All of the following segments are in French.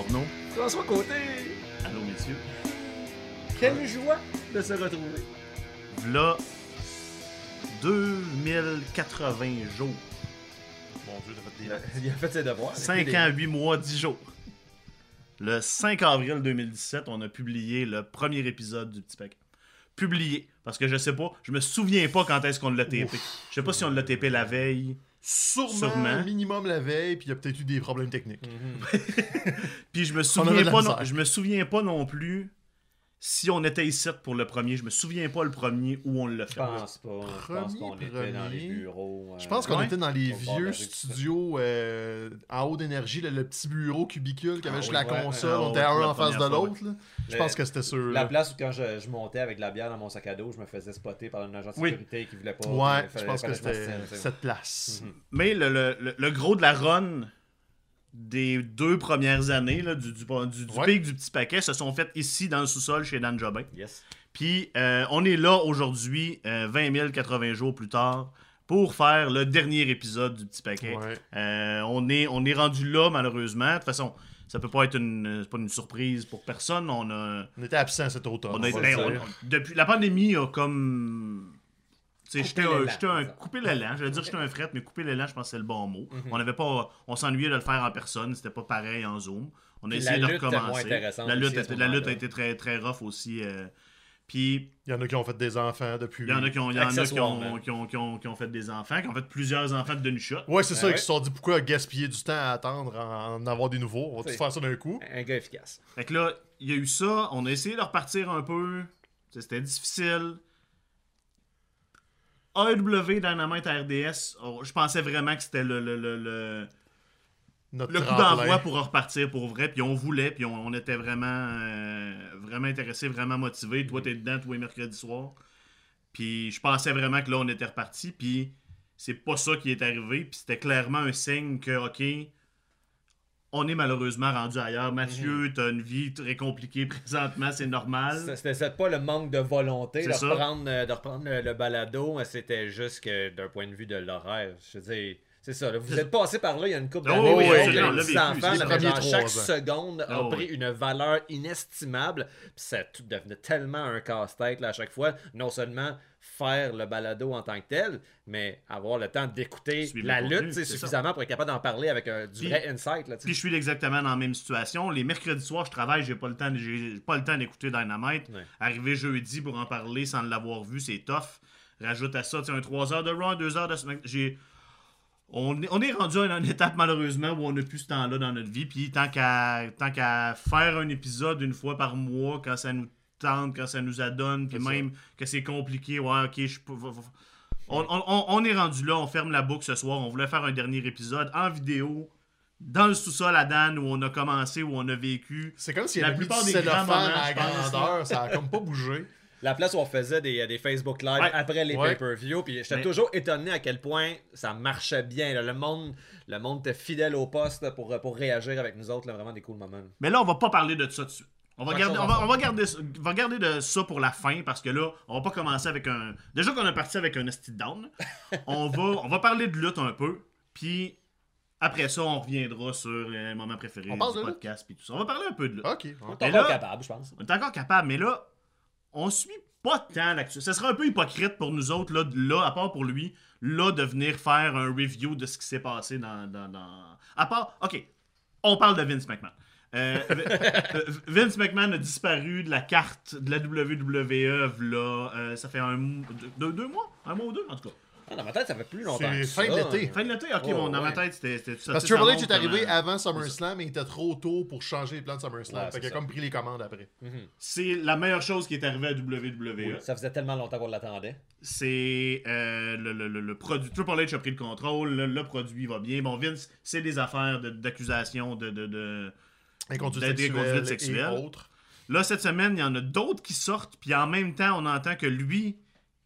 Morneau. François Côté. Allô, messieurs. Quelle joie de se retrouver. V'là 2080 jours. Mon dieu, t'as fait des. Il a fait ses devoirs. 5 ans, 8 mois, 10 jours. Le 5 avril 2017, on a publié le premier épisode du Petit Paquet. Publié. Parce que je sais pas, je me souviens pas quand est-ce qu'on l'a tapé. Je sais pas si on l'a tapé la veille. Sûrement, Sûrement. minimum la veille, puis il y a peut-être eu des problèmes techniques. Puis je me souviens pas non, je me souviens pas non plus si on était ici pour le premier. Je me souviens pas le premier où on l'a Je fait. pense pas. Je pense Premier, qu'on était dans les premier? bureaux. Je pense qu'on Ouais. était dans les vieux studios euh, en haut d'énergie, le, le petit bureau cubicule qui avait Ah juste oui, la ouais, console, ouais, on était un en face de l'autre. Je pense que c'était sûr. La là. place où quand je, je montais avec de la bière dans mon sac à dos, je me faisais spotter par une agent de Oui. sécurité qui voulait pas. Ouais, je pense que je c'était cette place. Mhm. Mais le, le- le- le gros de la run des deux premières années là, du, du, du, du Ouais. pic du petit paquet se sont faites ici dans le sous-sol chez Dan Jobin. Yes. Puis euh, on est là aujourd'hui, euh, 20 080 jours plus tard, pour faire le dernier épisode du petit paquet. Ouais. Euh, on, est, on est rendu là, malheureusement. De toute façon, ça peut pas être une, pas une surprise pour personne. On a, On était absent cet automne. on a- on va ben, on- depuis la pandémie a comme j'étais un, couper l'élan, je vais dire que j'étais un fret, mais couper l'élan, je pense que c'est le bon mot. Mhm. On avait pas on s'ennuyait de le faire en personne, c'était pas pareil en Zoom. On a Puis essayé la de recommencer. La lutte, aussi à était- ce la lutte a été très très rough aussi euh, puis Il y en a qui ont fait des enfants depuis. il y en a qui ont, il y en a qui ont, Accessoirement. qui ont, qui ont- qui ont fait des enfants, qui ont fait plusieurs enfants de une shot. Ouais, c'est ça, Ah ils ouais. se sont dit pourquoi gaspiller du temps à attendre en, en avoir des nouveaux? On va faire ça d'un coup? Un gars efficace. Fait que là, il y a eu ça, on a essayé de repartir un peu. C'était difficile. AEW Dynamite RDS, oh, je pensais vraiment que c'était le, le, le, le, Notre le coup d'envoi pour repartir pour vrai. Puis on voulait, puis on, on était vraiment, euh, vraiment intéressés, vraiment motivés. Toi, t'es dedans tous les mercredis soirs. Puis je pensais vraiment que là, on était reparti. Puis c'est pas ça qui est arrivé. Puis c'était clairement un signe que, OK, on est malheureusement rendu ailleurs. Mathieu, t'as une vie très compliquée présentement, c'est normal. C'était pas le manque de volonté de reprendre, euh, de reprendre le, le balado, mais c'était juste que d'un point de vue de l'horaire. Je veux dire, c'est ça. là, vous êtes passé par là il y a une couple Oh, d'années. oui, enfants, c'est là, les genre, chaque ans. seconde a Oh, pris oui. une valeur inestimable. Puis ça tout devenait tellement un casse-tête à chaque fois. Non seulement faire le balado en tant que tel, mais avoir le temps d'écouter la lutte contenu, ça. suffisamment pour être capable d'en parler avec un, du Puis- vrai insight. Là. Puis je suis exactement dans la même situation. Les mercredis soirs, je travaille, j'ai pas le temps, j'ai pas le temps d'écouter Dynamite. Ouais. Arriver jeudi pour en parler sans l'avoir vu, c'est tough. Rajoute à ça, tu un 3 heures de Raw, 2 heures de. J'ai on est, on est rendu à une étape malheureusement où on n'a plus ce temps-là dans notre vie. Puis tant qu'à tant qu'à faire un épisode une fois par mois, quand ça nous tente, quand ça nous adonne, puis ça. même que c'est compliqué, ouais, ok, je peux. On, on- est rendu là, on ferme la boucle ce soir. On voulait faire un dernier épisode en vidéo, dans le sous-sol à Dan, où on a commencé, où on a vécu. C'est comme s'il y La plupart des grands moments, à grandeur. Ça a comme pas bougé. La place où on faisait des, des Facebook Live Ouais. après les Ouais. pay-per-view. Puis j'étais Mais- toujours étonné à quel point ça marchait bien. là. Le monde le monde était fidèle au poste pour, pour réagir avec nous autres. là. Vraiment des cool moments. Mais là, on va pas parler de ça tout de suite. On va, garder, on, va, on va garder, on va garder de ça pour la fin parce que là, on va pas commencer avec un. Déjà qu'on est parti avec un esti down, on va, on va parler de lutte un peu, puis après ça, on reviendra sur les moments préférés On du parle de lutte? podcast puis tout ça. On va parler un peu de lutte. Ok. On est encore là- capable, je pense. On est encore capable, mais là, on suit pas tant l'actu. Ça serait un peu hypocrite pour nous autres, là, là, à part pour lui, là, de venir faire un review de ce qui s'est passé dans, dans, dans- À part, ok, on parle de Vince McMahon. Euh, V- Vince McMahon a disparu de la carte de la WWE, là, euh, ça fait un, deux, deux mois? Un mois ou deux, en tout cas. Ah, dans ma tête, ça fait plus longtemps. C'est fin de l'été. Fin de l'été, ok, Oh, bon, dans ma tête, c'était ça. Parce que Triple H est arrivé comment- avant SummerSlam, mais il était trop tôt pour changer les plans de SummerSlam. Ouais, fait qu'il a comme pris les commandes après. C'est la meilleure chose qui est arrivée à WWE. Ça faisait tellement longtemps qu'on l'attendait. c'est euh, le, le- le- le produit. Triple H a pris le contrôle, le, le produit va bien. Bon, Vince, c'est des affaires de- d'accusation de, de, de- Inconduite sexuelle, inconduite et sexuelle. autres. Là, cette semaine, il y en a d'autres qui sortent, puis en même temps, on entend que lui,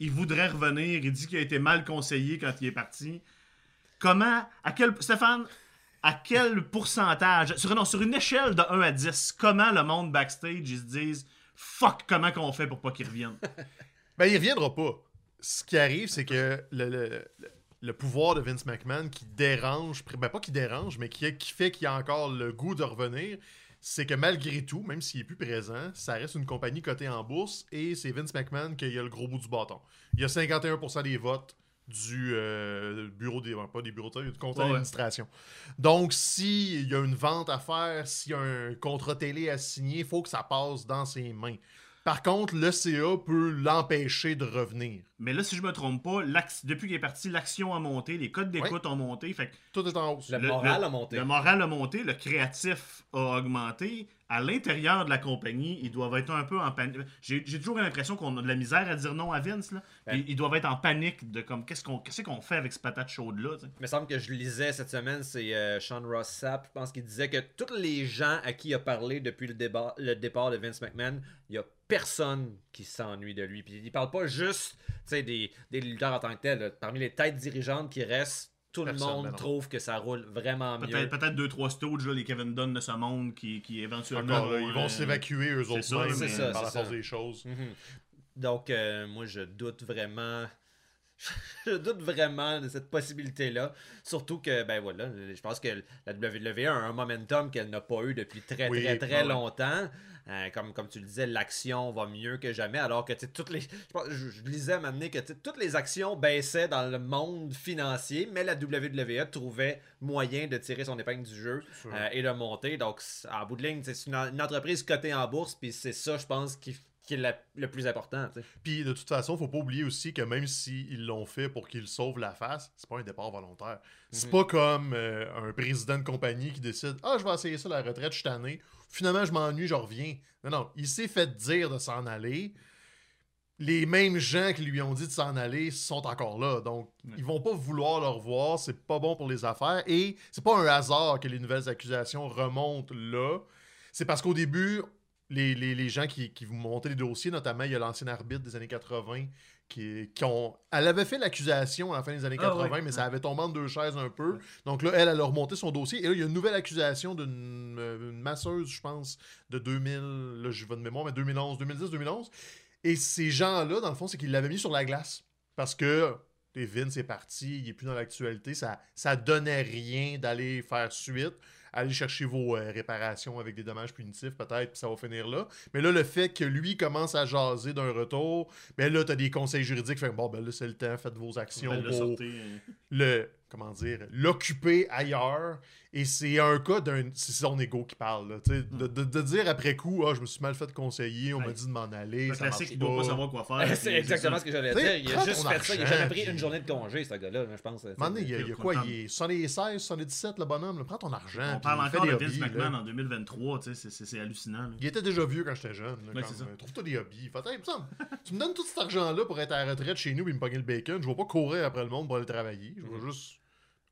il voudrait revenir. Il dit qu'il a été mal conseillé quand il est parti. Comment, à quel. Stéphane, à quel pourcentage, sur, non, sur une échelle de 1 à 10, comment le monde backstage, ils se disent fuck, comment qu'on fait pour pas qu'il revienne? Ben, il reviendra pas. Ce qui arrive, c'est que le, le- le- le pouvoir de Vince McMahon qui dérange, ben pas qui dérange, mais qui, qui fait qu'il a encore le goût de revenir, c'est que malgré tout, même s'il est plus présent, ça reste une compagnie cotée en bourse et c'est Vince McMahon qui a le gros bout du bâton. Il y a 51% des votes du euh, bureau des pas des bureaux de du conseil Ouais, ouais. d'administration. Donc s'il y a une vente à faire, s'il y a un contrat télé à signer, il faut que ça passe dans ses mains. Par contre, le CA peut l'empêcher de revenir. Mais là, si je me trompe pas, depuis qu'il est parti, l'action a monté, les codes d'écoute ont monté. Fait que Tout est en hausse. Le moral a monté. Le moral a monté, le créatif a augmenté. À l'intérieur de la compagnie, ils doivent être un peu en panique. J'ai toujours l'impression qu'on a de la misère à dire non à Vince. Là. Ouais. Ils doivent être en panique de comme qu'est-ce qu'on qu'est-ce qu'on fait avec ce patate chaude là. Il me semble que je lisais cette semaine, c'est euh, Sean Ross Sapp, je pense qu'il disait que tous les gens à qui il a parlé depuis le, débat, le départ de Vince McMahon, il n'y a personne qui s'ennuie de lui. Puis il parle pas juste des, des lutteurs en tant que tels. Parmi les têtes dirigeantes qui restent, tout Personne, le monde ben trouve que ça roule vraiment mieux. Peut-être deux trois Stooges, là, les Kevin Dunn de ce monde qui, qui éventuellement Encore là, ils vont euh, s'évacuer eux autres ça, c'est euh, ça, par la force des choses. Mhm. Donc, euh, moi, je doute vraiment. je doute vraiment de cette possibilité-là. Surtout que, ben voilà, je pense que la WWE a un momentum qu'elle n'a pas eu depuis très, Oui, très, très ouais. longtemps. Euh, comme, comme tu le disais, l'action va mieux que jamais. Alors que, toutes les. Je, pense- je- je lisais à donné que toutes les actions baissaient dans le monde financier, mais la WWE trouvait moyen de tirer son épingle du jeu euh, et de monter. Donc, en bout de ligne, c'est une, une entreprise cotée en bourse, puis c'est ça, je pense, qui, qui est la- le plus important. Puis de toute façon, faut pas oublier aussi que même s'ils l'ont fait pour qu'ils sauvent la face, c'est pas un départ volontaire. C'est Mhm. pas comme euh, un président de compagnie qui décide Ah, je vais essayer ça, la retraite, je suis tanné. Finalement, je m'ennuie, je reviens. Non, non, il s'est fait dire de s'en aller. Les mêmes gens qui lui ont dit de s'en aller sont encore là. Donc, Ouais. ils vont pas vouloir le revoir. C'est pas bon pour les affaires. Et c'est pas un hasard que les nouvelles accusations remontent là. C'est parce qu'au début, les, les- les gens qui, qui vous montaient les dossiers, notamment, il y a l'ancien arbitre des années 80 qui, qui ont. Elle avait fait l'accusation à la fin des années Ah 80, ouais. mais ça avait tombé en deux chaises un peu. Donc là, elle, elle a remonté son dossier. Et là, il y a une nouvelle accusation d'une euh, masseuse, je pense, de 2000, là, je vais de mémoire, mais 2011, 2010, 2011. Et ces gens-là, dans le fond, c'est qu'ils l'avaient mis sur la glace. Parce que et Vince est parti, il est plus dans l'actualité. Ça, ça donnait rien d'aller faire suite. Allez chercher vos euh, réparations avec des dommages punitifs, peut-être, puis ça va finir là. Mais là, le fait que lui commence à jaser d'un retour, ben là, t'as des conseils juridiques. Fait bon, ben là, c'est le temps, faites vos actions Ben, le pour sortez, euh, le comment dire l'occuper ailleurs et c'est un cas d'un c'est son ego qui parle là, tu sais, de, de- de dire après coup ah je me suis mal fait conseiller on Ouais. m'a dit de m'en aller Le ça marche classique, il doit pas savoir quoi faire. c'est exactement ce que j'allais dire. Il a juste fait ça. Il a jamais pris puis- une journée de congé, ce gars-là, je pense. Donné, il y a, il y a quoi il est 76 77 le bonhomme là. prends ton argent On parle encore de Vince hobbies, là. McMahon en 2023, tu sais, c'est- hallucinant. là. il était déjà vieux quand j'étais jeune Ouais, euh, trouve-toi des hobbies Fait, hey, tu me donnes tout cet argent là pour être à la retraite chez nous et me pogner le bacon je vais pas courir après le monde pour aller travailler je vais Mhm. juste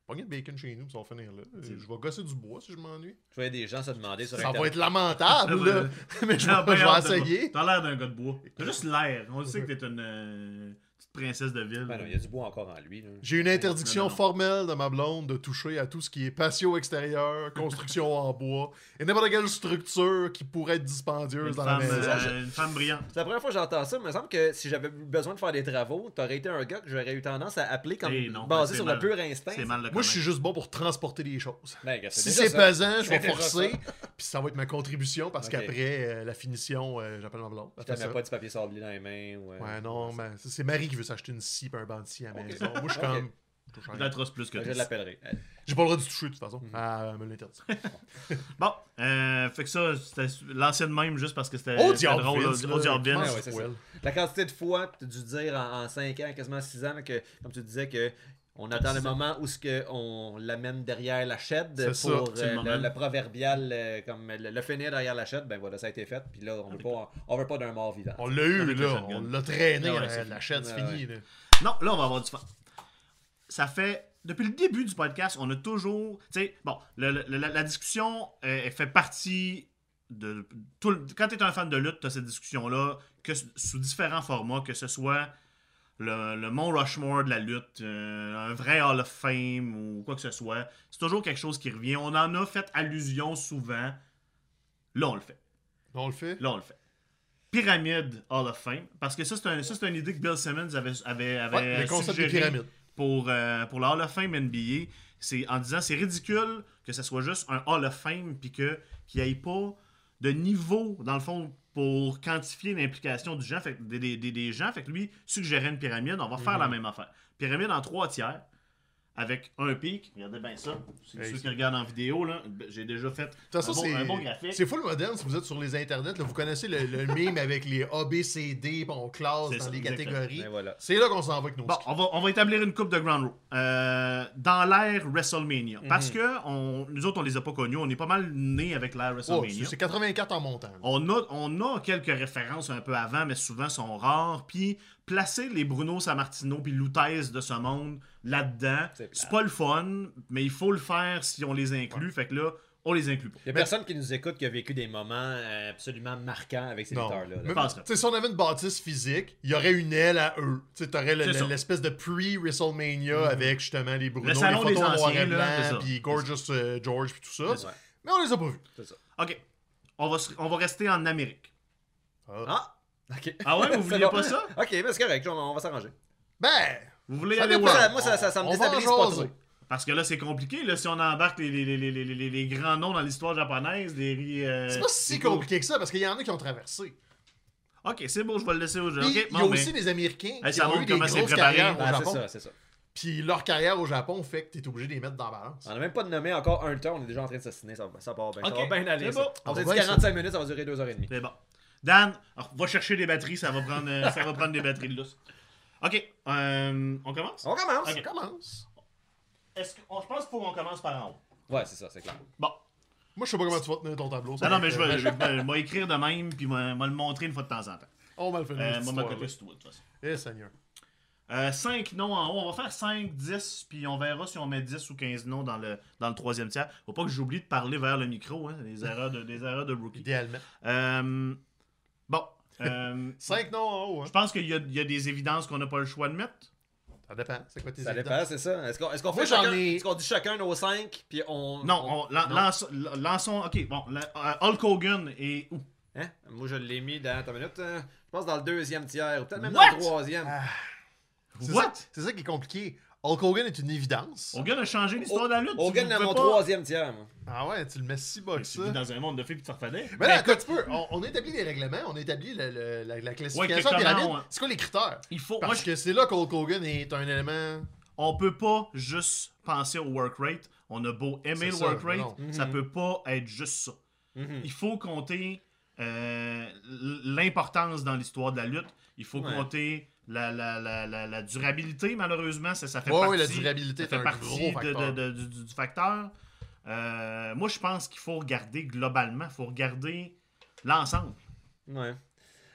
pogner le bacon chez nous ça va finir là. Je vais gosser du bois si je m'ennuie. Je voyais des gens se demander sur ça va être lamentable là. mais je vais, ben, je vais de- essayer. T'as l'air d'un gars de bois. T'as juste l'air. On sait que t'es une euh, princesse de ville. Ben non, il y a du bois encore en lui. J'ai une interdiction Non, non, non. formelle de ma blonde de toucher à tout ce qui est patio extérieur, construction en bois et n'importe quelle structure qui pourrait être dispendieuse Une dans la femme, maison. euh, une femme brillante. C'est la première fois que j'entends ça. Il me semble que si j'avais besoin de faire des travaux, t'aurais été un gars que j'aurais eu tendance à appeler comme Eh non, basé sur mal. le pur instinct. Mal Moi, je suis juste bon pour transporter des choses. Ben, Si c'est pesant, je vais forcer, puis ça va être ma contribution parce qu'après euh, la finition, euh, j'appelle ma blonde. Tu pas du papier sablé dans les mains. Euh, Ouais, non, c'est Marie qui veut s'acheter une scie et un banc de scie à la maison. Moi, je suis comme. je. Peut-être plus que Je toi. l'appellerai. J'ai pas le droit de toucher de toute façon. Mhm. Ah, me l'interdit. Bon, euh, fait que ça, c'était l'ancienne même juste parce que c'était Oh, drôle. Oh? La quantité de fois que tu as dû dire en, 5 ans, quasiment 6 ans, que, comme tu disais, que on attend le moment où ce que on l'amène derrière la chaîne ça, pour le euh, le, le proverbial euh, comme le, le finir derrière la chaîne, ben voilà, ça a été fait. Puis là, on veut pas, on veut pas d'un mort vivant. On l'a eu, là. On l'a traîné Ah ouais, à c'est la chaîne, c'est Ouais, fini. là. Non, là, on va avoir du fun. Ça fait. Depuis le début du podcast, on a toujours. Tu sais, bon, le- le- la, la discussion euh, fait partie de. Tout le- quand tu es un fan de lutte, tu as cette discussion-là que sous différents formats, que ce soit le, le Mont Rushmore de la lutte, euh, un vrai Hall of Fame ou quoi que ce soit. C'est toujours quelque chose qui revient. On en a fait allusion souvent. Là, on le fait. On le fait? Là, on le fait. Pyramide Hall of Fame. Parce que ça, c'est un, ça, c'est une idée que Bill Simmons avait, avait, avait Ouais, le concept des suggéré pyramides. pour, euh, pour le Hall of Fame NBA. C'est en disant c'est ridicule que ce soit juste un Hall of Fame puis que qu'il n'y ait pas de niveau, dans le fond, pour quantifier l'implication du gens, fait, des, des- des- des gens. Fait que lui suggérait une pyramide. On va faire la même affaire. Pyramide en trois tiers, avec un pic. Regardez bien ça. C'est Hey, ceux qui regardent en vidéo, là. ben, J'ai déjà fait De toute façon, un, bon, c'est- un bon graphique. C'est full moderne si vous êtes sur les internets. là, vous connaissez le, le meme avec les A, B, C, D, on classe dans ça, les exactement. catégories. Mais voilà. C'est là qu'on s'en va avec nos Bon, on va, on va établir une coupe de ground rule. Euh, dans l'ère WrestleMania. Parce que on, nous autres, on les a pas connus. On est pas mal nés avec l'ère Oh, WrestleMania. c'est c'est 84 en montant. On a, on a quelques références un peu avant, mais souvent sont rares. Puis placer les Bruno Sammartino puis Lutez de ce monde là-dedans, C'est pas le fun, mais il faut le faire si on les inclut. Fait que là, on les inclut pas. Il y a personne qui nous écoute qui a vécu des moments euh, absolument marquants avec ces lutteurs-là. si on avait une bâtisse physique, il y aurait une aile à eux. Tu ça. l'espèce de pre-WrestleMania avec justement les Bruno, Le salon les des photos noir anciens, et blanc, puis Gorgeous euh, George, puis tout ça. Mais on les a pas vus. C'est ça. Ok. On va, on va rester en Amérique. Ah! Ok. Ah ouais, vous vouliez pas ça? Ok, mais c'est correct, on, on va s'arranger. Ben, Vous voulez Ça aller voir? Ça, moi, ça, ça, ça me on va en déstabilise pas trop. Parce que là, c'est compliqué. Là, si on embarque les, les, les, les, les, grands noms dans l'histoire japonaise, des. euh, c'est pas si compliqué que ça, parce qu'il y en a qui ont traversé. Ok, c'est beau, je vais le laisser aux gens. Il y a ben, aussi des Américains qui ça ont eu montre des comment c'est grosses préparé. carrières au Ah, c'est Japon. ça, c'est ça. Puis leur carrière au Japon fait que t'es obligé de les mettre dans la balance. On a même pas de nommé encore un temps, on est déjà en train de s'assiner, ça, va- ça part bien. Ok, Ça va bien aller. c'est ça. bon. On On va dit bien 45 minutes, ça va durer 2h30. C'est bon. Dan, alors, va chercher des batteries, ça va prendre, euh, ça va prendre des batteries de lousse. Ok, euh, on commence? On commence! Ça commence. Est-ce que, on- je pense qu'il faut qu'on commence par en haut. Ouais, c'est ça, c'est clair. Bon. Moi, je sais pas comment tu vas tenir ton tableau. ça Non, non, mais je vais, je vais- je vais écrire de même, puis je vais le montrer une fois de temps en temps. On va le faire. Euh, moi, ma copie, c'est toi, de toute façon. Eh, Seigneur. 5 noms en haut. On va faire 5, 10, puis on verra si on met 10 ou 15 noms dans le, dans le troisième tiers. Faut pas que j'oublie de parler vers le micro, hein, des, erreurs de, des erreurs de rookie. Idéalement. Euh, bon. Euh, 5 noms en haut, hein. je pense qu'il y, a- il y a des évidences qu'on n'a pas le choix de mettre. Ça dépend. C'est quoi tes Ça évidences? dépend, c'est ça. Est-ce qu'on est-ce qu'on Moi, fait chacun, ai- est-ce qu'on dit chacun nos 5 puis on. Non, on- on, lan- non? lance- lançons. Ok, bon. la- euh, Hulk Hogan est où? Hein? Moi, je l'ai mis dans. Attends une minute. euh, Je pense dans le deuxième tiers, ou peut-être même What? dans le troisième. Ah, c'est What ça- C'est ça qui est compliqué. Hulk Hogan est une évidence. Hogan a changé l'histoire de la lutte. Hogan pouvez mon pas- troisième tiers, moi. Ah ouais, tu le mets si bas que Tu vis dans un monde de filles te refadait. Mais là, écoute, tu peux. On, on établit les règlements, on établit le- le- la, la classification comment, pyramide. ouais. C'est quoi les critères? Il faut. Parce moi, je- que c'est là qu'Hulk Hogan est un élément. on peut pas juste penser au work rate. On a beau aimer C'est le ça, work rate, non. ça Mhm. peut pas être juste ça. Mhm. Il faut compter euh, l'importance dans l'histoire de la lutte. Il faut Ouais. compter la, la, la, la, la durabilité, malheureusement. Ça, ça fait Ouais, partie, ouais, la durabilité ça fait est un partie gros de- facteur. de- de- du, du facteur. Euh, moi, je pense qu'il faut regarder globalement. Il faut regarder l'ensemble. Ouais.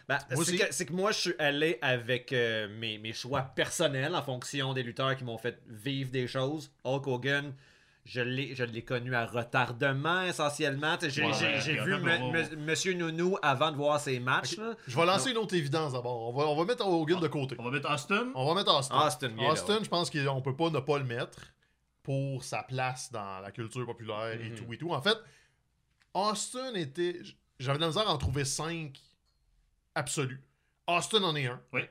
Ben, que, c'est que moi, je suis allé avec euh, mes, mes choix personnels en fonction des lutteurs qui m'ont fait vivre des choses. Hulk Hogan, je l'ai, je l'ai connu à retardement essentiellement. J'ai, Ouais, j'ai- j'ai vu me- me- Monsieur Nounou avant de voir ses matchs. là. Je vais lancer une autre évidence d'abord. On va, on va mettre Hogan de côté. On va mettre Austin. On va mettre Austin. Austin, Austin, je pense qu'on peut pas ne pas le mettre pour sa place dans la culture populaire et Mhm. tout et tout. En fait, Austin était. J'avais de la misère à en trouver cinq absolus. Austin en est un. Oui.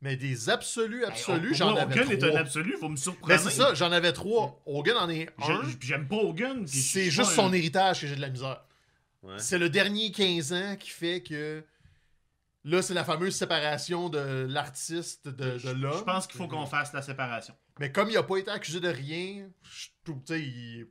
Mais des absolus, absolus, Hey, j'en avais Hogan est trois. un absolu, faut me surprendre. Mais c'est ça, j'en avais trois. Hogan en est un. J'aime pas Hogan. C'est juste son un- héritage que j'ai de la misère. Ouais. C'est le dernier 15 ans qui fait que. Là, c'est la fameuse séparation de l'artiste de, de l'homme. Je pense qu'il faut qu'on fasse la séparation. Mais comme il a pas été accusé de rien, je trouve, tu sais, il,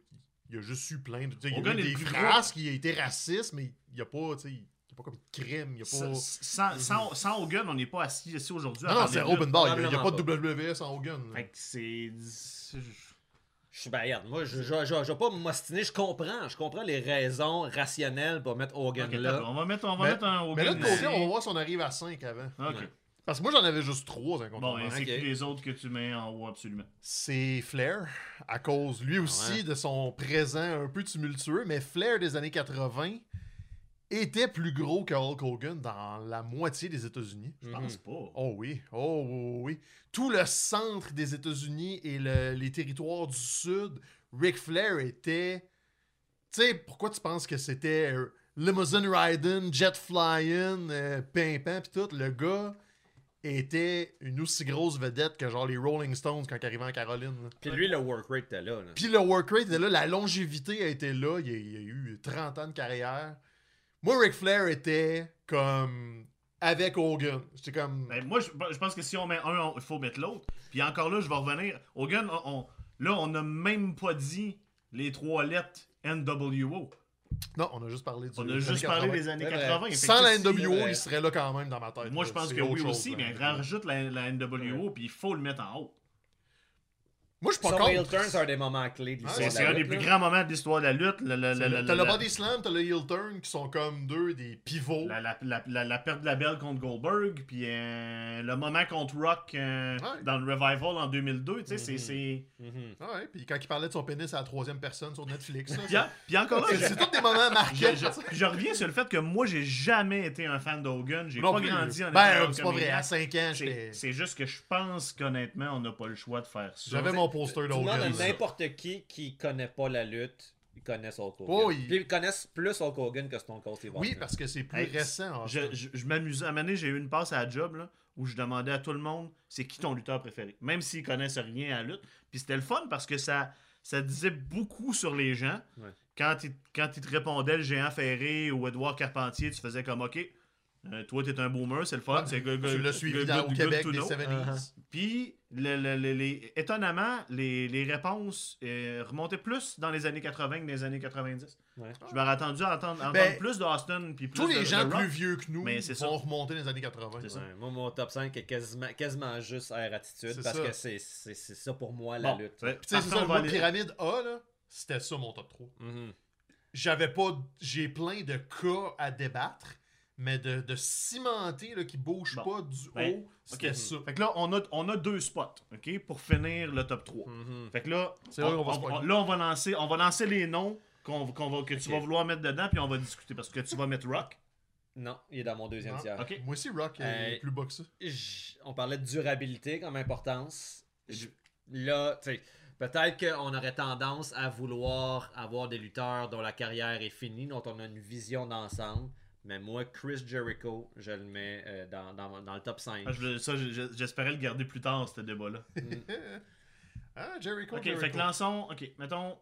il a juste eu plein de. tu sais, Il y a eu est des phrases qui a été raciste, mais il y a pas, il pas comme de crime, il y a pas. Sans, sans, sans Hogan, on n'est pas assis ici aujourd'hui. Non, non, c'est open bar, il y a- pas de WWE sans Hogan. Fait que c'est. c'est- Je suis ben, regarde, moi, je, je, je, je vais pas m'ostiner, je comprends. Je comprends les raisons rationnelles pour mettre Hogan là. on va mettre, on va Mais- mettre un Hogan. Mais là, de côté, ici. on va voir si on arrive à 5 avant. Ok. Ouais. Parce que moi, j'en avais juste 3 Bon, incontournables. ainsi que Ok. les autres que tu mets en haut, absolument. c'est Flair, à cause lui aussi Ouais. de son présent un peu tumultueux, mais Flair des années 80 était plus gros que Hulk Hogan dans la moitié des États-Unis. Je pense pas. Oh oui, oh oui, oui. Tout le centre des États-Unis et le- les territoires du Sud, Ric Flair était... Tu sais, pourquoi tu penses que c'était euh, limousine riding, jet flying, euh, pimpant pis tout? Le gars était une aussi grosse vedette que genre les Rolling Stones quand il arrivait en Caroline. Puis lui, le work rate était là. là. Puis le work rate était là, la longévité a été là. Il y a, il a eu 30 ans de carrière. Moi, Ric Flair était comme avec Hogan. J'étais comme. Ben, moi, je, je pense que si on met un, il faut mettre l'autre. Puis encore là, je vais revenir. Hogan, on, on- là, on n'a même pas dit les trois lettres NWO. Non, on a juste parlé du. On a des juste parlé 80. des années C'est vrai. 80. Fait que Sans la NWO, il serait là quand même dans ma tête. Moi, là. je pense que oui chose, aussi, là. mais rajoute la, la NWO, puis il faut le mettre en haut. Moi, je suis pas Son heel contre. turn, c'est un des moments clés de Ah, l'histoire C'est un des plus grands moments de l'histoire de la lutte. T'as le body slam, t'as le heel turn qui sont comme deux des pivots. La, la, la, la, la perte de la belle contre Goldberg, puis euh, le moment contre Rock euh, Ouais. dans le Revival en 2002, tu sais, c'est- c'est... Ah Ouais, puis quand il parlait de son pénis à la troisième personne sur Netflix. là, Puis, en- puis encore là, c'est tous des moments marquants. je, je- puis je reviens sur le fait que moi, j'ai jamais été un fan d'Hogan. J'ai pas plus. grandi en Ben, c'est pas vrai. À 5 ans, c'est juste que je pense qu'honnêtement, on n'a pas le choix de faire ça. J'avais mon poster demandes à d'Hogan. n'importe qui qui connaît pas la lutte, ils connaissent Hulk Hogan. Oh, il- Puis ils connaissent plus Hulk Hogan que Stone Cold Steve Oui, Austin. parce que c'est plus Hey, récent. en Je, fait. je, je m'amusais. À un moment donné, j'ai eu une passe à la job là, où je demandais à tout le monde c'est qui ton lutteur préféré? Même s'ils connaissent rien à la lutte. Puis c'était le fun parce que ça, ça disait beaucoup sur les gens. Ouais. Quand, ils, quand ils te répondaient le géant Ferré ou Edouard Carpentier, tu faisais comme OK. Euh, toi, t'es un boomer, c'est le fun. Ouais, c'est good- Tu good- l'as suivi dans- au Québec to des know. 70s. Puis, le- le- le- les- étonnamment, les, les réponses euh, remontaient plus dans les années 80 que dans les années 90. Ouais. Je m'aurais attendu à entendre, entendre Ben, plus d'Austin puis plus Tous les de gens Rock. plus vieux que nous Mais ça. vont remonter dans les années 80. C'est ça. Ouais, moi, mon top 5 est quasiment, quasiment juste Air Attitude parce ça. que c'est c'est- c'est ça pour moi la Bon, lutte. ouais. Puis tu sais, c'est ça, on le va mot aller- pyramide A, là, c'était ça mon top 3. Mhm. J'avais pas. J'ai plein de cas à débattre, mais de, de cimenter là, qui bouge Bon. pas du Ben, haut, c'était ça. Fait que là, on a, on a deux spots, OK, pour finir le top 3. Mhm. Fait que là, C'est vrai on, va on- pogner. là, on va lancer, on va lancer les noms qu'on, qu'on va, que tu vas vouloir mettre dedans, puis on va discuter. Parce que tu vas mettre Rock. Non, il est dans mon deuxième Non. tiers. OK. Moi aussi, Rock est Euh, plus bas que ça. J- On parlait de durabilité comme importance. J- Là, tu sais, peut-être qu'on aurait tendance à vouloir avoir des lutteurs dont la carrière est finie, dont on a une vision d'ensemble. Mais moi, Chris Jericho, je le mets euh, dans, dans- dans le top 5. Ah, je- ça, je- je- j'espérais le garder plus tard, ce débat-là. Ah, Jericho. OK, Jericho. fait que lançons... OK, mettons...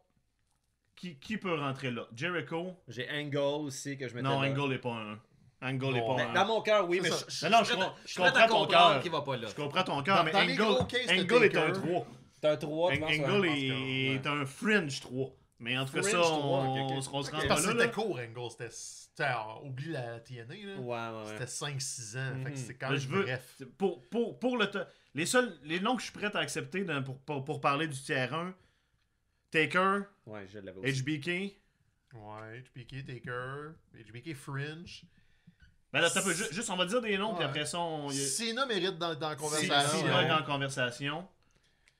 Qui, qui peut rentrer là? Jericho? J'ai Angle aussi que je mettais Non, là. Angle n'est pas un. Angle n'est Non. pas un. dans mon cœur, oui, mais ça. je, Non, non, suis je je je comprends ton cœur. qu'il va pas là. Je comprends ton cœur, mais Angle, Angle est un Taker, 3. C'est un 3, je pense. ouais, Angle est, un fringe 3. Mais en tout cas, ça, 3, on, se rend pas que là. c'était court, Angle. C'était. Alors, Oublie la TNA, là. Ouais, ouais, ouais. C'était 5-6 ans. Fait que Mhm. c'est quand Mais même je veux, bref. pour, pour, pour le les seuls les noms que je suis prêt à accepter dans- pour, pour, pour parler du tiers 1, Taker, Ouais, je aussi. HBK. Ouais, HBK, Taker, HBK Fringe. Ben là, peu, ju- juste, on va dire des noms, puis Ouais. après ça, on. Cena mérite dans, dans la conversation. hein. là, dans la conversation.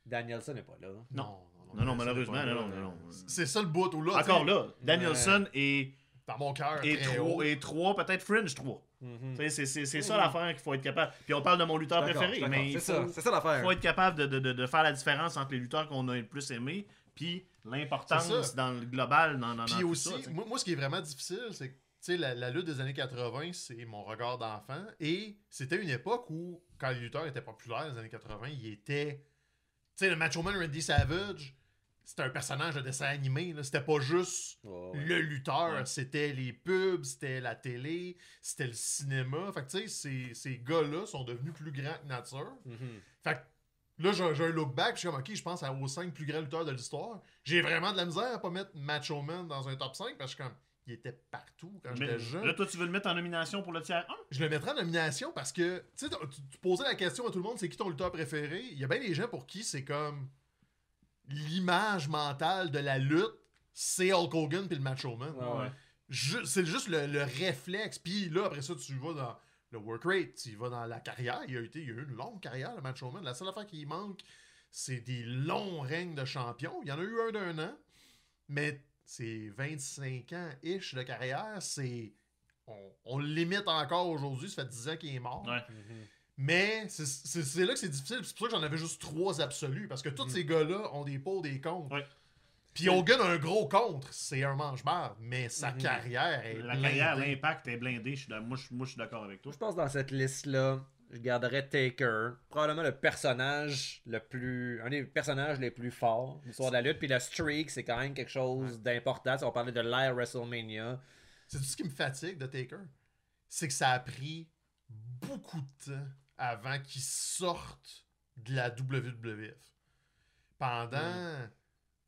Danielson n'est pas là. hein. Non. Non, non, malheureusement, c'est pas- non, non, non. C'est ça le bout où là. Encore sais, là, Danielson est, Dans mon cœur. est, très 3, haut. est 3, peut-être Fringe 3. Mhm. Tu sais, C'est c'est- c'est ça Mhm. l'affaire qu'il faut être capable. Puis on parle de mon lutteur préféré, mais il c'est faut, ça, ça l'affaire. faut être capable de, de, de, de faire la différence entre les lutteurs qu'on a le plus aimés, puis l'importance dans le global, dans, dans, dans Puis tout aussi, ça, moi, moi, ce qui est vraiment difficile, c'est que tu sais, la, la lutte des années 80, c'est mon regard d'enfant. Et c'était une époque où, quand les lutteurs étaient populaires dans les années 80, ils étaient. Tu sais, le Macho Man Randy Savage, c'était un personnage de dessin animé. là. C'était pas juste ouais. le lutteur, Ouais. c'était les pubs, c'était la télé, c'était le cinéma. Fait que tu sais, ces, ces gars-là sont devenus plus grands que nature. Mhm. Fait que là, j'ai j'ai un look back, je suis comme, ok, je pense à- aux 5 plus grands lutteurs de l'histoire. J'ai vraiment de la misère à pas mettre Macho Man dans un top 5 parce que je suis comme, il était partout quand Mais j'étais jeune. là, toi, tu veux le mettre en nomination pour le tiers 1 Je le mettrais en nomination parce que, tu sais, tu, tu posais la question à tout le monde, c'est qui ton lutteur préféré? Il y a bien des gens pour qui c'est comme l'image mentale de la lutte, c'est Hulk Hogan puis le Macho Man. Ouais, ouais. Ju- c'est juste le, le réflexe. Puis là, après ça, tu vas dans le work rate, tu vas dans la carrière. Il a, été, il a eu une longue carrière, le Macho Man. La seule affaire qui manque, c'est des longs règnes de champion. Il y en a eu un d'un an, mais c'est 25 ans-ish de carrière. C'est. On, on le limite encore aujourd'hui, ça fait 10 ans qu'il est mort. Ouais. Mhm. Mais c'est- là que c'est difficile. C'est pour ça que j'en avais juste trois absolus. Parce que tous ces gars-là ont des pots, des contre. Ouais. Puis Hogan a un gros contre. C'est un manche-barre. Mais sa Mhm. carrière est. La blindée. carrière, l'impact est blindé. Je suis moi, je, moi, je suis d'accord avec toi. Je pense que dans cette liste-là, je garderais Taker. Probablement le personnage le plus. Un des personnages les plus forts de l'histoire de la lutte. Puis la streak, c'est quand même quelque chose d'important. Si on parlait de l'ère WrestleMania. C'est tout ce qui me fatigue de Taker? C'est que ça a pris beaucoup de temps avant qu'il sorte de la WWF. Pendant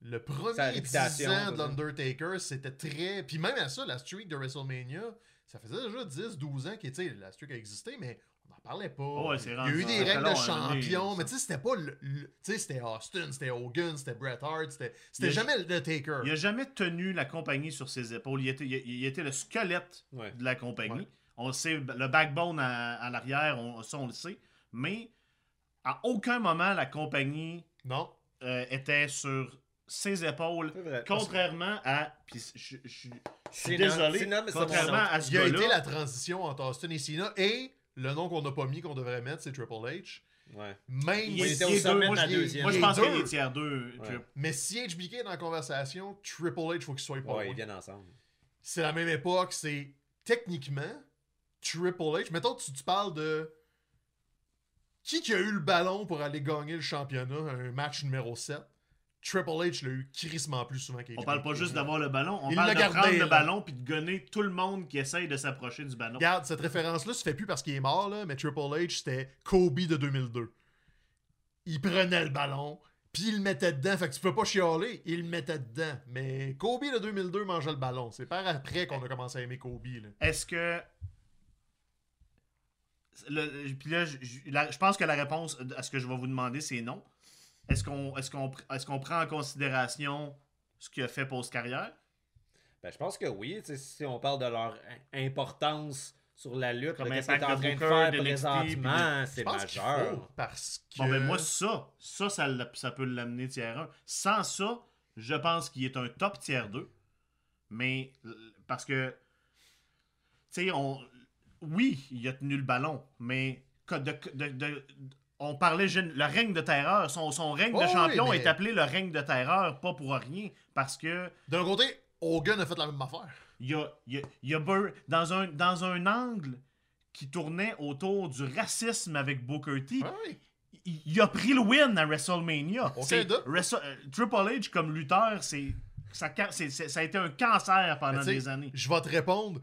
le Sa premier 10 réputation, ans de l'Undertaker, c'était très. Puis même à ça, la streak de WrestleMania, ça faisait déjà 10-12 ans que la streak a existé, mais on n'en parlait pas. Oh, Il y a eu des règles de champion, mais tu sais, c'était pas le. le- tu sais, c'était Austin, c'était Hogan, c'était Bret Hart, c'était jamais le Taker. Il a jamais tenu la compagnie sur ses épaules. Il était, il, il était le squelette Ouais. de la compagnie. Ouais. On le sait, le backbone à, à l'arrière, on, ça on le sait. Mais à aucun moment la compagnie Non. euh, était sur ses épaules. Vrai. Contrairement à. Puis je, je- je suis C'est désolé. Cena, mais contrairement à ce Il a été la transition entre Austin et Cena et le nom qu'on n'a pas mis qu'on devrait mettre, c'est Triple H. Ouais. Même Il Il était au il sommet deux. de la Moi, je- deuxième. Moi, je il pense qu'il deux. est tiers 2. Ouais. Mais si HBK est dans la conversation, Triple H, faut qu'il soit pas Ouais, ils viennent ensemble. C'est la même époque, c'est techniquement Triple H. Mettons, tu, tu parles de qui qui a eu le ballon pour aller gagner le championnat, un match numéro 7. Triple H l'a eu crissement plus souvent qu'HBK. On parle pas juste d'avoir le ballon, on Il parle de gardé, prendre là. le ballon puis de gonner tout le monde qui essaye de s'approcher du ballon. Regarde, cette référence-là se fait plus parce qu'il est mort, là, mais Triple H, c'était Kobe de 2002. Il prenait le ballon, puis il le mettait dedans. Fait que tu peux pas chialer, il le mettait dedans. Mais Kobe de 2002 mangeait le ballon. C'est par après qu'on a commencé à aimer Kobe. Là. Est-ce que. Le- puis là, je, je- la- je pense que la réponse à ce que je vais vous demander, c'est non. Est-ce qu'on est qu'on, est qu'on prend en considération ce qu'il a fait post-carrière Ben, je pense que oui. Si on parle de leur im- importance sur la lutte, Comme qu'est-ce qu'il est impact en de train de faire de présentement, c'est majeur. parce que... Bon, ben moi, ça, ça, ça, ça peut l'amener tiers 1. Sans ça, je pense qu'il est un top tiers 2. Mais, euh, parce que, tu sais, on. Oui, il a tenu le ballon, mais que de- de- de- on parlait le règne de terreur. Son, son règne Oh de oui, champion mais- est appelé le règne de terreur, pas pour rien. Parce que D'un côté, Hogan a fait la même affaire. il y a, y a- il y a Bur- dans, un, dans un angle qui tournait autour du racisme avec Booker T, Ah oui. il, il a pris le win à WrestleMania. Wrestle- euh, Triple H comme lutteur, c'est ça, a été un cancer pendant des années. Je vais te répondre.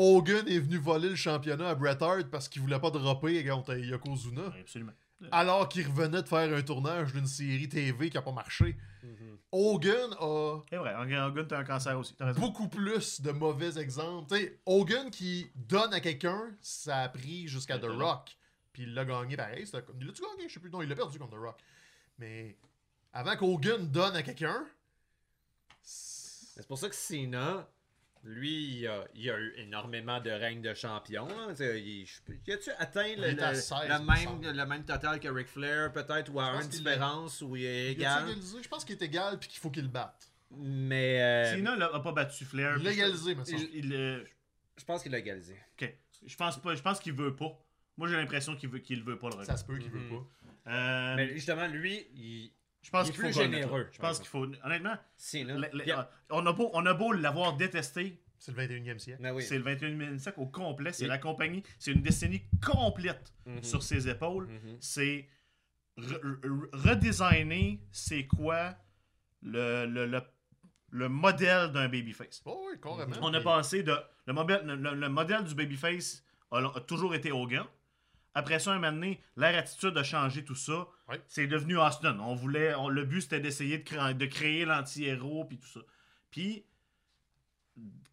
Hogan est venu voler le championnat à Bret Hart parce qu'il voulait pas dropper contre Yokozuna. Absolument. Alors qu'il revenait de faire un tournage d'une série TV qui a pas marché. Mhm. Hogan a C'est vrai, Hogan, t'as un cancer aussi. T'as raison. beaucoup plus de mauvais exemples. Tu sais, Hogan qui donne à quelqu'un, ça a pris jusqu'à The Rock. Puis il l'a gagné pareil. Il l'a-tu gagné? Je sais plus. Non, il l'a perdu contre The Rock. Mais avant qu'Hogan donne à quelqu'un, c'est- C'est pour ça que Cena, lui, il a, il a eu énormément de règnes de champion. hein. Il, je- a-tu atteint le, Il est à le- 16, le il me même, semble. le même total que Ric Flair, peut-être, ou à une différence, ou il est il a égal? égalisé? Je pense qu'il est égal puis qu'il faut qu'il le batte. Mais euh, Cena là, a pas battu Flair. Il l'a égalisé, mais ça. Il- il, euh, je pense qu'il l'a égalisé. ok. Je pense pas. Je pense qu'il veut pas. Moi j'ai l'impression qu'il veut qu'il veut pas le Ça record. se peut qu'il Mhm. veut pas. Euh, Mais justement, lui, il... je pense qu'il faut généreux, Je pense qu'il faut. Honnêtement, le- le- on a beau, on a beau l'avoir détesté. C'est le 21e siècle. Ben oui. C'est le 21e siècle au complet. C'est la compagnie. C'est une décennie complète Mhm. sur ses épaules. Mhm. C'est re- re- redesigner c'est quoi le, le, le, le modèle d'un babyface. Oh oui, carrément. On a passé de. Le, modèle- le, le- le modèle du babyface a, a toujours été Hogan. Après ça, un moment donné, leur attitude a changé tout ça. Ouais. C'est devenu Austin. On voulait, on- le but c'était d'essayer de, créer- de créer l'anti-héros puis tout ça. Puis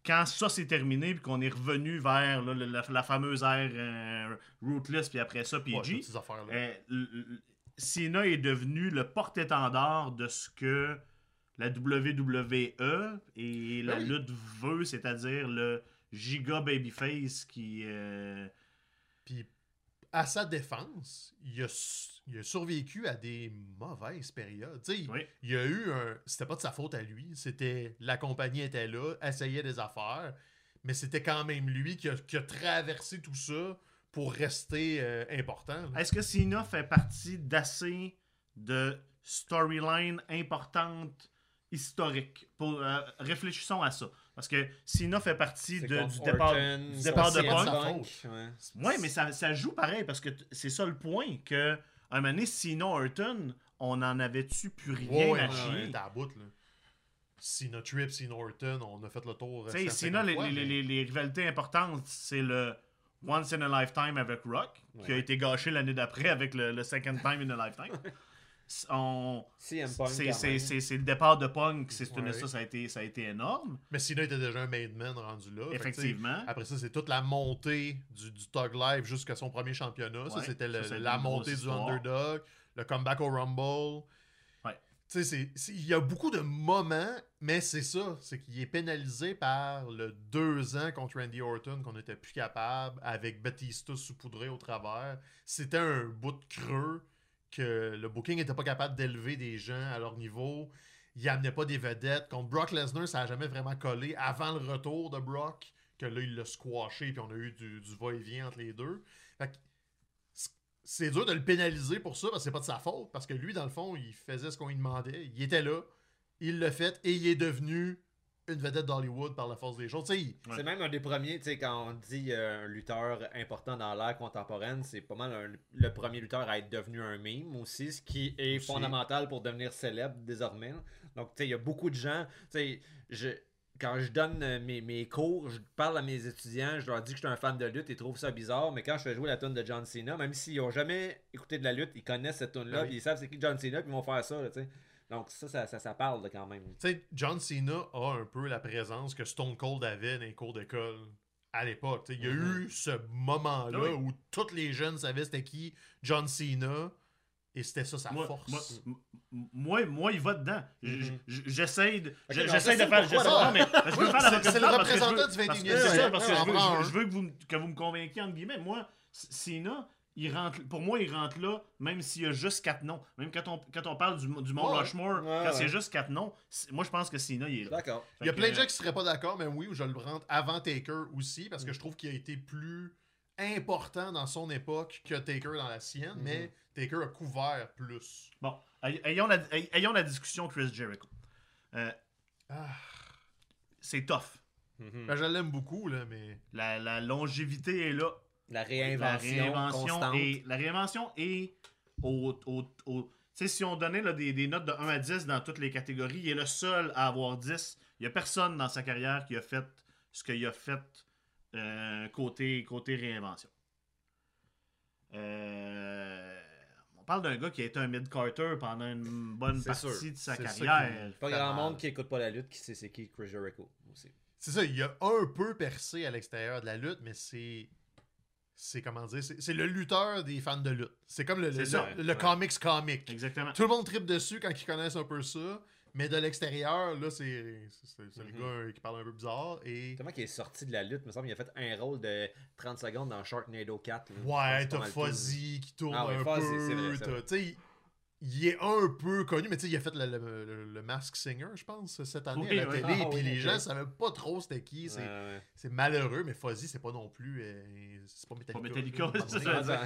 quand ça s'est terminé puis qu'on est revenu vers là, la, la fameuse ère euh, Rootless puis après ça Ouais, PG, affaires-là. euh, l- Cena est devenu le porte-étendard de ce que la WWE et la oui. lutte veut, c'est-à-dire le giga babyface qui. euh, à sa défense, il a, su- il a survécu à des mauvaises périodes. Oui. il y a eu un. C'était pas de sa faute à lui. C'était. La compagnie était là, essayait des affaires. Mais c'était quand même lui qui a, qui a traversé tout ça pour rester euh, important. Est-ce que Cena fait partie d'assez de storylines importantes historiques? Pour, euh, Réfléchissons à ça. Parce que Cena fait partie de, du départ, Orton, du départ de c'est Punk. ouais. Oui, mais ça, ça joue pareil parce que c'est ça le point que à un moment donné, Cena Orton, on en avait-tu plus rien Ouais, à chier? ouais, t'es à bout, là. Cena Trip, Cena Orton, on a fait le tour. Tu sais, euh, 50 les, fois, les, mais- les- les rivalités importantes, c'est le Once in a Lifetime avec Rock, qui a été gâché l'année d'après avec le, le Second Time in a Lifetime. On- C'est le départ de Punk, c'est Ouais. ça, ça a, été, ça a été énorme, Mais Cena était déjà un made man rendu là. Effectivement. Après ça, c'est toute la montée du, du Tug Life jusqu'à son premier championnat. ça, Ouais, c'était ça, la montée du histoire. underdog, le comeback au Rumble. Ouais. Tu sais, c'est- c'est- il y a beaucoup de moments, mais c'est ça. C'est qu'il est pénalisé par le deux ans contre Randy Orton qu'on n'était plus capable, avec Batista saupoudré au travers. C'était un bout de creux le booking n'était pas capable d'élever des gens à leur niveau. Il amenait pas des vedettes. Contre Brock Lesnar, ça n'a jamais vraiment collé avant le retour de Brock, que là, il l'a squashé, puis on a eu du, du va-et-vient entre les deux. C'est dur de le pénaliser pour ça, parce que c'est pas de sa faute, parce que lui, dans le fond, il faisait ce qu'on lui demandait. Il était là, il l'a fait, et il est devenu une vedette d'Hollywood par la force des choses. C'est même un des premiers, tu sais, quand on dit euh, un lutteur important dans l'ère contemporaine, c'est pas mal un- le premier lutteur à être devenu un meme aussi, ce qui est Aussi. fondamental pour devenir célèbre désormais. Donc, tu sais, il y a beaucoup de gens, tu sais, je. Quand je donne euh, mes, mes cours, je parle à mes étudiants, je leur dis que je suis un fan de lutte, ils trouvent ça bizarre, mais quand je fais jouer la tune de John Cena, même s'ils n'ont jamais écouté de la lutte, ils connaissent cette tune là oui. puis ils savent c'est qui John Cena, puis ils vont faire ça, tu sais. Donc ça ça, ça, ça parle quand même. Tu sais, John Cena a un peu la présence que Stone Cold avait dans les cours d'école à l'époque. Tu sais, Il y a Mhm. eu ce moment-là Oui. où tous les jeunes savaient c'était qui John Cena et c'était ça sa Moi, force. moi, moi, moi, il va dedans. Mhm. j- J'essaie de, de faire. pourquoi, non, mais je veux Oui, faire c'est- le diable parce que je veux- représentant du parce que 21e C'est ça, siècle. parce que je veux, que vous, me- que vous me convainquiez, entre guillemets. Moi, Cena, il rentre, pour moi, il rentre là, même s'il y a juste quatre noms. Même quand on, quand on parle du, du Mont Ouais. Rushmore, Ouais, quand il y a ouais. juste quatre noms, moi, je pense que Cena, il est là. D'accord. Il y a plein de que, gens qui seraient pas d'accord, mais oui, je le rentre avant Taker aussi, parce que je trouve qu'il a été plus important dans son époque que Taker dans la sienne, Mhm. mais Taker a couvert plus. Bon, ay- ayons la, ayons la discussion Chris Jericho. Euh, Ah. c'est tough. Mhm. Ben, je l'aime beaucoup, là, mais. La, la longévité est là. La la réinvention, réinvention constante. est la réinvention est au, si on donnait là, des, des notes de 1 à 10 dans toutes les catégories il est le seul à avoir 10 il y a personne dans sa carrière qui a fait ce qu'il a fait euh, côté côté réinvention Euh, on parle d'un gars qui a été un mid-carter pendant une bonne partie sûr. de sa carrière Pas grand mal. monde qui écoute pas la lutte qui sait c'est qui Chris Jericho aussi. C'est ça, il a un peu percé à l'extérieur de la lutte, mais c'est. C'est comment dire? C'est c'est le lutteur des fans de lutte. C'est comme le, le, ça, le- comics comic. exactement Tout le monde tripe dessus quand ils connaissent un peu ça, mais de l'extérieur, là, c'est le Mhm. gars qui parle un peu bizarre. Et. Tellement qu'il est sorti de la lutte, me semble, il a fait un rôle de 30 secondes dans Sharknado 4. là. Ouais, t'as. Fuzzy qui tourne Ah ouais, un Fuzzy, c'est peu. Tu sais, il est un peu connu, mais tu sais, il a fait le, le, le- le Mask Singer, je pense, cette année Oui, à la oui. télé. Ah puis oui, les gens savaient pas trop c'était qui. C'est Ouais, ouais. c'est malheureux, mais Fuzzy, c'est pas non plus. euh, c'est pas Metallica. Pas Metallica.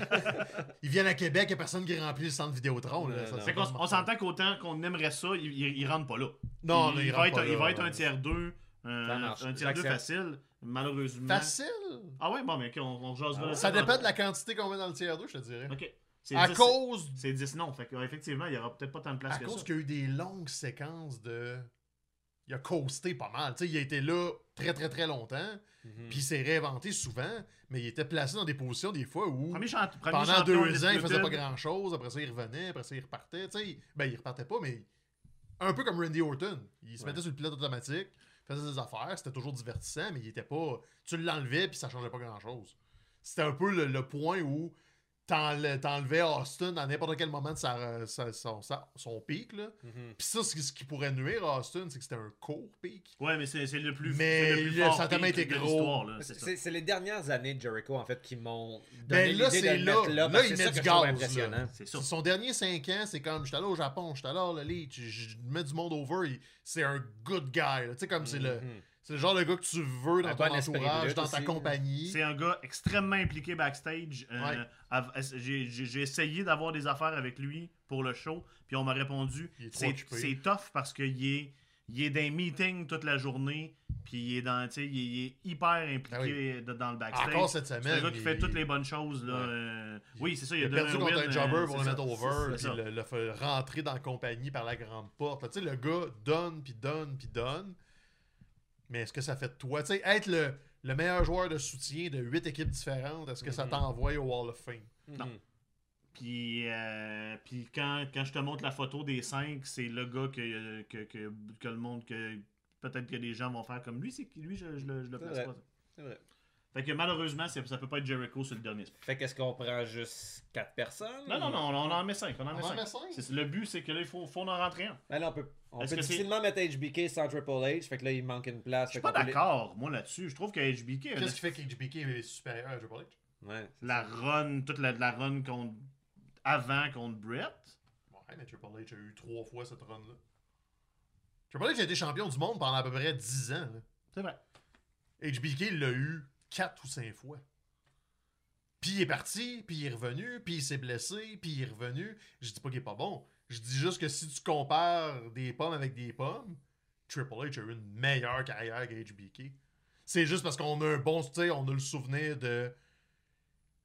Ils viennent à Québec, il y a personne qui remplit le centre Vidéotron. là, Non, ça, on s'entend qu'autant qu'on aimerait ça il, il, il rentre pas là Non, il, non, il va être, pas il là, va être un tiers 2 Ça marche, un tiers 2 j'accepte. facile malheureusement Facile? Ah ouais, bon, mais ok, on, on jase Ah. Ça dépend de la quantité qu'on met dans le tiers 2, je te dirais. Ok. C'est À 10, cause C'est 10 non. Fait effectivement, il y aura peut-être pas tant de place À que cause ça. qu'il y a eu des longues séquences de. Il a coasté pas mal. Il a été là très très très longtemps. Mhm. Puis il s'est réinventé souvent. Mais il était placé dans des positions des fois où. Premier, pendant deux ans, il faisait pas Undisputed. grand chose. Après ça, il revenait. Après ça, il repartait. Tu sais, ben, il repartait pas, mais. Un peu comme Randy Orton. Il se Ouais. mettait sur le pilote automatique, faisait ses affaires. C'était toujours divertissant, mais il était pas. Tu l'enlevais, puis ça changeait pas grand chose. C'était un peu le, le point où t'enlevais Austin à n'importe quel moment de sa, sa- son, sa- son pic. Là. Mhm. Puis ça, ce qui- ce qui pourrait nuire à Austin, c'est que c'était un court pic. Ouais, mais c'est c'est le plus. Mais c'est le plus le- fort ça a tellement été de gros. l'histoire, là, c'est ça. C'est c'est les dernières années de Jericho en fait qui m'ont donné Ben là, l'idée de c'est le là. mettre là, Là, il met du gaz. C'est ça. Son dernier 5 ans, c'est comme j'étais allé au Japon, j'étais allé à l'Elite, je, mets du monde over, il- c'est un good guy. là. Tu sais, comme c'est le, Mhm. C'est le genre de gars que tu veux dans Un ton entourage, dans ta aussi. compagnie. C'est un gars extrêmement impliqué backstage. Euh, Ouais. J'ai essayé d'avoir des affaires avec lui pour le show, puis on m'a répondu c'est c'est tough parce qu'il est, il est dans les meetings toute la journée, puis il est dans, tu sais, il, est- il est hyper impliqué de- dans le backstage. Ah Encore cette C'est semaine. le gars qui il- fait toutes les bonnes choses. Là. Ouais. euh, Oui, c'est ça. Il Il a perdu un contre win, un jobber euh, pour c'est le mettre over, C'est puis le, le fait rentrer dans la compagnie par la grande porte. Tu sais, le gars donne, puis donne, puis donne. Mais est-ce que ça fait de toi? Tu sais, être le, le meilleur joueur de soutien de huit équipes différentes, est-ce que ça Mhm. t'envoie au Wall of Fame? Non. Mhm. Puis, euh, puis quand, quand je te montre la photo des cinq, c'est le gars que, que, que, que le monde, que peut-être que les gens vont faire comme lui, c'est lui, je, je le, je le place vrai. pas. C'est vrai. Fait que malheureusement, ça peut pas être Jericho sur le dernier spot. Fait qu'est-ce qu'on prend juste 4 personnes Non, non, non, on, en met cinq. On en met On en cinq. met cinq? C'est- Le but, c'est que là, il faut, faut en rentrer un. Ben là, on peut, on peut difficilement mettre HBK sans Triple H. Fait que là, il manque une place. Je suis pas d'accord, moi, là-dessus. Je trouve que HBK, Qu'est-ce qui fait qu'HBK est supérieur à Triple H? Ouais. la run, toute la, la run contre, avant contre Brett, Ouais, mais Triple H a eu trois fois cette run-là. Triple H a été champion du monde pendant à peu près 10 ans. c'est vrai. HBK il l'a eu 4 ou 5 fois. Puis il est parti, puis il est revenu, puis il s'est blessé, puis il est revenu. Je dis pas qu'il est pas bon. Je dis juste que si tu compares des pommes avec des pommes, Triple H a eu une meilleure carrière qu'HBK. C'est juste parce qu'on a un bon, tu sais, on a le souvenir de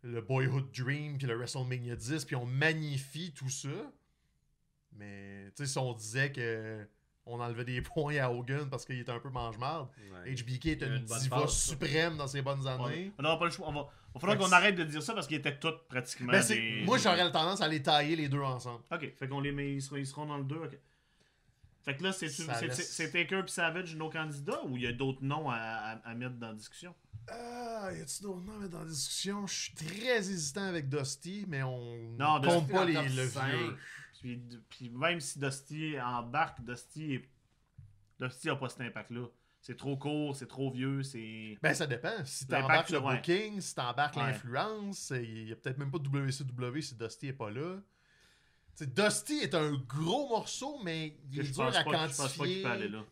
le Boyhood Dream, puis le WrestleMania 10, puis on magnifie tout ça. Mais, tu sais, si on disait que on enlevait des points à Hogan parce qu'il était un peu mange-marde, Ouais. HBK a une, diva suprême dans ses bonnes On années. on n'aura pas le choix. On va, Fait que qu'on arrête de dire ça parce qu'ils étaient tous pratiquement. Ben, des- Moi, j'aurais tendance à les tailler les deux ensemble. Ok, fait qu'on les met, ils seront, ils seront dans le 2. ok. Fait que là, c'est laisse- Taker et Savage nos candidats ou il y a d'autres noms à, à- à mettre dans la discussion? Ah, y a-tu d'autres noms à mettre dans la discussion? Je suis très hésitant avec Dusty, mais on Non, compte Dusty pas les, le vieux. puis, puis même si Dusty embarque, Dusty est... Dusty a pas cet impact-là. C'est trop court, c'est trop vieux, c'est. Ben, ça dépend. Si t'embarques le ouais. booking, si t'embarques Ouais. l'influence, il y a peut-être même pas de WCW si Dusty est pas là. T'sais, Dusty est un gros morceau, mais il est Je dur à pas- quantifier.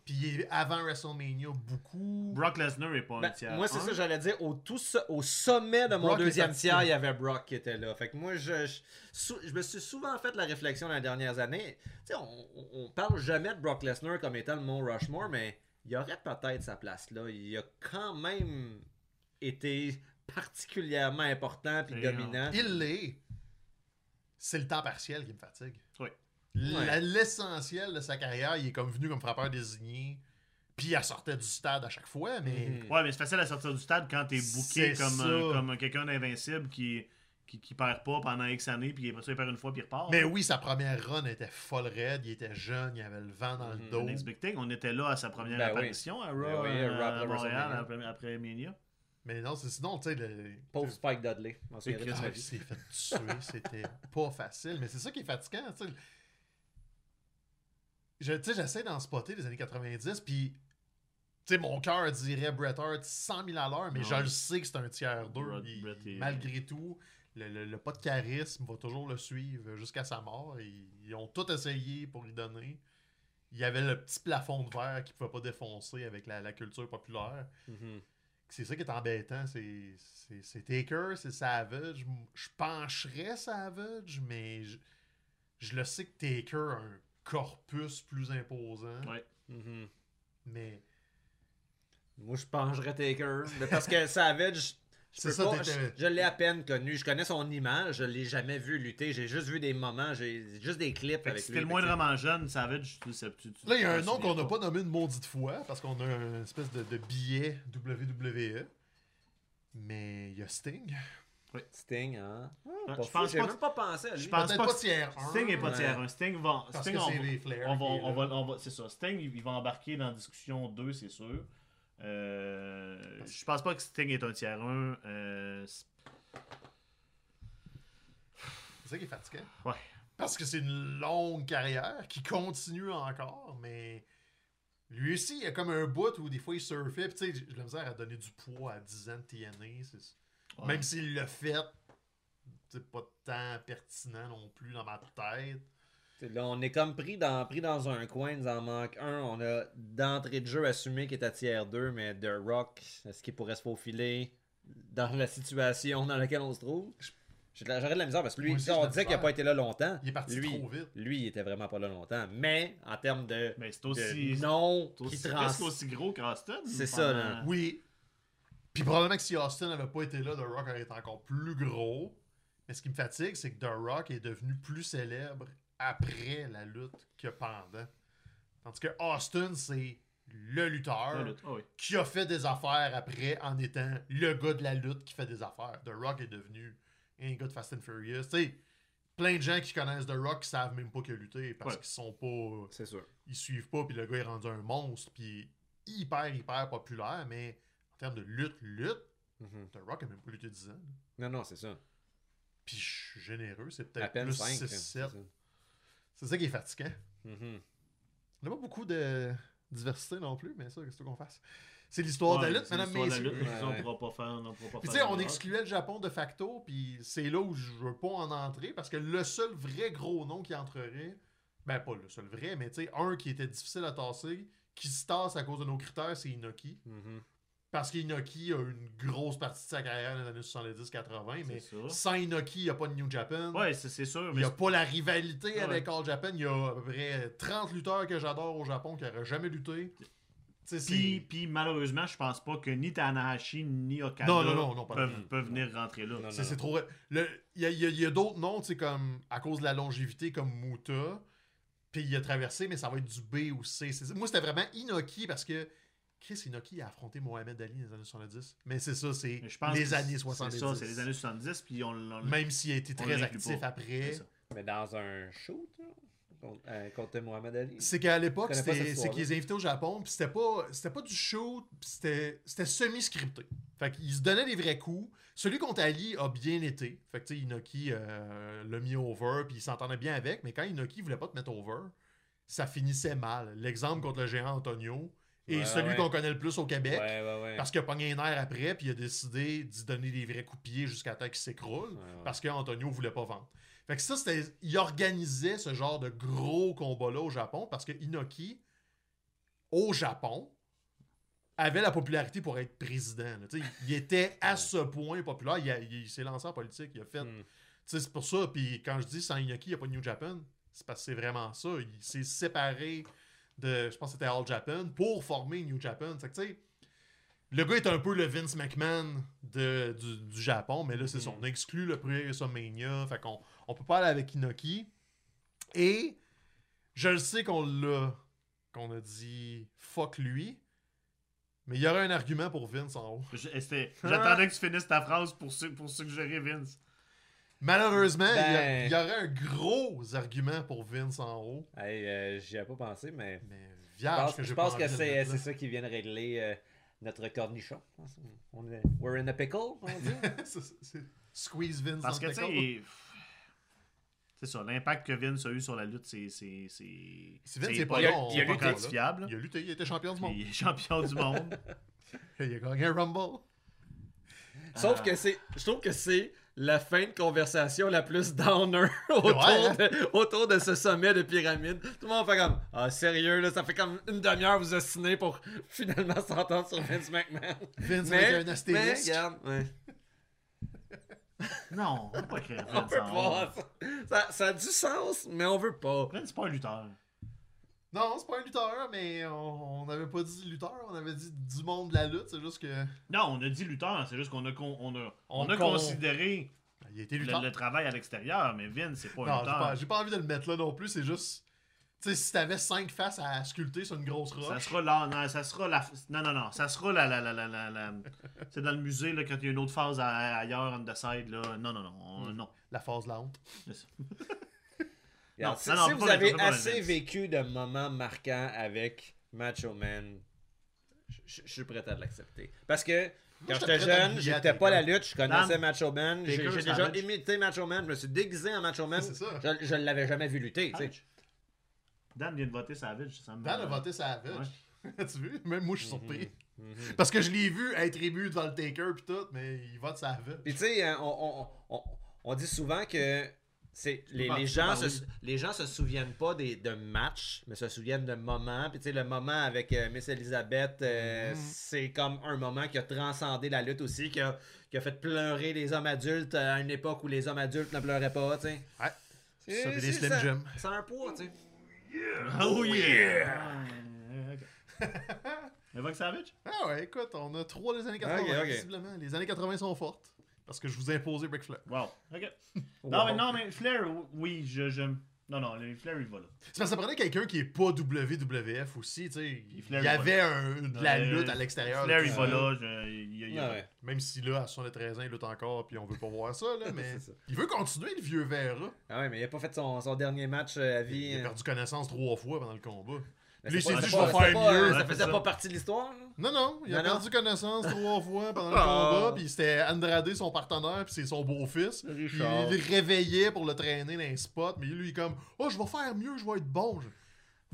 Puis il est avant WrestleMania beaucoup. Brock Lesnar est pas Ben, un tiers. moi, c'est ça j'allais dire. Au, tout au sommet de mon Brock deuxième tiers, il y avait Brock qui était là. Fait que moi, je, je, sou- je me suis souvent fait la réflexion dans les dernières années. Tu sais, on, on- on parle jamais de Brock Lesnar comme étant le Mont Rushmore, mais il aurait peut-être sa place là. Il a quand même été particulièrement important puis dominant. Il l'est. C'est le temps partiel qui me fatigue. Oui. L'essentiel de sa carrière, il est comme venu comme frappeur désigné. Puis il sortait du stade à chaque fois, mais. Mhm. Ouais, mais c'est facile à sortir du stade quand t'es booké comme, euh, comme quelqu'un d'invincible qui, qui, qui perd pas pendant X années, puis après ça, il perd une fois, puis il repart. Mais oui, sa première run était folle raide, il était jeune, il avait le vent dans le dos. Next Big Thing, on était là à sa première Ben oui. apparition à Raw, Ben oui, à après Montréal après, après Mania. Mais non, c'est sinon, tu sais, le. Pauvre Spike Dudley. S'est fait tuer, c'était pas facile. Mais c'est ça qui est fatigant, tu sais. Je- Tu sais, j'essaie d'en spotter les années 90, puis. Tu sais, mon cœur dirait Bret Hart 100 000 à l'heure, mais je le sais que c'est un tiers 2. Bret- Bret est- Malgré tout, le, le- le pas de charisme va toujours le suivre jusqu'à sa mort. Ils, ils ont tout essayé pour lui donner. Il y avait le petit plafond de verre qu'il ne pouvait pas défoncer avec la, la culture populaire. Mhm. C'est ça qui est embêtant. C'est c'est- c'est Taker, c'est Savage. Je pencherais Savage, mais je, je le sais que Taker a un corpus plus imposant. Ouais. Mhm. Mais Moi, je pencherais Taker. Mais parce que Savage, je, ça, pas- je, je l'ai à peine connu. Je connais son image, je l'ai jamais vu lutter. J'ai juste vu des moments, j'ai juste des clips Fait avec lui. t'es le moindrement jeune, Savage, tu sais, tu, tu- là, il y a un nom qu'on n'a pas nommé une maudite fois parce qu'on a une espèce de, de billet WWE. Mais il y a Sting. Sting, hein? Je fou, pense pas même pas pensé à lui. je pense pas pas, que- tiers 1. Sting est pas Ouais. tiers 1. Sting va. Parce Sting, que on, c'est va- les Flair on va, qui est on là. va, on va- c'est ça. Sting, il, il va embarquer dans la discussion 2, c'est sûr. Euh, je pense pas que Sting est un tiers 1. Euh, c'est- ça qui est fatigant. ouais. Parce que c'est une longue carrière qui continue encore, mais lui aussi, il y a comme un bout où des fois il surfait. Puis tu sais, j'ai la misère à donner du poids à 10 ans de TNA. Ouais. Même s'il l'a fait, c'est pas tant pertinent non plus dans ma tête. Là, on est comme pris dans, pris dans un coin, il nous en manque un. On a d'entrée de jeu assumé qu'il est à tiers 2, mais The Rock, est-ce qu'il pourrait se faufiler dans la situation dans laquelle on se trouve? De J'aurais de la misère parce que lui, aussi, on de disait qu'il n'a pas été là longtemps. Il est parti lui, trop vite. Lui, il était vraiment pas là longtemps. Mais en termes de, Mais c'est de aussi. nom c'est qui trans... presque aussi gros qu'Austin. C'est ça, là. Oui. Puis probablement que si Austin n'avait pas été là, The Rock aurait été encore plus gros. Mais ce qui me fatigue, c'est que The Rock est devenu plus célèbre après la lutte que pendant. Tandis que Austin, c'est le lutteur oui. qui a fait des affaires après en étant le gars de la lutte qui fait des affaires. The Rock est devenu un gars de Fast and Furious. Tu sais, plein de gens qui connaissent The Rock savent même pas qu'il a lutté parce Ouais. qu'ils sont pas. C'est sûr. Ils suivent pas, puis le gars est rendu un monstre, puis hyper, hyper populaire, mais en termes de lutte, lutte, Mhm. The Rock a même pas lutté 10 ans. Non, non, c'est ça. Puis je suis généreux, c'est peut-être plus 5. 6-7. C'est ça qui est fatigant. Mhm. On n'a pas beaucoup de diversité non plus, mais ça, qu'est-ce qu'on fasse? C'est l'histoire de la lutte, c'est mesdames, l'histoire de la messieurs. lutte, Ouais, On ouais. pourra pas faire. On pourra pas Puis faire on excluait le Japon de facto, puis c'est là où je veux pas en entrer, parce que le seul vrai gros nom qui entrerait, ben pas le seul vrai, mais tu sais, un qui était difficile à tasser, qui se tasse à cause de nos critères, c'est Inoki. Mhm. Parce qu'Inoki a une grosse partie de sa carrière dans les années 70-80, mais ça. sans Inoki, il n'y a pas de New Japan. Ouais, c'est c'est sûr. Il n'y a pas la rivalité Ouais. avec All Japan. Il y a à peu près 30 lutteurs que j'adore au Japon qui n'auraient jamais lutté. Tu sais, c'est- Puis, puis malheureusement, je pense pas que ni Tanahashi ni Okada Non, non, non, non, pas peuvent, peuvent venir rentrer là. C'est c'est trop. Il y a, il y a- il y a d'autres noms, tu sais, comme à cause de la longévité, comme Muta. Puis il a traversé, mais ça va être du B ou C. Moi, c'était vraiment Inoki parce que Chris Inoki a affronté Mohamed Ali dans les années 70. Mais c'est ça, c'est les années c'est 70. ça, c'est les années 70, puis on, on- Même s'il a été très actif pas. après. Mais dans un shoot, là, contre, euh, contre Mohamed Ali. C'est qu'à l'époque, c'est qu'ils les invitaient au Japon, puis c'était pas, c'était pas du show, puis c'était c'était semi-scripté. Fait qu'ils se donnaient des vrais coups. Celui contre Ali a bien été. Fait que, tu sais, Inoki euh, l'a mis over, puis il s'entendait bien avec, mais quand Inoki voulait pas te mettre over, ça finissait mal. L'exemple contre le géant Antonio Ouais, celui ouais. qu'on connaît le plus au Québec. Ouais. Parce qu'il a pogné un air après, puis il a décidé d'y donner des vrais coups de pied jusqu'à temps qu'il s'écroule parce qu'Antonio voulait pas vendre. Fait que ça, c'était. Il organisait ce genre de gros combat-là au Japon parce que Inoki, au Japon, avait la popularité pour être président. Il était à ce point populaire. Il, a- il s'est lancé en politique. Il a fait. Mm. Sais, C'est pour ça. Puis quand je dis sans Inoki, il n'y a pas de New Japan, c'est parce que c'est vraiment ça. Il s'est séparé de. Je pense que c'était All Japan pour former New Japan. Fait que, tu sais, le gars est un peu le Vince McMahon de, du, du Japon, mais là, c'est ça. Mm. On exclut le premier WrestleMania. Fait qu'on on peut pas aller avec Inoki. Et je le sais qu'on l'a. Qu'on a dit fuck lui. Mais il y aurait un argument pour Vince en haut. J'attendais que tu finisses ta phrase pour, su- pour suggérer Vince. Malheureusement, il y a- Ben. il y, aurait un gros argument pour Vince en haut. Hey, euh, J'y ai pas pensé, mais. Mais Je vierge pense, que je pense que de c'est là. ça qui vient de régler euh, notre cornichon. On est, we're in a pickle, on dit. Squeeze Vince Parce que, dans tu sais, c'est ça, l'impact que Vince a eu sur la lutte, c'est. C'est c'est- Si Vince c'est n'est pas il a- là, on il a pas quantifiable. Il a lutté, il était champion du monde. Il est champion du monde. Il a gagné un Rumble. Sauf Ah. que c'est. Je trouve que c'est la fin de conversation la plus downer autour, Ouais, hein? de, autour de ce sommet de pyramide. Tout le monde fait comme Ah, sérieux, là, ça fait comme une demi-heure vous ostinez pour finalement s'entendre sur Vince McMahon. Vince mais, avec un mais, astérisque. regarde, ouais. Non, on peut pas on Vince peut en haut. pas. Ça, ça a du sens, mais on veut pas. Vince, c'est pas un lutteur. Non, c'est pas un lutteur, mais on n'avait pas dit lutteur, on avait dit du monde de la lutte. C'est juste que. Non, on a dit lutteur, c'est juste qu'on a, con- on a, on On a con- considéré il a été le, travail à l'extérieur, mais Vince, c'est pas un non, j'ai lutteur. pas, j'ai pas envie de le mettre là non plus. C'est juste. Tu sais, si t'avais cinq faces à sculpter sur une grosse Ça roche. sera là, non, ça sera la, non, non, non, ça sera la, la, la, la, la, c'est dans le musée, là, quand il y a une autre phase à- ailleurs, on the side, là, non, non, non, on- Hmm. non. La phase de la honte. C'est ça. Si non, vous avez assez vécu de moments marquants avec Macho Man, je suis prêt à l'accepter. Parce que quand j'étais jeune, j'étais pas la lutte, je connaissais Dan, Macho Man, j'ai déjà imité Macho Man, je me suis déguisé en Macho Man, C'est ça. je, je l'avais jamais vu lutter. Dan vient de voter Savage, ça me Dan a voté Savage. tu vu? Même moi, je suis surpris. Mhm. Parce que je l'ai vu être ému devant le Taker pis tout, mais il vote Savage. Puis tu sais, hein, on, on- on- on dit souvent que c'est les, les, gens se, les gens se souviennent pas des, de matchs, mais se souviennent de moments. Puis tu sais, le moment avec euh, Miss Elizabeth, euh, Mhm. c'est comme un moment qui a transcendé la lutte aussi, qui a, qui a fait pleurer les hommes adultes à une époque où les hommes adultes ne pleuraient pas, tu sais. Ouais. C'est- Ça fait des c'est- ça- un poids, tu sais. Oh yeah! Ah, ok. Evoque Savage? Ah ouais, écoute, on a trois des années 80, Ok, ok. visiblement. Les années 80 sont fortes. Parce que je vous ai imposé Brick Flair. Wow. Ok. Non, Wow. mais, non, mais Flair, oui, je. je... Non, non, le Flair, il va là. C'est parce que ça prenait quelqu'un qui est pas WWF aussi, tu sais. Il y avait un- de la lutte à l'extérieur. Flair, de il va là. je- il il Ouais. Même si là, à 73 ans, il lutte encore, puis on veut pas voir ça, là, mais... Il veut continuer, le vieux Vera. Ah ouais, mais il a pas fait son, son dernier match euh, à vie. Il a euh. perdu connaissance trois fois pendant le combat. Mais Lui, il c'est s'est dit, je vais faire mieux. Ça faisait pas partie de l'histoire, là? Non, non, il a perdu connaissance trois fois pendant le Ah. combat, puis c'était Andrade, son partenaire, puis c'est son beau-fils. Il le réveillait pour le traîner dans un spot, mais lui, il est comme « Oh, je vais faire mieux, je vais être bon. Je-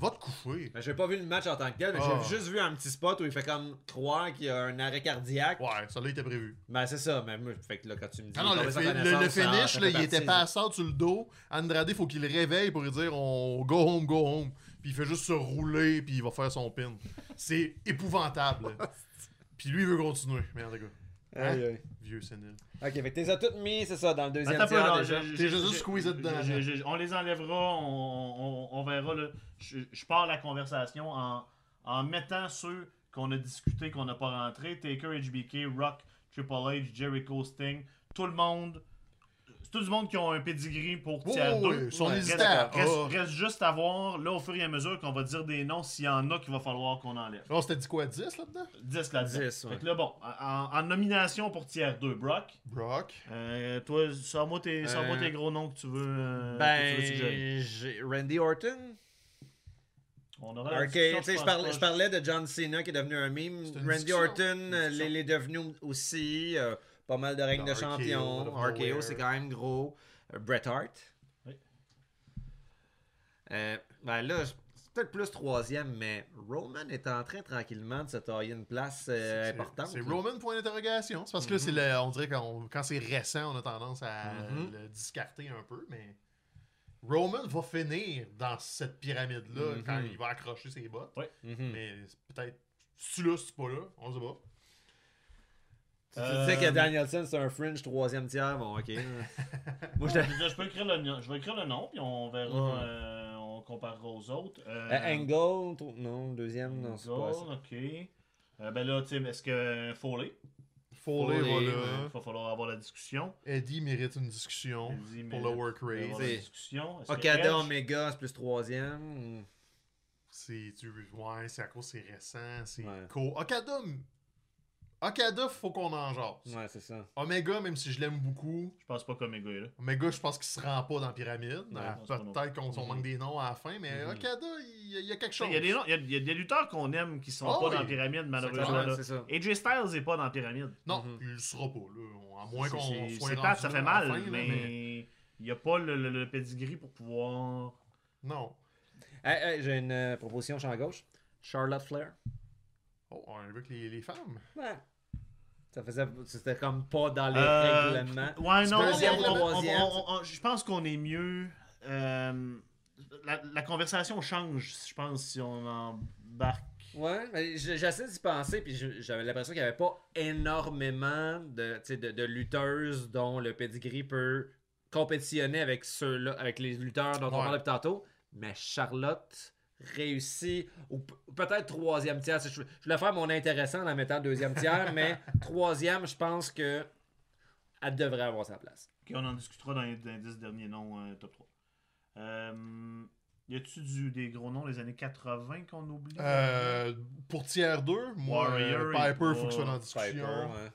Va te coucher. Ben, j'ai pas vu le match en tant que tel, mais Ah. j'ai juste vu un petit spot où il fait comme croire qu'il y a un arrêt cardiaque. Ouais, ça là, il était prévu. Ben c'est ça, mais moi, fait que là, quand tu me dis. Ah non, il le, fi- finish, ça là, fait il était passant sur le dos. Andrade, faut qu'il le réveille pour lui dire on go home, go home. Puis il fait juste se rouler, puis il va faire son pin. C'est épouvantable. puis lui, il veut continuer. Merde, les gars. Aïe, aïe. Vieux sénile. Ok, fait que t'es toutes mis, c'est ça, dans le deuxième Attends tiers non, déjà. T'es juste squeezé dedans, je- là. je- On les enlèvera, on, on- on verra. Là. Je, je pars la conversation en, en mettant ceux qu'on a discuté, qu'on n'a pas rentré. Taker, HBK, Rock, Triple H, Jericho, Sting. Tout le monde. C'est tout le monde qui ont un pedigree pour Oh, tiers 2. oui, ils sont. Reste, reste- Ah. reste juste à voir, là, au fur et à mesure qu'on va dire des noms, s'il y en a qu'il va falloir qu'on enlève. Oh, c'était dit quoi, 10 là-dedans? 10 là-dedans. 10, ouais. Fait que là, bon, en, en nomination pour tiers 2, Brock. Brock. Euh, toi, sors-moi tes, sors-moi Euh, tes gros noms que tu veux, euh, que tu veux suggérer. Ben, Randy Orton. On aura la Ok, discussion, tu sais, je pense parlais, je parlais de John Cena qui est devenu un meme. Randy. Orton, euh, discussion. il est devenu aussi. euh, pas mal de règnes de champion. RKO, c'est quand même gros. Euh, Bret Hart. Oui. Euh, ben là, c'est peut-être plus troisième, mais Roman est en train tranquillement de se tailler une place euh, importante. C'est. Roman point d'interrogation. C'est parce que là, c'est le, on dirait que quand c'est récent, on a tendance à Mhm. le discarter un peu, mais Roman va finir dans cette pyramide-là Mhm. quand il va accrocher ses bottes. Mhm. Mais peut-être, si là, c'est pas là, on sait pas. Tu te disais que Euh, Danielson c'est un fringe troisième tiers, bon ok. Moi je peux écrire le, nom- je vais écrire le nom, puis on verra, Ouais. euh, on comparera aux autres. Euh, Euh, Angle, non, deuxième, non, c'est pas Angle, ça. ok. Euh, ben là, tu sais, est-ce que Foley? Foley, Foley, va là. Il va falloir avoir la discussion. Eddie mérite une discussion Eddie pour mérite le work rate. Okada, Omega, c'est plus troisième. C'est tu- ouais, c'est à cause c'est récent, c'est Ouais. cool. Okada, Okada, faut qu'on en jase. Ouais, c'est ça. Omega, même si je l'aime beaucoup, Je pense pas qu'Omega est là. Omega, je pense qu'il se rend pas dans la pyramide. Pas non Peut-être qu'on s'en manque des noms à la fin, mais Mhm. Okada, il y, a- il y a quelque chose. Il y, a des noms- il y a- il y a des lutteurs qu'on aime qui sont Ah pas oui. dans la pyramide, malheureusement. là. c'est ça. AJ Styles est pas dans la pyramide. Non, Mhm. il le sera pas, là. À moins C'est- qu'on c'est- soit C'est plate, ça fait mal, fin, mais il n'y a pas le, le, le pedigree pour pouvoir. Non. Hey, hey, J'ai une euh, proposition champ gauche. Charlotte Flair. Oh, on veut que les, les femmes. Ouais. Ça faisait. C'était comme pas dans les Euh, règlements. Ouais, non, Deuxième on- troisième, je pense qu'on est mieux. euh, la, la conversation change, je pense, si on embarque. Ouais, mais j'essaie d'y penser, puis j'avais l'impression qu'il n'y avait pas énormément de, de, de lutteuses dont le pedigree peut compétitionner avec ceux-là, avec les lutteurs dont on parlait plus tantôt. Mais Charlotte réussit, ou peut-être troisième tiers. Je, je voulais faire mon intéressant en la mettant deuxième tiers, mais troisième, je pense que elle devrait avoir sa place. Ok, on en discutera dans les, dans les 10 derniers noms euh, top 3. Euh, y a-tu des gros noms des années 80 qu'on oublie? Euh, pour tiers 2, moi, Warrior, euh, il Piper, va- faut que ce soit dans la discussion. Piper, ouais.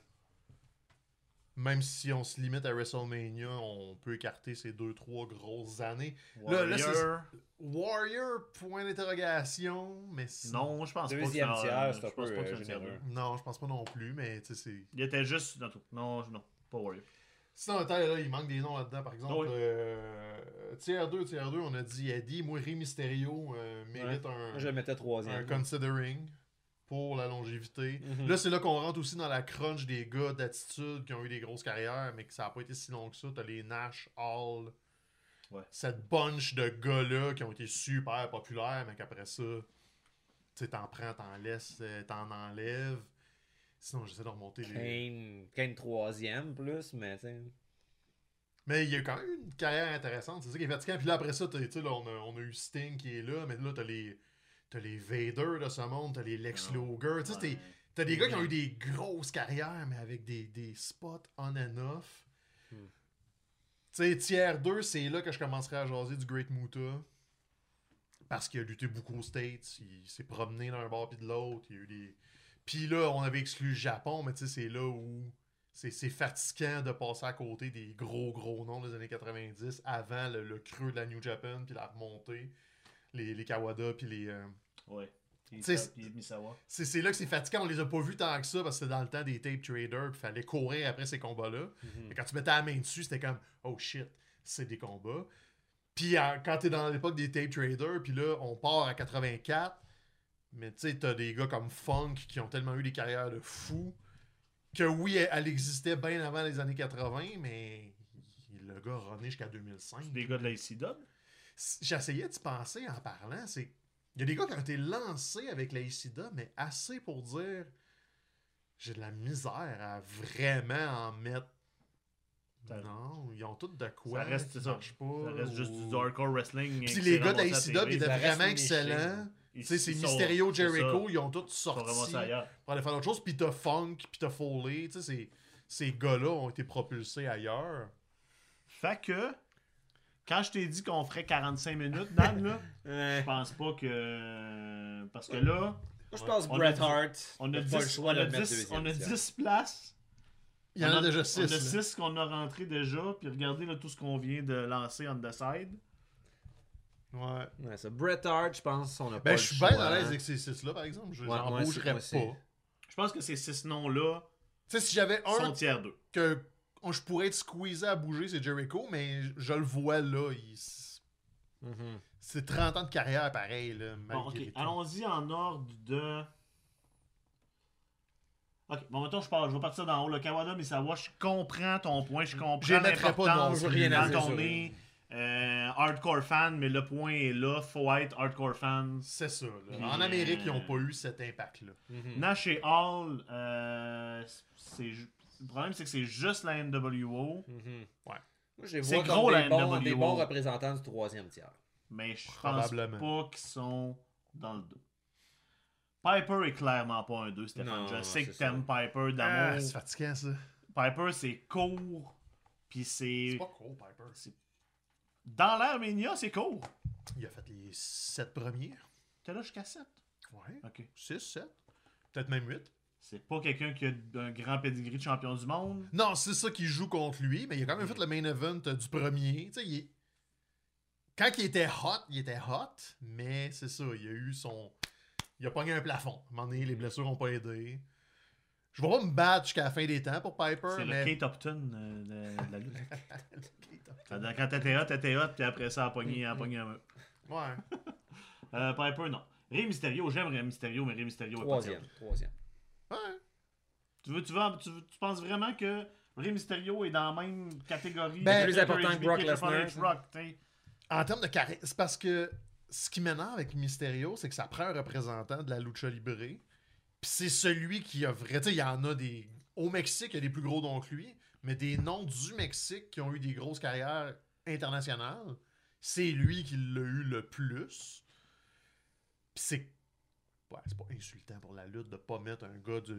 Même si on se limite à WrestleMania, on peut écarter ces 2-3 grosses années. Là, là, Warrior. Warrior, point d'interrogation, mais Non, je pense pas. Que ça- tiers, je c'est un pense peu, pas que euh, ça deux. Non, je pense pas non plus, mais tu sais, c'est. Il était juste dans tout. Non, non, pas Warrior. Sinon, attends, là, il manque des noms là-dedans. Par exemple, Oui. euh, tiers 2, tiers 2, on a dit Eddie. Moi, Rey Mysterio euh, mérite un, je le mettais troisième. un considering pour la longévité. Mhm. Là, c'est là qu'on rentre aussi dans la crunch des gars d'attitude qui ont eu des grosses carrières, mais que ça n'a pas été si long que ça. T'as les Nash, Hall, Ouais. cette bunch de gars-là qui ont été super populaires, mais qu'après ça, tu t'en prends, t'en laisses, euh, t'en enlèves. Sinon, j'essaie de remonter les. Kane, troisième plus, mais tu sais. Mais il y a quand même une carrière intéressante, c'est ça qui est fatigant. Puis là, après ça, tu sais, là, on, a, on a eu Sting qui est là, mais là, t'as les. T'as les Vader de ce monde, t'as les Lex Ah, Luger. Tu sais, t'as des gars qui ont eu des grosses carrières, mais avec des, des spots on and off. Hmm. Tu sais, tiers 2, c'est là que je commencerai à jaser du Great Muta. Parce qu'il a lutté beaucoup aux States, il s'est promené d'un bord puis de l'autre, il y a eu des... Puis là, on avait exclu le Japon, mais tu sais, c'est là où c'est c'est fatigant de passer à côté des gros gros noms des années 90 avant le, le creux de la New Japan puis la remontée, les, les Kawada puis les... euh, Ouais. C'est c'est là que c'est fatigant, on les a pas vus tant que ça parce que c'était dans le temps des tape traders, puis fallait courir après ces combats-là. Mhm. Mais quand tu mettais la main dessus, c'était comme oh shit, c'est des combats. Puis euh, quand t'es dans l'époque des tape traders, puis là on part à 84, mais tu sais t'as des gars comme Funk qui ont tellement eu des carrières de fous que oui, elle, elle existait bien avant les années 80, mais le gars a runné jusqu'à 2005. Des gars de la ICW. J'essayais de penser en parlant, c'est il y a des gars qui ont été lancés avec la ICIDA, mais assez pour dire j'ai de la misère à vraiment en mettre. Ça- Non, ils ont tous de quoi. Ça reste ça. marche pas. Ça reste juste du hardcore wrestling. Puis les gars de la ils étaient vraiment excellents. Ils- Tu sais, c'est Mysterio, Jericho, ils ont tous sorti pour aller faire d'autres choses. Puis t'as Funk, puis t'as Foley. Ces gars-là ont été propulsés ailleurs. Fait que, quand je t'ai dit qu'on ferait 45 minutes, Dan, là, je pense pas que. Parce que là, Moi, je pense On Bret Hart. on a n'a 10, pas le choix on de a le mettre 10, deuxième on a tiers. 10 places. Il y en a déjà On a 6. 6 qu'on a rentré déjà. Puis regardez là, tout ce qu'on vient de lancer on the side. Ouais. Ouais, ça. Bret Hart, je pense, on a pas Ben, je suis bien à l'aise avec ces 6-là, par exemple. Je n'en bougerais pas. Je pense que ces 6 noms-là Tu sais, si j'avais sont un tiers 2. que je pourrais être squeezé à bouger, c'est Jericho, mais je le vois là. il- Mhm. C'est 30 ans de carrière pareil, là, Bon, ok. Allons-y en ordre de. Ok, bon, maintenant je pars. Je vais partir d'en haut. Le Kawada Misawa, je comprends ton point. Je comprends Je les mettrais pas non plus, rien à dire euh, hardcore fan, mais le point est là. Faut être hardcore fan. C'est ça. là. Puis, En Amérique, ils euh, n'ont pas eu cet impact-là. Mhm. Nash et Hall, euh, le problème c'est que c'est juste la NWO, Mhm. Ouais. Moi, je les C'est vois gros, comme la des bons, NWO. des bons représentants du troisième tiers. mais je pense Probablement. pas qu'ils sont dans le 2. Piper est clairement pas un 2, Stéphane. Non, Je sais que t'aimes Piper Ah, d'amour. c'est fatigant, ça. Piper, c'est court. Puis c'est. C'est pas cool, Piper. Dans l'Arménia, c'est court. Il a fait les 7 premiers. T'es là jusqu'à 7. Ouais. Ok. 6, 7. Peut-être même 8. C'est pas quelqu'un qui a un grand pedigree de champion du monde. Non, c'est ça qui joue contre lui, mais il a quand même fait le main event euh, du premier. Tu sais, il est- Quand il était hot, il était hot, mais c'est ça, il a eu son. Il a pogné un plafond. À un moment donné, les blessures n'ont pas aidé. Je vais pas me battre jusqu'à la fin des temps pour Piper, C'est mais. le Kate Upton euh, de, de la lutte. Quand quand t'étais hot, t'étais hot, puis après ça, a pogné, a pogné un mur. Ouais. Euh, Piper, non. Rey Mysterio, j'aime Rey Mysterio, mais Rey Mysterio est pas Troisième. Troisième. Ouais. Tu, veux, tu, veux, tu, veux- tu penses vraiment que Rey Mysterio est dans la même catégorie Ben, plus important que Brock Lesnar. Rock, t'sais. En termes de carrière, c'est parce que ce qui m'énerve avec Mysterio, c'est que ça prend un représentant de la lucha libre. Puis c'est celui qui a vrai. Tu sais, il y en a des. Au Mexique, il y a des plus gros noms que lui, mais des noms du Mexique qui ont eu des grosses carrières internationales, c'est lui qui l'a eu le plus. Puis c'est. Ouais, c'est pas insultant pour la lutte de pas mettre un gars du,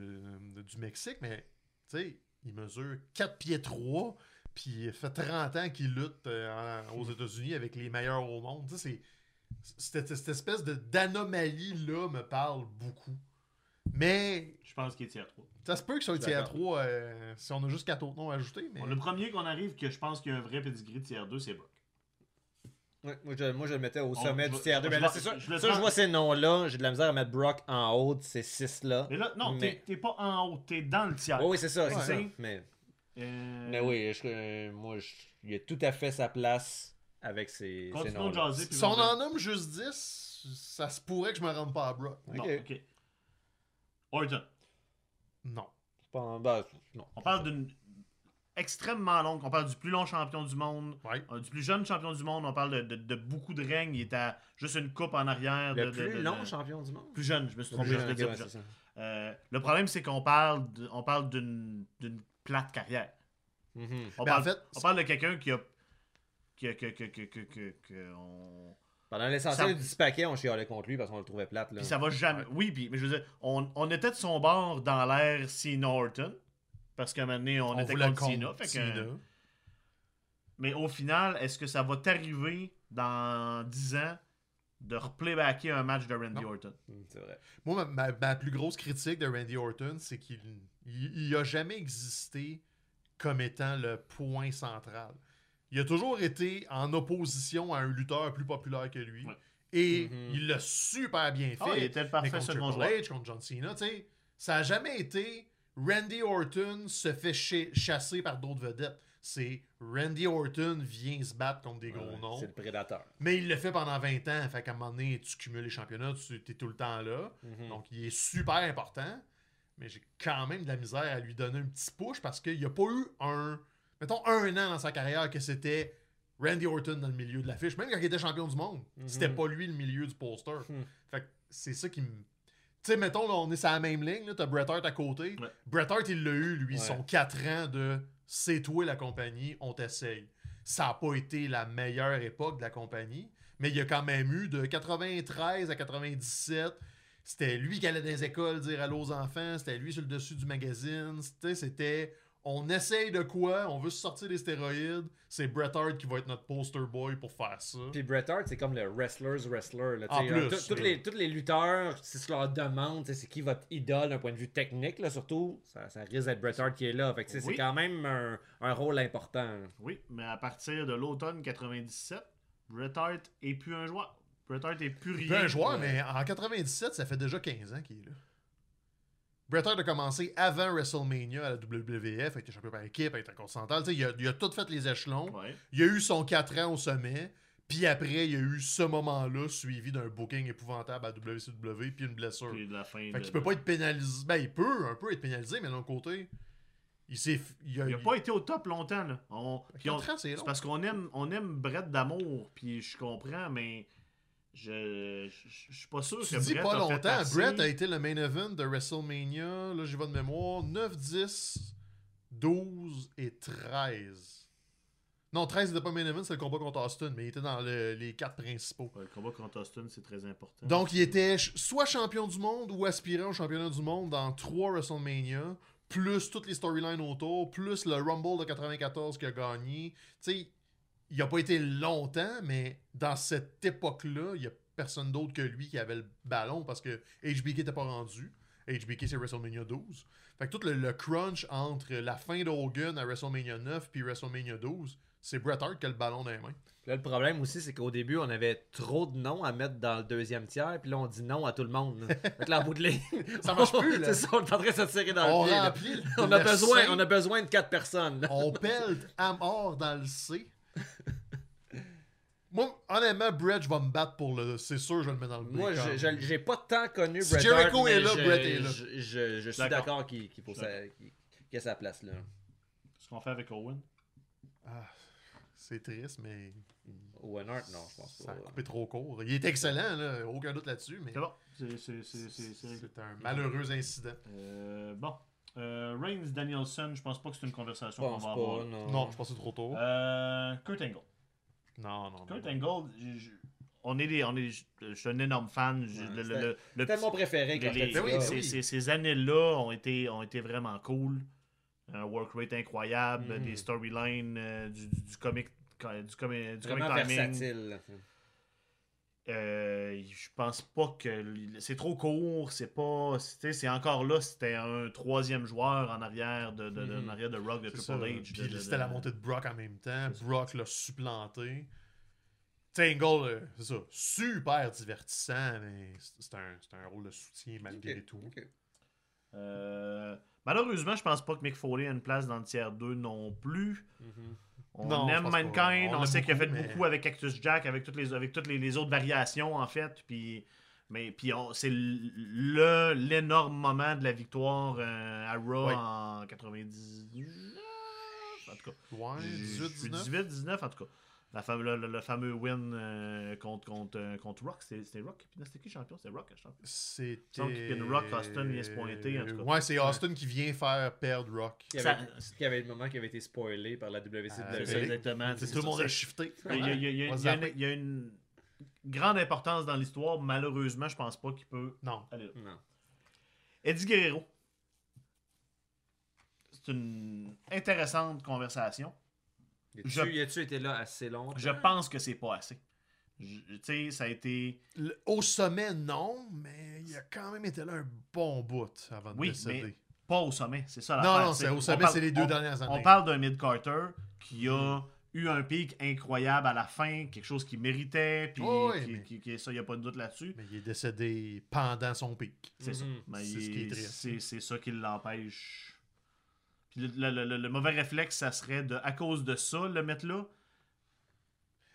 du Mexique, mais tu sais, il mesure 4 pieds 3, puis il fait 30 ans qu'il lutte euh, aux États-Unis avec les meilleurs au monde. Tu sais, cette, cette espèce d'anomalie-là me parle beaucoup. Mais Je pense qu'il est tiers 3. ça se peut que sur le Je suis tiers d'accord. 3, euh, si on a juste 4 autres noms à ajouter. Mais... Bon, le premier qu'on arrive, que je pense qu'il y a un vrai pedigree de tiers 2, c'est Brock. Ouais, moi, je, moi, je le mettais au sommet du tiers 2. je Mais là, c'est ça. je ça, je vois ces noms-là. J'ai de la misère à mettre Brock en haut de ces six-là. Mais là, non, Mais- t'es pas en haut, t'es dans le tiers. Oh, oui, c'est ça, c'est Ouais. ça. Mais, Euh, mais oui, je- euh, moi, je- il a tout à fait sa place avec ces, ces Continuons de noms-là. jaser. Si on en nomme juste 10, ça se pourrait que je me rende pas à Brock. Bon, Ok. ok. Orton. Non. C'est pas en bas. Non. On parle d'une. Extrêmement longue. On parle du plus long champion du monde, Ouais. euh, du plus jeune champion du monde. On parle de, de- de beaucoup de règnes. Il est à juste une coupe en arrière. Le de- plus de- long de- champion du monde? Plus jeune, je me suis trompé. plus je ouais, jeune. Euh, le problème, c'est qu'on parle, de- on parle d'une d'une plate carrière. Mhm. On, Ben, en parle, fait, on parle de quelqu'un qui a. qui a- que, que, que, que, que- que on- Pendant l'essentiel Ça- du 10 paquets, on chialait contre lui parce qu'on le trouvait plate. Là. Puis ça va jamais. Ouais. Oui, puis, mais je veux dire, on, on était de son bord dans l'ère Cena Orton. Parce qu'à un moment donné, on, était contre Cena. contre fait que-. Mais au final, est-ce que ça va t'arriver dans 10 ans de replaybacker un match de Randy Non. Orton? Mhm, C'est vrai. Moi, ma, ma- ma plus grosse critique de Randy Orton, c'est qu'il il, il a jamais existé comme étant le point central. Il a toujours été en opposition à un lutteur plus populaire que lui. Ouais. Et Mhm. il l'a super bien fait. Ah, il était le Mais parfait contre second. H, contre John Cena, tu sais, ça a jamais été Randy Orton se fait cha- chasser par d'autres vedettes. C'est Randy Orton vient se battre contre des gros Ouais, noms. C'est le prédateur. Mais il le fait pendant 20 ans. Fait qu'à un moment donné, tu cumules les championnats, tu es tout le temps là. Mhm. Donc, il est super important. Mais j'ai quand même de la misère à lui donner un petit push parce qu'il n'y a pas eu un. Mettons, un an dans sa carrière que c'était Randy Orton dans le milieu de l'affiche. Même quand il était champion du monde, Mhm. c'était pas lui le milieu du poster. Mhm. Fait que c'est ça qui me. Tu sais, mettons, là, on est sur la même ligne. là, T'as Bret Hart à côté. Ouais. Bret Hart, il l'a eu, lui, Ouais. son 4 ans de c'est toi la compagnie, on t'essaye. Ça n'a pas été la meilleure époque de la compagnie, mais il y a quand même eu de 93 à 97. C'était lui qui allait dans les écoles dire allô aux enfants, c'était lui sur le dessus du magazine. C'était, c'était on essaye de quoi, on veut se sortir des stéroïdes, c'est Bret Hart qui va être notre poster boy pour faire ça. Puis Bret Hart, c'est comme le wrestler's wrestler. Là, En t'sais, plus, les, tous les lutteurs, si tu leur demandes t'sais, c'est qui votre idole d'un point de vue technique, là, surtout, ça, ça risque d'être Bret Hart qui est là. Fait que, Oui. C'est quand même un, un rôle important. Oui, mais à partir de l'automne 97, Bret Hart est plus un joueur. Bret Hart est plus rien. fait un joueur, mais en 97, ça fait déjà 15 ans qu'il est là. Bret Hart a commencé avant WrestleMania à la WWF, a été champion par équipe, a été continental. Il a, il a tout fait les échelons. Ouais. Il a eu son 4 ans au sommet. Puis après, il y a eu ce moment-là, suivi d'un booking épouvantable à WCW, puis une blessure. Puis de la fin. Fait de- qu'il peut pas être pénalisé. Ben, il peut un peu être pénalisé, mais d'un côté, il s'est. Il a, Il a pas été au top longtemps. Là. On... puis on- 4 ans, c'est parce qu'on aime, on aime Brett d'amour, puis je comprends, mais je, je, je suis pas sûr Tu que dis Brett pas a fait longtemps. Brett a été le main event de WrestleMania. Là, j'ai pas de mémoire. 9, 10, 12 et 13. Non, 13 n'était pas main event, c'est le combat contre Austin, mais il était dans le- les quatre principaux. Ouais, le combat contre Austin, c'est très important. Donc, il était soit champion du monde ou aspirant au championnat du monde dans trois WrestleMania, plus toutes les storylines autour, plus le Rumble de 94 qu'il a gagné. Tu sais, il a pas été longtemps, mais dans cette époque-là, il y a personne d'autre que lui qui avait le ballon parce que HBK n'était pas rendu. HBK, c'est WrestleMania 12. Fait que tout le, le crunch entre la fin de Hogan à WrestleMania 9 puis WrestleMania 12, c'est Bret Hart qui a le ballon dans les mains. Là, le problème aussi, c'est qu'au début, on avait trop de noms à mettre dans le deuxième tiers, puis là, on dit non à tout le monde. Fait que là, en bout de ligne, Ça marche plus, là. ça, on est en train de se tirer dans On le pied. remplit On a, besoin, on a besoin de quatre personnes. là. on pèle à mort dans le C. Moi, honnêtement, Brett, je vais me battre pour le. C'est sûr, je vais le mettre dans le. Moi, j'ai pas tant connu Si Bret Jericho Hart, est là, je, Bret est là. Je, je- je suis D'accord. qu'il sa- qu'il- qu'il ait sa place là. Ce qu'on fait avec Owen? Ah, c'est triste, mais Owen Hart, non, je pense ça a pas. coupé trop court. Il est excellent, là, aucun doute là-dessus, mais C'est bon. C'est un malheureux incident. Euh, bon. Euh, Reigns Danielson, je pense pas que c'est une conversation qu'on va pas, avoir. non. Non, je pense que c'est trop tôt. Euh, Kurt Angle. non, non, non. Kurt Angle, je- je- on est des, on est, je suis un énorme fan. Je- Ouais, le- le- le- mon préféré quand les- les- oui, ces, oui. ces- ces années-là ont été, ont été vraiment cool. Un work rate incroyable, Mhm. des storylines, euh, du, du, du comic, du comic, du comic timing. versatile. Euh, je pense pas que c'est trop court, c'est pas, tu sais, c'est encore là, c'était un troisième joueur en arrière de, de, de- en Mhm. arrière de Rock de Triple ça. H. Puis c'était la montée de Brock en même temps. Brock l'a supplanté. Tangle, euh, c'est ça, super divertissant, mais c'est un, un rôle de soutien malgré tout. Euh, malheureusement, je pense pas que Mick Foley a une place dans le tiers 2 non plus. Mhm. On Non, aime. Mankind, On sait qu'il a fait beaucoup, mais- beaucoup avec Cactus Jack, avec toutes les, avec toutes les, les autres variations en fait. Puis, mais puis on- c'est le l'énorme moment de la victoire euh, à Raw en 99. en tout cas. Ouais, J'ai- 18, je suis 19. 18, 19, en tout cas. La fame- le, le- le fameux win euh, contre, contre, euh, contre Rock. C'était Rock. Puis C'était qui champion? C'était Rock, champion. C'était. Rock, Austin vient se pointer, en tout cas. Ouais, c'est Austin qui vient faire perdre Rock. Il y Ça- avait, il y avait le moment qui avait été spoilé par la WCW. Ah, C'est ça, exactement. C'est tout le ça, monde a shifté. Il y a, une, grande importance dans l'histoire. Malheureusement, je pense pas qu'il peut Non. aller là. Non. Eddie Guerrero. C'est une intéressante conversation. Y Je- a-tu a-tu été là assez longtemps? Je pense que c'est pas assez. Je- Tu sais, ça a été. Le- au sommet, non, mais il a quand même été là un bon bout avant de Oui, décéder. mais pas au sommet. C'est ça la Non, non, c'est au sommet, c'est les deux dernières années. On parle d'un mid-Carter qui a eu un pic incroyable à la fin, quelque chose qu'il méritait, puis Oh, oui, qui, mais- qui- qui- ça, il n'y a pas de doute là-dessus. Mais il est décédé pendant son pic. C'est ça. Mhm. Mais C'est ce qui est triste. C'est ça qui l'empêche. Puis le, le- le- le mauvais réflexe, ça serait de, à cause de ça, le mettre là.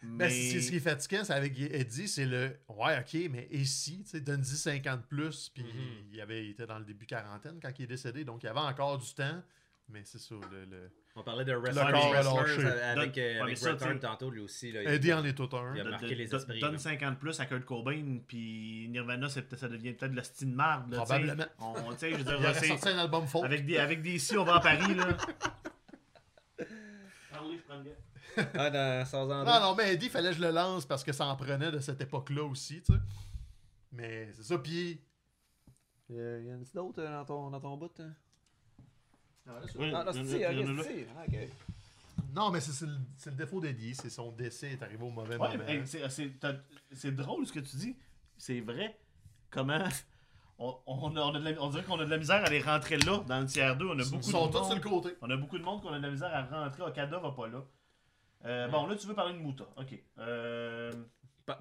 Ben, Mais c'est ce qui est fatigant, c'est avec Eddie, c'est le ouais, ok, mais et si, tu sais, donne 10 50 plus, puis Mhm. il, avait, il était dans le début quarantaine quand il est décédé, donc il y avait encore du temps, mais c'est ça, le, le- On parlait de wrestlers, wrestlers avec, euh, avec ça, tu sais- tantôt, lui aussi. Là, il- Eddie en est tout un. Il a de- marqué de- les de- esprits, Donne là. 50 plus à Kurt Cobain, puis Nirvana, c'est peut-être- ça devient peut-être le style marde. Probablement. On- je veux dire, Il aurait c'est- sorti un album faux. avec des, avec des si, on va à Paris, là. Parlez, je prends le gars. Ah, dans sans Non, non, mais Eddie, fallait que je le lance parce que ça en prenait de cette époque-là aussi, tu sais. Mais c'est ça, puis Il y en a d'autres euh, dans ton, dans ton bout? hein? Ah, non, c'est là. c'est. Ah, ok. mais c'est c'est le, c'est le défaut d'Eddie, c'est son décès est arrivé au mauvais Ouais, moment. hey, c'est- drôle ce que tu dis. C'est vrai. Comment. On, on, a- on a de la- on dirait qu'on a de la misère à les rentrer là, dans le tiers 2. On a Ils beaucoup sont de tous monde- sur le côté. On a beaucoup de monde qu'on a de la misère à rentrer. Okada va pas là. Euh, Bon, là, tu veux parler de Muta. Ok. Euh,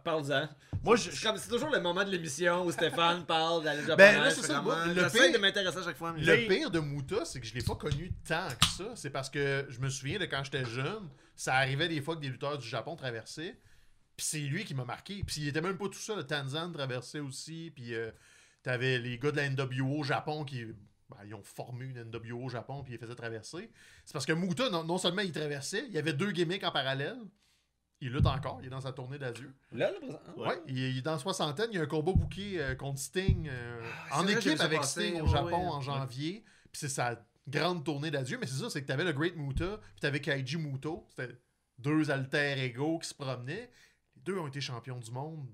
Parle-en. moi, je. C'est comme- c'est toujours le moment de l'émission où Stéphane parle d'aller Ben, là, c'est ça, moi, le pire- de m'intéresser à chaque fois. Le pire de Muta, c'est que je l'ai pas connu tant que ça. C'est parce que je me souviens de quand j'étais jeune, ça arrivait des fois que des lutteurs du Japon traversaient. Puis c'est lui qui m'a marqué. Puis il était même pas tout seul. Le Tanzan traversait aussi. Puis euh, t'avais les gars de la NWO au Japon qui ben, ils ont formé une NWO au Japon puis ils les faisaient traverser. C'est parce que Muta, non, non seulement il traversait, il y avait deux gimmicks en parallèle. Il lutte encore, il est dans sa tournée d'adieu. Là, le présent. hein? Ouais, il, est- il est dans soixantaine, il y a un combat booké euh, contre Sting euh, Ah, en vrai, équipe avec Sting au Japon ouais. en janvier. Puis c'est sa grande tournée d'adieu. Mais c'est ça, c'est que t'avais le Great Muta, puis t'avais Kaiji Muto. C'était deux alter ego qui se promenaient. Les deux ont été champions du monde.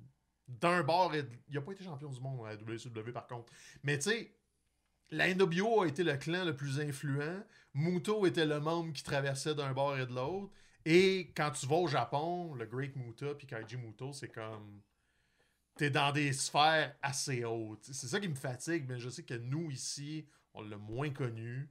D'un bord, et de- il a pas été champion du monde à la WCW par contre. Mais tu sais, la NWO a été le clan le plus influent. Muto était le membre qui traversait d'un bord et de l'autre. Et quand tu vas au Japon, le Great Muta puis Kaiji Muto, c'est comme. T'es dans des sphères assez hautes. C'est ça qui me fatigue, mais je sais que nous, ici, on l'a moins connu.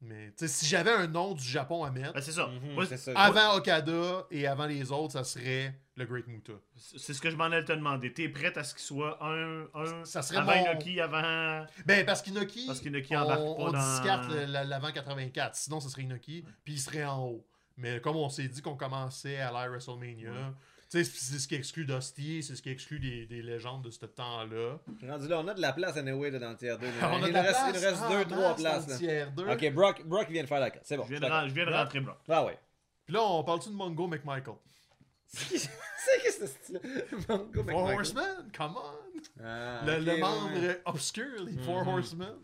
Mais tu sais, si j'avais un nom du Japon à mettre, Ben, c'est ça. Mhm, Moi, c'est ça. avant Okada et avant les autres, ça serait le Great Muta. C'est ce que je m'en allais te demander. T'es prête à ce qu'il soit un, un Ça serait avant mon- Inoki, avant. Ben, parce qu'Inoki, Parce qu'Inoki on, embarque on pas dans. discarte l'avant 84. Sinon, ce serait Inoki, puis il serait en haut. Mais comme on s'est dit qu'on commençait à l'ère WrestleMania, tu sais, c'est ce qui exclut Dusty, c'est ce qui exclut des, des légendes de ce temps-là. Rendu là, on a de la place anyway là, dans le tier 2. On a il, de nous la reste, place il reste en deux, masse trois dans places. le Là. tiers 2. Ok, Brock, Brock vient de faire la carte. C'est bon. Je viens, je de, je viens de d'accord. rentrer Brock. Ah ouais. Puis là, on parle-tu de Mongo McMichael? C'est qui ce style Mongo Four McMichael. Horsemen, come on! Ah, le, le ouais. membre obscur, les Four Mhm. Horsemen.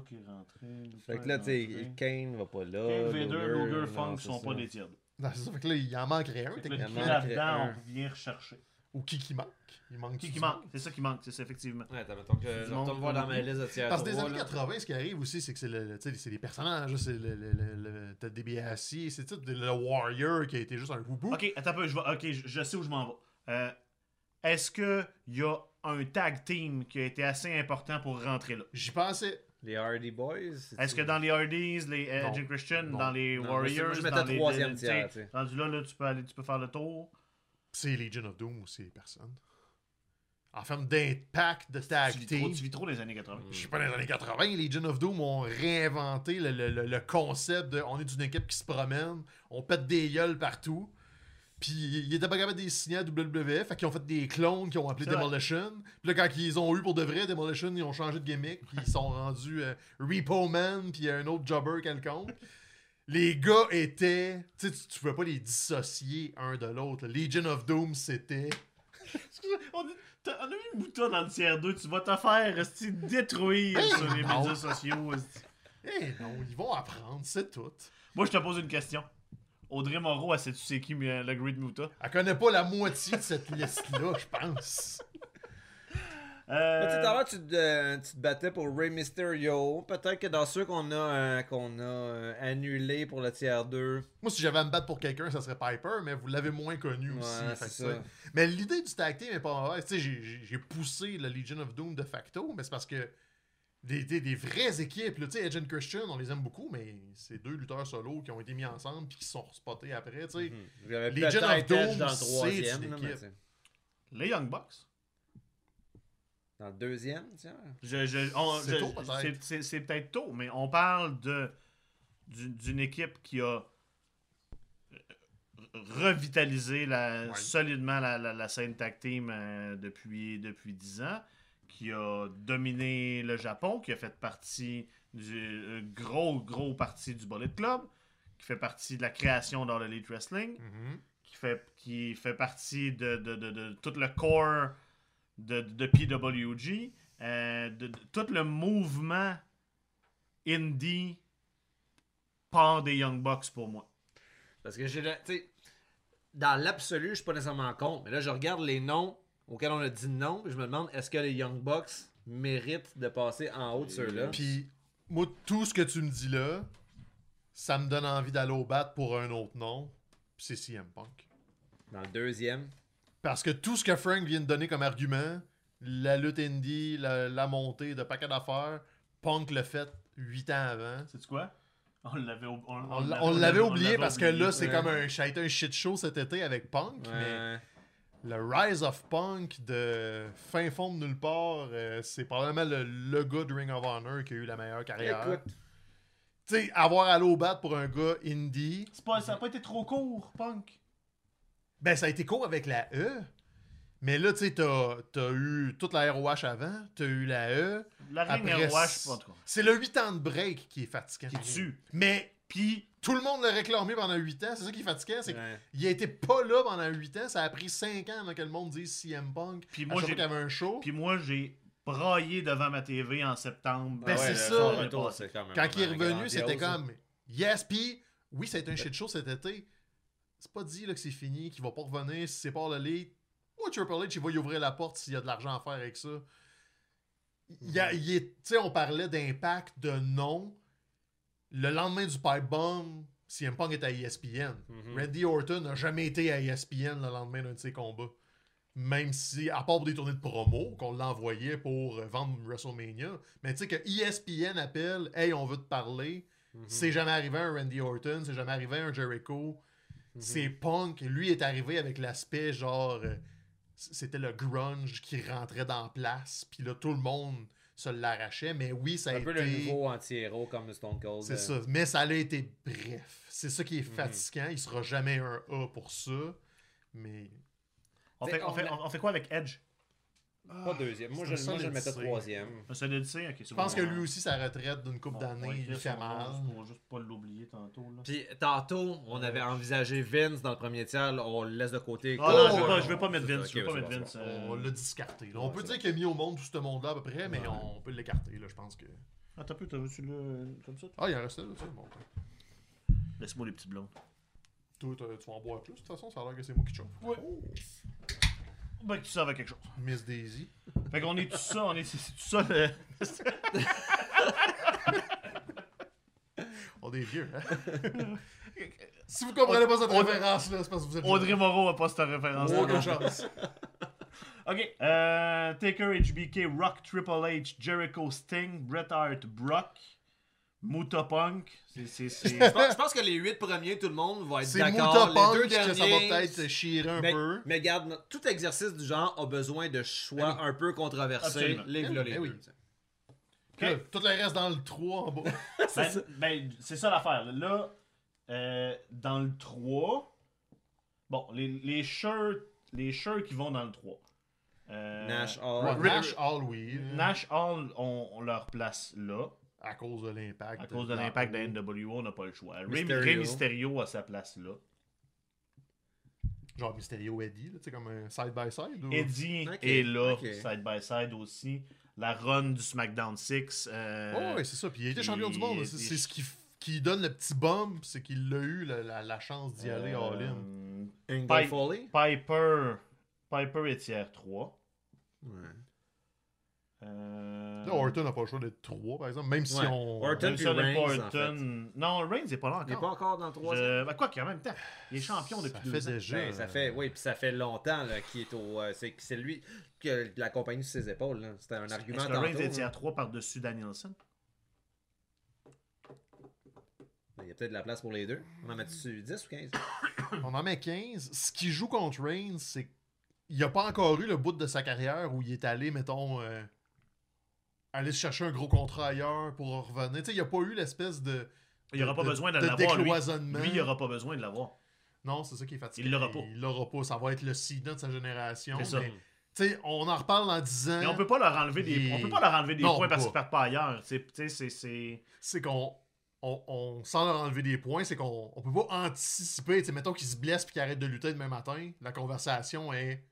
Est rentré. Fait que là, tu sais, Kane va pas là. Kane, Vader, Luger, Funk sont pas des tiers 2. Non, c'est ça, fait que là, il en manquerait un, techniquement. Là-dedans, on vient rechercher. Ou qui qui manque? Il manque Qui qui manque? C'est ça qui manque, c'est ça, effectivement. Ouais, attends, mettons que je retourne voir dans ma liste de tier Parce que des 3, années là. 80, ce qui arrive aussi, c'est que c'est le, tu sais, c'est des personnages, c'est le, le, le, DiBiase, c'est tout le Warrior qui a été juste un boubou. Ok, attends un peu, je, vais- ok, je, je sais où je m'en vais. Euh, Est-ce qu'il y a un tag team qui a été assez important pour rentrer là? J'y pensais. Les Hardy Boys. Est-ce que dans les Hardys, les Edge Christian, Non. dans les Non, Warriors, moi, je mettais dans les troisième tiers, rendu là, là, tu peux aller, tu peux faire le tour. C'est Legion of Doom aussi, personne. En termes d'impact de tag Tu vis, trop, team, tu vis trop les années 80. je suis pas dans les années 80, Legion of Doom ont réinventé le, le- le- le concept de on est une équipe qui se promène, on pète des gueules partout. Puis ils étaient pas capables de les signer à WWF, fait qu'ils ont fait des clones qui ont appelé. Demolition. Puis là, quand ils ont eu pour de vrai Demolition, ils ont changé de gimmick, puis ils sont rendus euh, Repo Man, puis un autre jobber quelconque. Les gars étaient. Tu sais, tu- pouvais pas les dissocier un de l'autre. Legion of Doom, c'était. Excusez, on, on a mis Mouta dans le tiers 2, tu vas te faire détruire Hey, sur les non. médias sociaux. Eh non, ils vont apprendre, c'est tout. Moi, je te pose une question. Audrey Moreau, elle sait-tu c'est qui euh, le Great Muta? Elle connaît pas la moitié de cette liste-là, je pense. Euh, Mais tout à l'heure, tu, te- euh, tu te battais pour Rey Mysterio. Peut-être que dans ceux qu'on a, euh, qu'on a annulés pour le tiers 2. Moi, si j'avais à me battre pour quelqu'un, ça serait Piper, mais vous l'avez moins connu aussi. Fait ça. Mais l'idée du tag team est pas mauvaise. Tu sais, j'ai- j'ai j'ai poussé le Legion of Doom de facto, mais c'est parce que des, des, des vraies équipes, là, tu sais, Edge and Christian, on les aime beaucoup, mais c'est deux lutteurs solo qui ont été mis ensemble puis qui sont spotés après, tu sais. Mhm. J'avais Legion of Doom, dans le c'est une équipe. Les Young Bucks. Dans le deuxième, tiens. Je- je- on- C'est je- tôt, peut-être. c'est- c'est- C'est peut-être tôt, mais on parle de du- d'une équipe qui a revitalisé la, Ouais. solidement la, la- la scène tag team euh, depuis, depuis 10 ans, qui a dominé le Japon, qui a fait partie du gros, gros partie du Bullet Club, qui fait partie de la création dans le Elite Wrestling, Mhm. qui fait, qui fait partie de, de, de, de tout le core de, de PWG, euh, de, tout le mouvement indie part des Young Bucks pour moi. Parce que j'ai dans l'absolu, je suis pas nécessairement contre, mais là, je regarde les noms auxquels on a dit non, je me demande est-ce que les Young Bucks méritent de passer en haut de ceux-là? Puis, moi, tout ce que tu me dis là, ça me donne envie d'aller au bat pour un autre nom, puis c'est CM Punk. Dans le deuxième. Parce que tout ce que Frank vient de donner comme argument, la lutte indie, la, la montée de paquet d'affaires, Punk l'a fait 8 ans avant. Sais-tu quoi? On l'avait on, On, on oublié parce que là, c'est Ouais. comme un, ça a été un shit show cet été avec Punk, mais Ouais. Le Rise of Punk de fin fond de nulle part, euh, c'est probablement le, le gars de Ring of Honor qui a eu la meilleure carrière. Écoute, Tu sais, avoir à l'eau bat pour un gars indie, C'est pas, ça n'a pas été trop court, Punk. ben ça a été court avec la E. Mais là, tu sais, t'as t'as eu toute la ROH avant, t'as eu la E. La ring Après, ROH, je sais pas trop. C'est le 8 ans de break qui est fatigant. Qui tue. Mais Puis, tout le monde l'a réclamé pendant 8 ans. C'est ça qui est fatigant. C'est ouais. qu'il a été pas là pendant 8 ans. Ça a pris 5 ans avant que le monde dise CM Punk. Puis moi, j'ai- fois qu'il y avait un show. puis moi, j'ai braillé devant ma TV en septembre. Ben, Ah c'est le- ça. retour, c'est quand même Quand il est revenu, c'était comme Yes, puis oui, ça a été un shit show cet été. C'est pas dit là, que c'est fini, qu'il va pas revenir si c'est pas le lead. Moi, Triple H, il va y ouvrir la porte s'il y a de l'argent à faire avec ça. Il y a- il est- tu sais, on parlait d'impact, de nom. Le lendemain du pipe bomb, CM Punk est à ESPN. Mhm. Randy Orton n'a jamais été à ESPN le lendemain d'un de ses combats. Même si, à part pour des tournées de promo, qu'on l'envoyait pour vendre WrestleMania. Mais tu sais que ESPN appelle, hey, on veut te parler. Mhm. C'est jamais arrivé à un Randy Orton, c'est jamais arrivé à un Jericho. Mhm. C'est Punk, lui est arrivé avec l'aspect genre. euh, C'était le grunge qui rentrait dans la place, puis là tout le monde se l'arrachait. Mais oui, ça a un été. peu le nouveau anti-héros comme Stone Cold. C'est euh, ça. Mais ça a été bref. C'est ça qui est Mhm. fatigant. Il sera jamais un A pour ça. Mais. On T'sais, fait, on, on fait, a- on fait quoi avec Edge? Pas deuxième. Moi, C'est je, moi, je le mettais troisième. Un solide C? Ok, Je pense que lui aussi, sa retraite d'une couple d'années, il fait mal. Pour juste pas l'oublier tantôt. Là. Puis tantôt, on avait envisagé Vince dans le premier tiers. là, on le laisse de côté. Ah non, je Oh, veux pas, ouais, je veux pas mettre c'est Vince. Je veux pas c'est mettre Vince. c'est euh, On l'a discarté. là. On Ouais, peut c'est dire qu'il a mis au monde tout ce monde-là à peu près, mais Ouais. on peut l'écarter. là. Je pense que. Attends un peu, t'as vu-tu là euh, comme ça? Ah, il en restait là, ça. Bon. Laisse-moi les petits blondes. Toi, t'as- tu vas en boire plus. De toute façon, ça a l'air que c'est moi qui te chauffe. Ouais. Ben, que tu savais quelque chose. Miss Daisy. Fait qu'on est tout ça, on est. C'est c'est tout ça le. On est vieux, hein? si vous comprenez pas cette Audrey- référence-là, c'est parce que vous êtes. Audrey Moreau a pas cette référence. Aucune chance. Ok. Euh, Taker, HBK, Rock, Triple H, Jericho, Sting, Bret Hart, Brock, Muta Punk. C'est. c'est- c'est- Je pense, que les huit premiers, tout le monde va être C'est d'accord. Muta Les deux Punk que ça va derniers, peut-être chier un mais, peu. mais regarde, no- tout exercice du genre a besoin de choix Ben oui. un peu controversés. Les oui. deux, Tout le reste dans le 3 en bas. Ben, ben, c'est ça l'affaire. là. Euh, dans le 3, bon, les, les shirts les shirts qui vont dans le 3. Euh, Nash Hall. Nash Hall, oui. Nash Hall, on, on leur place là. À cause de l'impact. À cause de l'impact de la NWO, on n'a pas le choix. Rey Mysterio. A sa place là. Genre Mysterio Eddie, là, tu sais, comme un side-by-side. ou- Eddie est là, ok. side by side aussi. La run du SmackDown 6. euh, Oh, ouais, c'est ça. Puis il puis champion du monde. C'est ce qui, qui donne le petit bump, c'est qu'il a eu la, la- la chance d'y aller all-in. euh, Angle Pi- Foley. Piper. Piper est tiers 3. Ouais. Euh, Là, Orton n'a pas le choix d'être 3, par exemple. Même si Ouais. on. Orton même puis si on n'est pas Reigns, en Orton- Non, Reigns n'est pas là Il n'est encore. pas encore dans le troisième. Je... Ben, quoi qu'en même temps, il est champion depuis ça deux fait ans. déjà. Ben, ça fait, oui, puis ça fait longtemps là, qu'il est au. euh, c'est, c'est lui qui a la compagnie sur ses épaules. C'était un argument Est-ce que. Reigns est là. tiers 3 par-dessus Danielson? Ben, Il y a peut-être de la place pour les deux. On en met dessus 10 ou 15 On en met 15. Ce qui joue contre Reigns, c'est qu'il n'a pas encore eu le bout de sa carrière où il est allé, mettons, euh, aller se chercher un gros contrat ailleurs pour revenir. Tu sais, il n'a pas eu l'espèce de. Il n'y aura pas de- besoin de, l'avoir, lui. il n'aura pas besoin de l'avoir. Non, c'est ça qui est fatigué. Il l'aura pas. Il l'aura pas. Ça va être le Cena de sa génération. C'est ça. mais, on en reparle dans 10 ans. Mais on peut pas leur enlever des, on peut pas leur enlever des Non, points parce pas. qu'ils partent pas ailleurs. C'est, tu sais, c'est, c'est... c'est qu'on on, on- sans leur enlever des points, c'est qu'on on peut pas anticiper. Mettons qu'il se blesse puis qu'il arrête de lutter demain matin. La conversation est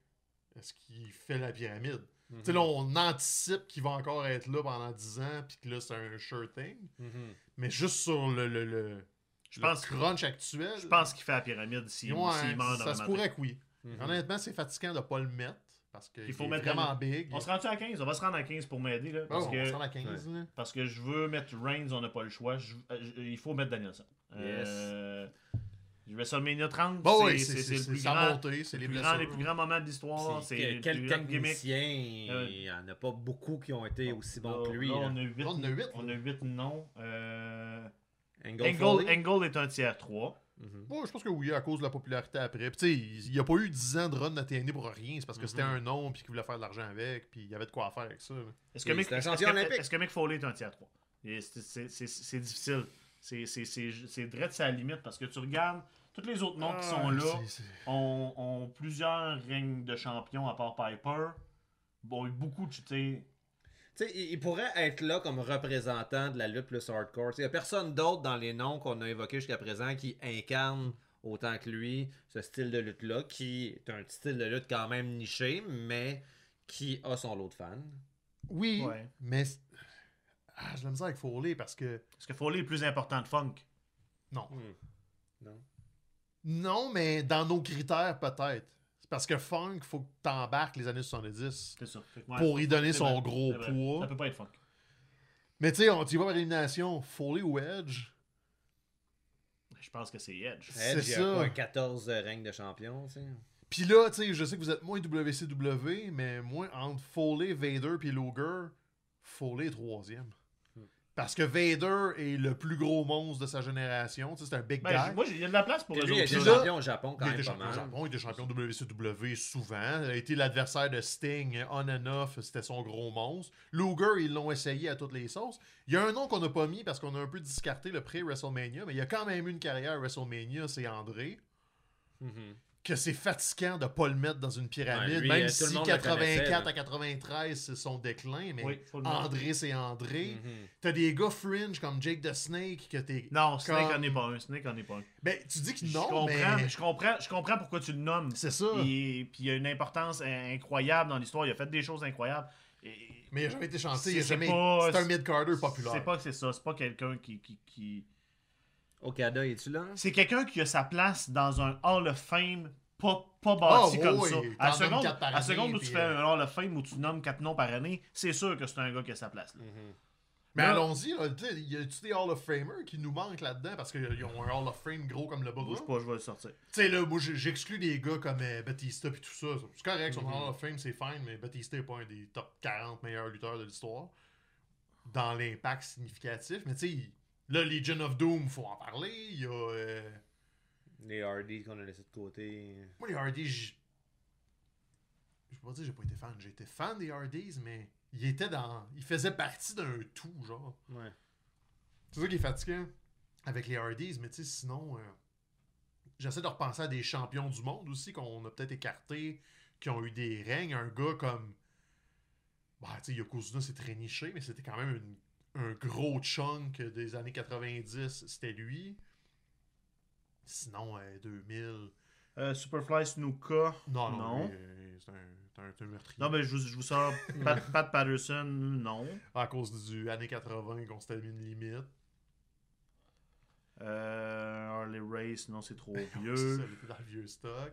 est-ce qu'il fait la pyramide? Tu sais, là, on anticipe qu'il va encore être là pendant 10 ans puis que là, c'est un sure thing. Mhm. Mais juste sur le, le, le, Je le pense, crunch actuel, je pense qu'il fait la pyramide s'il, ouais, s'il meurt ça se pourrait que oui. Mhm. Honnêtement, c'est fatigant de pas le mettre parce qu'il Il faut est mettre vraiment un- big. On se rend-tu à 15? On va se rendre à 15 pour m'aider. Là, Oh, parce, on que, se rend à 15. là. parce que je veux mettre Reigns, on n'a pas le choix. Euh, je- il faut mettre Danielson. Yes. Euh, WrestleMania 30, Bon, c'est, oui, c'est, c'est c'est le c'est plus grand, montée, c'est le les plus grand- les blessures. plus grands moments de l'histoire. C'est quel plus grand gimmick. technicien, Euh, il n'y en a pas beaucoup qui ont été aussi bons Là, que lui. là, là. on a 8, On en a huit, on là. a huit noms. Euh, Angle, Angle, Foley. Angle est un tiers 3. Mhm. Ouais, je pense que oui, à cause de la popularité après. Puis, tu sais, il n'y a pas eu 10 ans de run de TNA pour rien. C'est parce que c'était Mhm. un nom, puis qu'il voulait faire de l'argent avec, puis il y avait de quoi faire avec ça. Est-ce que, Mick, est-ce champion que- olympique. est-ce que Mick Foley est un tiers 3? Et c'est- C'est c'est- c'est difficile. C'est c'est- c'est- c'est direct sa limite parce que tu regardes, tous les autres noms qui sont Ah, là c'est- c'est- ont, ont plusieurs règnes de champion à part Piper. Bon, beaucoup de. tu sais, Tu sais, il il pourrait être là comme représentant de la lutte plus hardcore. Il n'y a personne d'autre dans les noms qu'on a évoqués jusqu'à présent qui incarne autant que lui ce style de lutte-là, qui est un style de lutte quand même niché, mais qui a son lot de fans. Oui, Ouais. mais. Ah, j'ai la misère avec Foley parce que. Est-ce que Foley est plus important de Funk? Non. Non. Non, mais dans nos critères, peut-être. C'est parce que Funk, faut que t'embarques les années 70 C'est ça. Fait que, ouais, pour y donner son vrai, gros poids. Ça peut pas être Funk. Mais tu sais, on y va par élimination. Foley ou Edge? Je pense que c'est Edge. C'est Edge, il y a ça. quoi, 14 règnes de champion, tu sais? Puis là, tu sais, je sais que vous êtes moins WCW, mais moi, entre Foley, Vader puis Luger, Foley est troisième. Hmm. Parce que Vader est le plus gros monstre de sa génération. Tu sais, c'est un big Ben, guy. je- moi, il y a de la place pour Puis eux lui, il là, champion au Japon quand il même pas champion au. Japon, il était champion WCW souvent. Il a été l'adversaire de Sting on and off, c'était son gros monstre. Luger, ils l'ont essayé à toutes les sauces. Il y a un nom qu'on n'a pas mis parce qu'on a un peu discarté le pré-WrestleMania, mais il y a quand même eu une carrière à WrestleMania, c'est André. Mhm. Que c'est fatigant de pas le mettre dans une pyramide, Ouais, lui, même euh, si monde le connaissait, 84 là. à 93 c'est son déclin, mais Oui, faut le mettre. André c'est André. Mhm. T'as des gars fringe comme Jake the Snake que t'es. Non, Snake Comme- en est pas un. Snake en est pas un. Ben, tu dis que Je non, comprends, mais. je, comprends, je comprends pourquoi tu le nommes. C'est ça. Et puis il y a une importance in- incroyable dans l'histoire. Il a fait des choses incroyables. Et- Mais il a jamais été chanté, il a C'est- jamais. c'est un mid-carder populaire. C'est pas que c'est ça. C'est pas quelqu'un qui, qui, qui- Okada, es-tu là? C'est quelqu'un qui a sa place dans un Hall of Fame pas, pas bâti Ah, comme oui, ça. À la seconde, à seconde où tu fais euh, un Hall of Fame où tu nommes quatre noms par année, c'est sûr que c'est un gars qui a sa place. là. Mhm. Mais allons-y, là, tu sais, y a-tu des Hall of Famers qui nous manquent là-dedans parce qu'ils ont un Hall of Fame gros comme le bras? Bouge Tu pas, je vais le sortir. sais, là, moi j'exclus des gars comme euh, Batista et tout ça. C'est correct, son Mhm. Hall of Fame c'est fine, mais Batista est pas un des top 40 meilleurs lutteurs de l'histoire. Dans l'impact significatif. Mais tu sais, là, Legion of Doom, faut en parler. Il y a. euh, Les Hardys qu'on a laissé de côté. Moi, les Hardys, j'- je peux pas dire que j'ai pas été fan. J'ai été fan des Hardys, mais il était dans. Il faisait partie d'un tout, genre. Ouais. C'est ça qui est fatigant avec les Hardys, mais tu sais, sinon, euh, j'essaie de repenser à des champions du monde aussi qu'on a peut-être écartés, qui ont eu des règnes. Un gars comme. Bah, tu sais, Yokozuna, c'est très niché, mais c'était quand même une- un gros chunk des années 90, c'était lui. Sinon, euh, 2000. Euh, Superfly Snuka? Non, non, euh, c'est un, c'est un, c'est un meurtrier. Non, ben je vous, je vous sors Pat, Pat Patterson, non. À cause du années 80 qu'on s'était mis une limite. Euh, Harley Race, non, c'est trop C'est vieux. dans le vieux stock.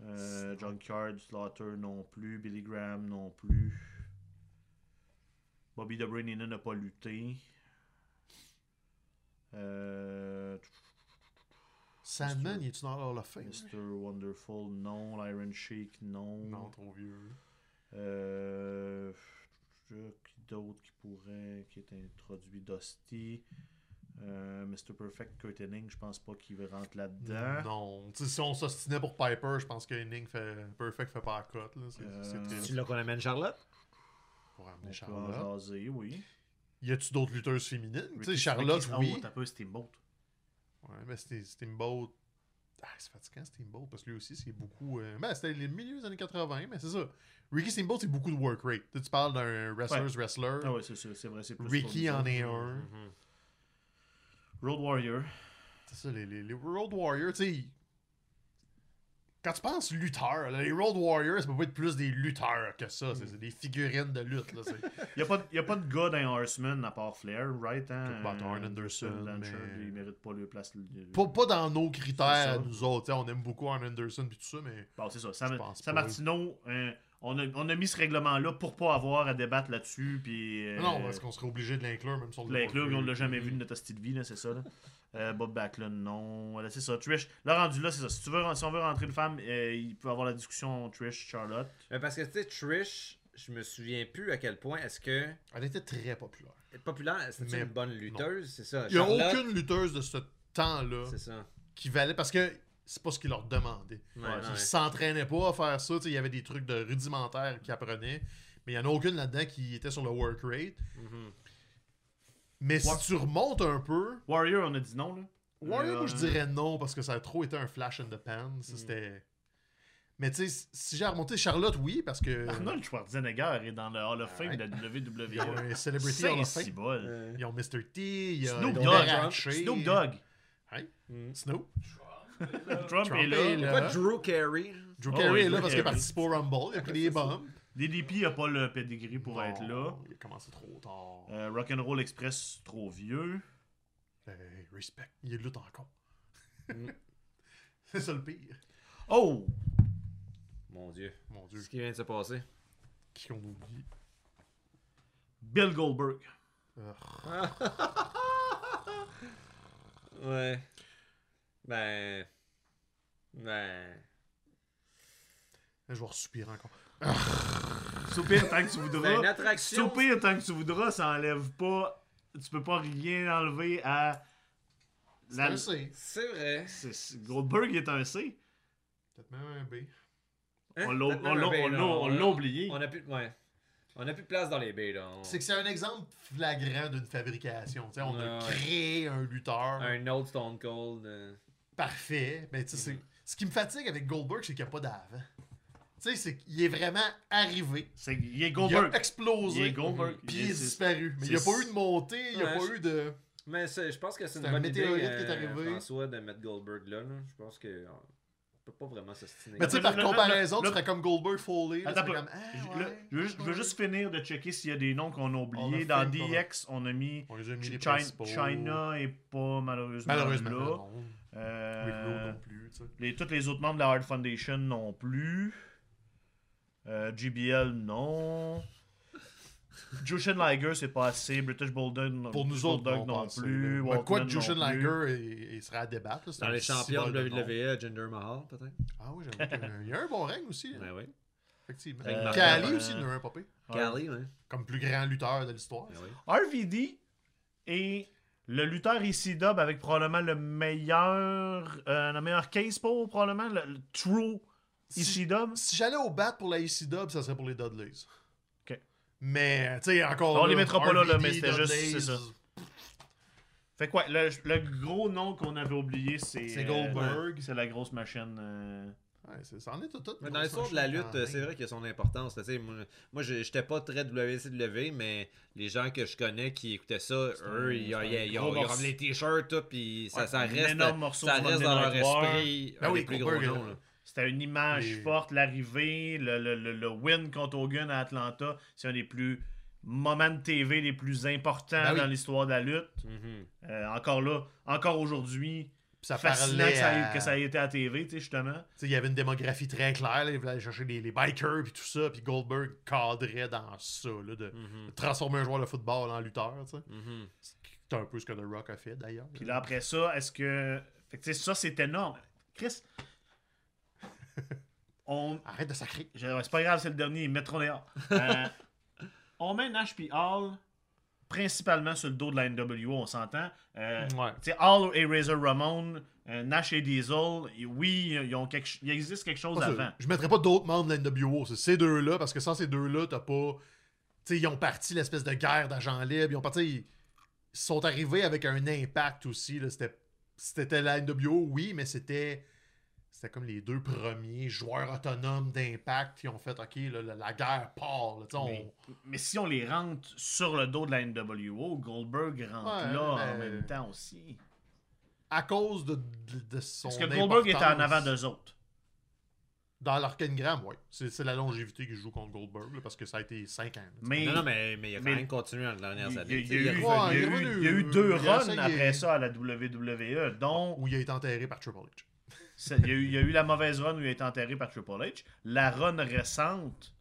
Euh, Junkyard, Slaughter, non plus. Billy Graham, non plus. Bobby the Brain Heenan n'a pas lutté. Euh, Sandman, il est-tu dans Hall of Fame? Mr. Wonderful, non. L'Iron Sheik, non. Non, trop vieux. Euh, qui d'autre qui pourrait, qui est introduit? Dusty. Euh, Mr. Perfect, Kurt Hennig, je pense pas qu'il rentre là-dedans. Non. Si on s'ostinait pour Piper, je pense que Henning fait. Perfect fait pas la cote. là. C'est Euh, l'as qu'on amène Charlotte? Pour On ramener peut en Charlotte. jaser, oui. Y a-tu d'autres lutteuses féminines? Tu sais, Ricky- Charlotte, Ricky- oui. T'as peu Steamboat. Ouais, mais Steamboat. Ah, c'est fatigant Steamboat parce que lui aussi, c'est beaucoup. euh, Ben, c'était les milieux des années 80, mais c'est ça. Ricky Steamboat, c'est beaucoup de work rate. Tu sais, tu parles d'un wrestler's wrestler. Ah ouais, c'est ça, c'est vrai, c'est plus Ricky en est un. Mhm. Road Warrior. C'est ça, les, les, les Road Warriors, tu sais. Quand tu penses lutteur, les Road Warriors, ça peut pas être plus des lutteurs que ça. C'est c'est des figurines de lutte. Là, Il n'y a, pas de- y a pas de gars dans Horseman à part Flair, right? Hein? Arn Euh, Anderson, Blanchard, mais- il mérite pas le place. pas, pas dans nos critères, nous autres. On aime beaucoup Arn Anderson et tout ça, mais. Bon, c'est ça. Sam, hein, on, a, on a mis ce règlement-là pour pas avoir à débattre là-dessus. Puis, euh, non, parce qu'on serait obligé de l'inclure, même si on L'inclure, on l'a jamais vu de notre hostie de vie, là, c'est ça. Là. Euh, Bob Backlund, non. Voilà, c'est ça. Trish, là, rendu là, c'est ça. Si, tu veux, si on veut rentrer une femme, euh, il peut avoir la discussion Trish-Charlotte. Mais parce que tu sais, Trish, je me souviens plus à quel point est-ce que. Elle était très populaire. Populaire, c'est Mais une bonne lutteuse, c'est ça. Il n'y a Charlotte, aucune lutteuse de ce temps-là C'est ça. qui valait. Parce que c'est pas ce qu'ils leur demandaient. Ouais, Ouais, non, Ils s'entraînaient pas à faire ça. Il y avait des trucs de rudimentaires qu'ils apprenaient. Mais il n'y en a aucune là-dedans qui était sur le work rate. Mhm. Mais si tu remontes un peu, Warrior, on a dit non, là. Warrior, Euh, moi, je dirais non parce que ça a trop été un flash in the pan. Ça, Mm. c'était. Mais tu sais, si j'ai remonté Charlotte, oui, parce que. Arnold Schwarzenegger est dans le Hall of Fame Ouais. de la WWE. Ils ont un Celebrity Hall of Fame. Euh, Ils ont Mr. T, il y a Snoop Dogg, Trump. Shea. Snoop Dogg. mhm. Snoop. Trump, Trump est là. est là. Pourquoi Drew Carey? Drew Oh, Carey oui, est là parce qu'il participé au Rumble, il a pris des bombes. DDP a pas le pedigree pour être là. Il a commencé trop tard. Euh, Rock'n'Roll Express, trop vieux. Hey, respect. Il est lutte encore. Mm. C'est ça le pire. Oh! Mon dieu. Mon dieu, Ce qui vient de se passer. qui on oublie. Bill Goldberg. Ouais. Ben. Ben. Je vais resoupirer encore. Soupir tant que tu C'est une voudras. attraction. Soupir tant que tu voudras, ça enlève pas. Tu peux pas rien enlever à. C'est la- un C. C'est vrai. c'est- Goldberg est un C. Peut-être même un B. Hein? On l'a on l'a- un B, on l'a- on l'a oublié. On a plus, ouais. On a plus de place dans les B, là. On- C'est que c'est un exemple flagrant d'une fabrication. Tu sais, on Ouais, a ouais. créé un lutteur Un autre Stone Cold. euh, parfait. Mais tu sais, Mhm. ce qui me fatigue avec Goldberg, c'est qu'il n'y a pas d'avant. Tu sais, c'est qu'il est vraiment arrivé. Il est Il Goldberg. a explosé. Il est Goldberg. Puis Il il est- disparu. Mais il n'y a pas eu de montée, il n'y a Ouais, pas je- eu de. Mais c'est- je pense que c'est une C'est un bonne idée, météorite qui est euh, arrivé. François, de mettre Goldberg là. là. Je pense que. On peut pas vraiment s'ostiner. Mais tu sais, par le- comparaison, le- tu ferais comme Goldberg Foley. Attends, comme, ah, Je, ouais, le- je veux, juste- je veux juste finir de checker s'il y a des noms qu'on a On oubliés. a Dans DX, on a mis. On les a mis China, est pas malheureusement, Malheureusement, là. Non. Euh, non plus, tu sais. les, tous les autres membres de la Hard Foundation non plus. Euh, GBL, non. Jushin Liger, c'est pas assez. British Bulldog, non- Pour nous autres, Bulldog non, plus. Ben, Waltman Quoi que Jushin. Liger, il, il serait à débattre. Dans un les champions de. WWE, Jinder Mahal, peut-être. Ah oui, j'avoue qu'il y a un bon règne aussi. hein, Ouais, ouais. Effectivement. Euh, Cali euh, aussi, il y en a un. Cali, ouais. Comme plus grand lutteur de l'histoire. Ouais, ouais. RVD est le lutteur ECW avec probablement le meilleur, euh, le meilleur case pour probablement le, le true Si- ECW. Si j'allais au bat pour la ECW, ça serait pour les Dudleys. Ok. Mais, tu sais, encore. On là, les mettra pas là, là, mais c'était juste- c'est ça. Fait quoi, le, le gros nom qu'on avait oublié, c'est. C'est euh, Goldberg. c'est la grosse machine. euh, Ouais, c'est- ça en est tout. tout Mais dans l'histoire de la lutte, c'est vrai qu'il y a son importance. là, moi, moi je j'étais pas très WCW, mais les gens que je connais qui écoutaient ça, eux, ils, ont, les t-shirts, tout, puis ça, Ouais, ça un reste, ça reste dans leur esprit. Ben un oui, des plus Goldberg, gros noms. là. là. C'était une image forte, l'arrivée, le, le, le, le win contre Hogan à Atlanta. C'est un des plus moments de TV les plus importants Ben oui. dans l'histoire de la lutte. Mhm. Euh, encore là, encore aujourd'hui, ça fascinant que ça, ait, à- que ça ait été à TV, tu sais, justement. Tu sais, il y avait une démographie très claire. Là, il voulait aller chercher les, les bikers puis tout ça. Puis Goldberg cadrait dans ça, là, de, Mhm. de transformer un joueur de football en lutteur. tu sais. Mhm. C'est un peu ce que The Rock a fait d'ailleurs. Puis là, après ça, est-ce que. Fait que, tu sais, ça, c'est énorme. Chris, on, Arrête de sacrer. Je- ouais, C'est pas grave, c'est le dernier, ils me mettront dehors. Euh, on met Nash puis Hall principalement sur le dos de la NWO, on s'entend. Euh, Ouais. tu sais, Hall et Razor Ramon, euh, Nash et Diesel, oui, ils ont quelque, il existe quelque chose avant. Je mettrais pas d'autres membres de la NWO. C'est ces deux-là, parce que sans ces deux-là, t'as pas. Tu sais, ils ont parti l'espèce de guerre d'agents libres. Ils ont parti. Ils sont arrivés avec un impact aussi. là. C'était c'était la NWO, oui, mais c'était. C'était comme les deux premiers joueurs autonomes d'impact qui ont fait OK, là, la, la guerre part. là. On- Mais, mais si on les rentre sur le dos de la NWO, Goldberg rentre Ouais, là en mais- même temps aussi. À cause de, de, de son. Parce que Goldberg était en avant d'eux autres. Dans l'organigramme, oui. C'est la longévité qui joue contre Goldberg, là, parce que ça a été 5 ans. là. Mais Non, non, mais, mais il a quand même continué dans les dernières il y a- années. il y a eu- deux runs après ça à la WWE, dont Où il a été enterré par Triple H. Il y, a eu, il y a eu la mauvaise run où il a été enterré par Triple H. La run récente,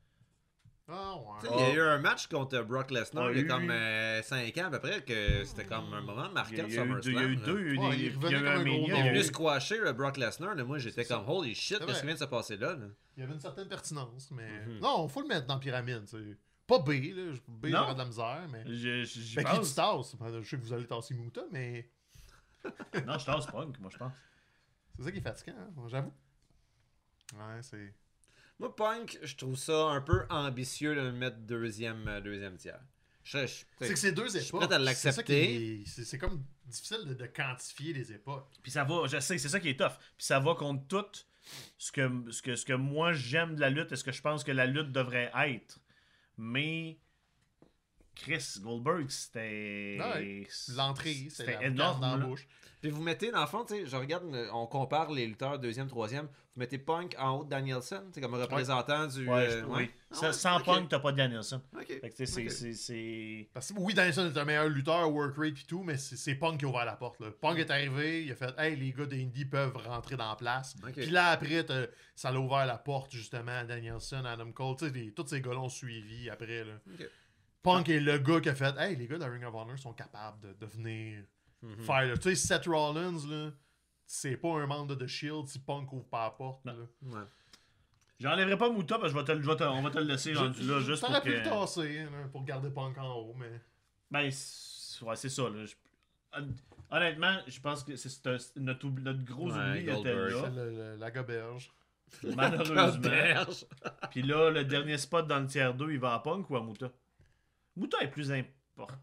Ah, Il y a eu un match contre Brock Lesnar Ah, il y a eu- comme 5 ans à peu près, que c'était comme un moment marquant de il y a eu deux, il y a eu deux, il y a eu Ouais, des- il y a eu un est venu squasher le Brock Lesnar, moi j'étais comme holy shit, qu'est-ce qui vient de se passer là? là? Il y avait une certaine pertinence, mais. Mhm. Non, faut le mettre dans la pyramide. Pas B, là. B, j'aurais de la misère, mais. Je- Ben, qui tu pense. tasses Je sais que vous allez tasser Muta, mais. Non, je tasse Punk, moi je pense. C'est ça qui est fatigant, hein, j'avoue. Ouais, c'est. Moi, Punk, je trouve ça un peu ambitieux de le mettre deuxième, euh, deuxième tiers. Je, je- C'est que c'est deux je suis époques. prêt à C'est ça l'accepter. qui est- C'est c'est comme difficile de, de quantifier les époques. Puis ça va, je sais, c'est ça qui est tough. Puis ça va contre tout ce que, ce que, ce que moi j'aime de la lutte et ce que je pense que la lutte devrait être. Mais Chris Goldberg, c'était. Ouais, L'entrée, c'était énorme. énorme dans la bouche. Puis vous mettez, dans le fond, tu sais, je regarde, on compare les lutteurs deuxième, troisième, vous mettez Punk en haut de Danielson, tu sais, comme représentant du... Ouais, euh, ouais. oui. Ah Ça- ouais, sans. Punk, t'as pas de Danielson. Ok. Fait que tu sais, c'est- Ok. c'est- c'est. Parce que oui, Danielson est un meilleur lutteur, work rate et tout, mais c'est c'est Punk qui a ouvert la porte. Là. Punk est arrivé, il a fait Hey, les gars d'Indie peuvent rentrer dans la place. Puis là, après, t'as- ça l'a ouvert la porte justement à Danielson, à Adam Cole. Les- tous ces gars-là ont suivi après. Là. Ok. Punk est le gars qui a fait Hey, les gars de Ring of Honor sont capables de, de Mhm. faire. Tu sais, Seth Rollins, là, c'est pas un membre de The Shield si Punk ouvre pas la porte. Non. là. Ouais. J'enlèverai pas Mouta parce que je vais te, le- je vais te- on va te le laisser rendu là juste T'aurais pour pu le tasser là, pour garder Punk en haut, mais. Ben, c'est ouais, c'est ça. Là. Je- Honnêtement, je pense que c'est notre, notre gros Ouais, oubli était là, C'est le- le- la goberge. malheureusement. Berge. Puis là, le dernier spot dans le tiers 2, il va à Punk ou à Mouta? Mouta est plus important.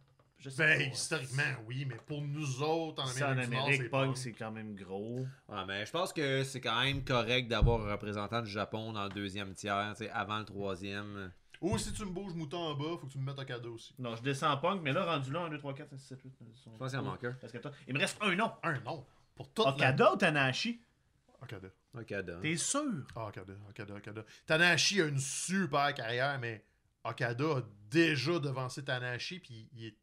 Je sais Ben, pas. historiquement, oui, mais pour nous autres, en Ça, en Amérique du Nord, Amérique, c'est Punk, Punk. c'est quand même gros. Ouais, mais je pense que c'est quand même correct d'avoir un représentant du Japon dans le deuxième tiers, tu sais, avant le troisième. Ou si tu me bouges mouton en bas, faut que tu me mettes un cadeau aussi. Non, je descends Punk, mais là, rendu là, 1, 2, 3, 4, 5, 6, 7, 8, 9, 10, 11, Je pense qu'il en manque un. Parce que toi- Il me reste un nom. Un nom? Pour toute Okada ou Tanahashi? Okada. Okada. T'es sûr? Ah, Okada, Okada, Okada. Tanahashi a une super carrière, mais Okada a déjà devancé Tanahashi, puis il est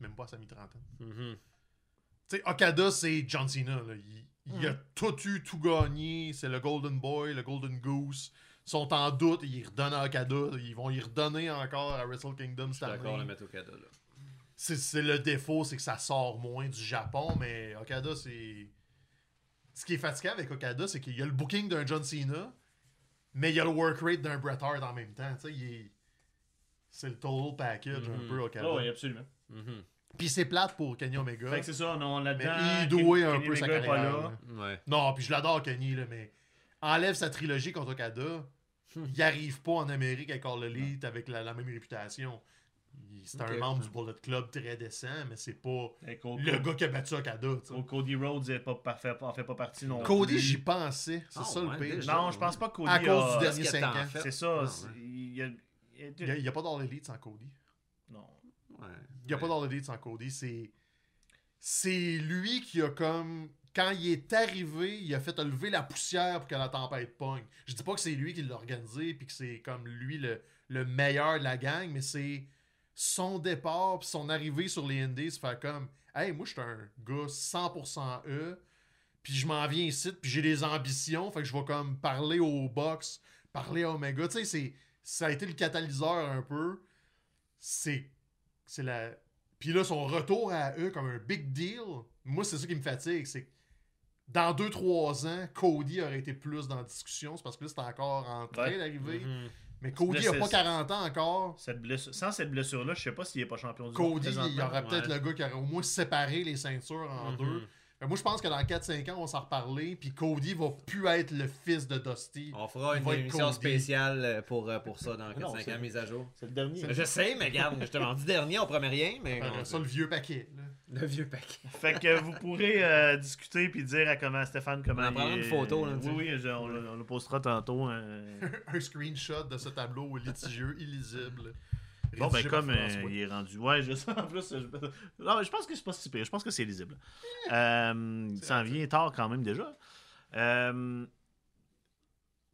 même pas à sa mi-trentaine. Mhm. Tu sais, Okada, c'est John Cena. Là. Il, il a tout eu, tout gagné. C'est le Golden Boy, le Golden Goose. Ils sont en doute, ils redonnent à Okada. Ils vont y redonner encore à Wrestle Kingdom d'accord année. mettre Okada là. C'est le défaut, c'est que ça sort moins du Japon, mais Okada, c'est. Ce qui est fatigant avec Okada, c'est qu'il y a le booking d'un John Cena, mais il y a le work rate d'un Bret Hart en même temps. Tu sais, il est- C'est le total package un Mhm. peu Okada. Ah oui, absolument. Mhm. Puis c'est plate pour Kenny Omega. Fait que c'est ça, on a là-dedans. Il douait un Kenny peu sa Omega carrière. là. là. Ouais. Non, puis je l'adore Kenny, là, mais enlève sa trilogie contre Okada, il arrive pas en Amérique avec All Elite avec la, la même réputation. C'est un membre du Bullet Club très décent, mais c'est pas le gars qui a battu Okada. Cody Rhodes n'est pas parfait, en fait pas partie non Cody, j'y pensais. C'est Ah, ça ouais, le pire. déjà. Non, je pense pas que Cody À cause a- du dernier Qu'est-ce que 5 t'en ans. C'est ça. Ouais. Il y il a, pas d'All Elite sans Cody. Non. Ouais. Il n'y a pas d'All Elite sans Cody. C'est. C'est lui qui a comme. Quand il est arrivé, il a fait lever la poussière pour que la tempête pogne. Je dis pas que c'est lui qui l'a organisé puis que c'est comme lui le, le meilleur de la gang, mais c'est son départ puis son arrivée sur les Indies, faire comme Hey, moi je suis un gars 100% E, puis je m'en viens ici, puis j'ai des ambitions, fait que je vais comme parler au box, parler à Omega. Tu sais, ça a été le catalyseur un peu. C'est. C'est la. Puis là, son retour à eux comme un big deal, moi, c'est ça qui me fatigue. C'est que dans 2-3 ans, Cody aurait été plus dans la discussion. C'est parce que là, c'est encore en train Ouais. d'arriver. Mhm. Mais Cody Là, a pas c'est- 40 ans encore. Cette blessure... Sans cette blessure-là, je sais pas s'il est pas champion du monde. Cody, il y aurait peut-être Ouais. le gars qui aurait au moins séparé les ceintures en Mhm. deux. Que moi, je pense que dans 4-5 ans, on va s'en reparler. Puis Cody va plus être le fils de Dusty. On fera une va émission Cody. spéciale euh, pour, euh, pour ça dans 4-5 non, ans, c'est- mise à jour. C'est le dernier. Je sais, mais regarde, je te l'en dis dernier, on promet rien, mais. Après ça, le vieux paquet. là. Le vieux paquet. Fait que vous pourrez euh, discuter puis dire à comment Stéphane comment On prendra est- une photo, là, Oui, oui, je- on, le- on le postera tantôt. euh. un screenshot de ce tableau litigieux, illisible. Bon, ben comme euh, il est rendu. Ouais, je sais. En plus, je, non, mais je pense que c'est pas si pire. Je pense que c'est lisible. Euh, ça en vient tard quand même déjà. Euh,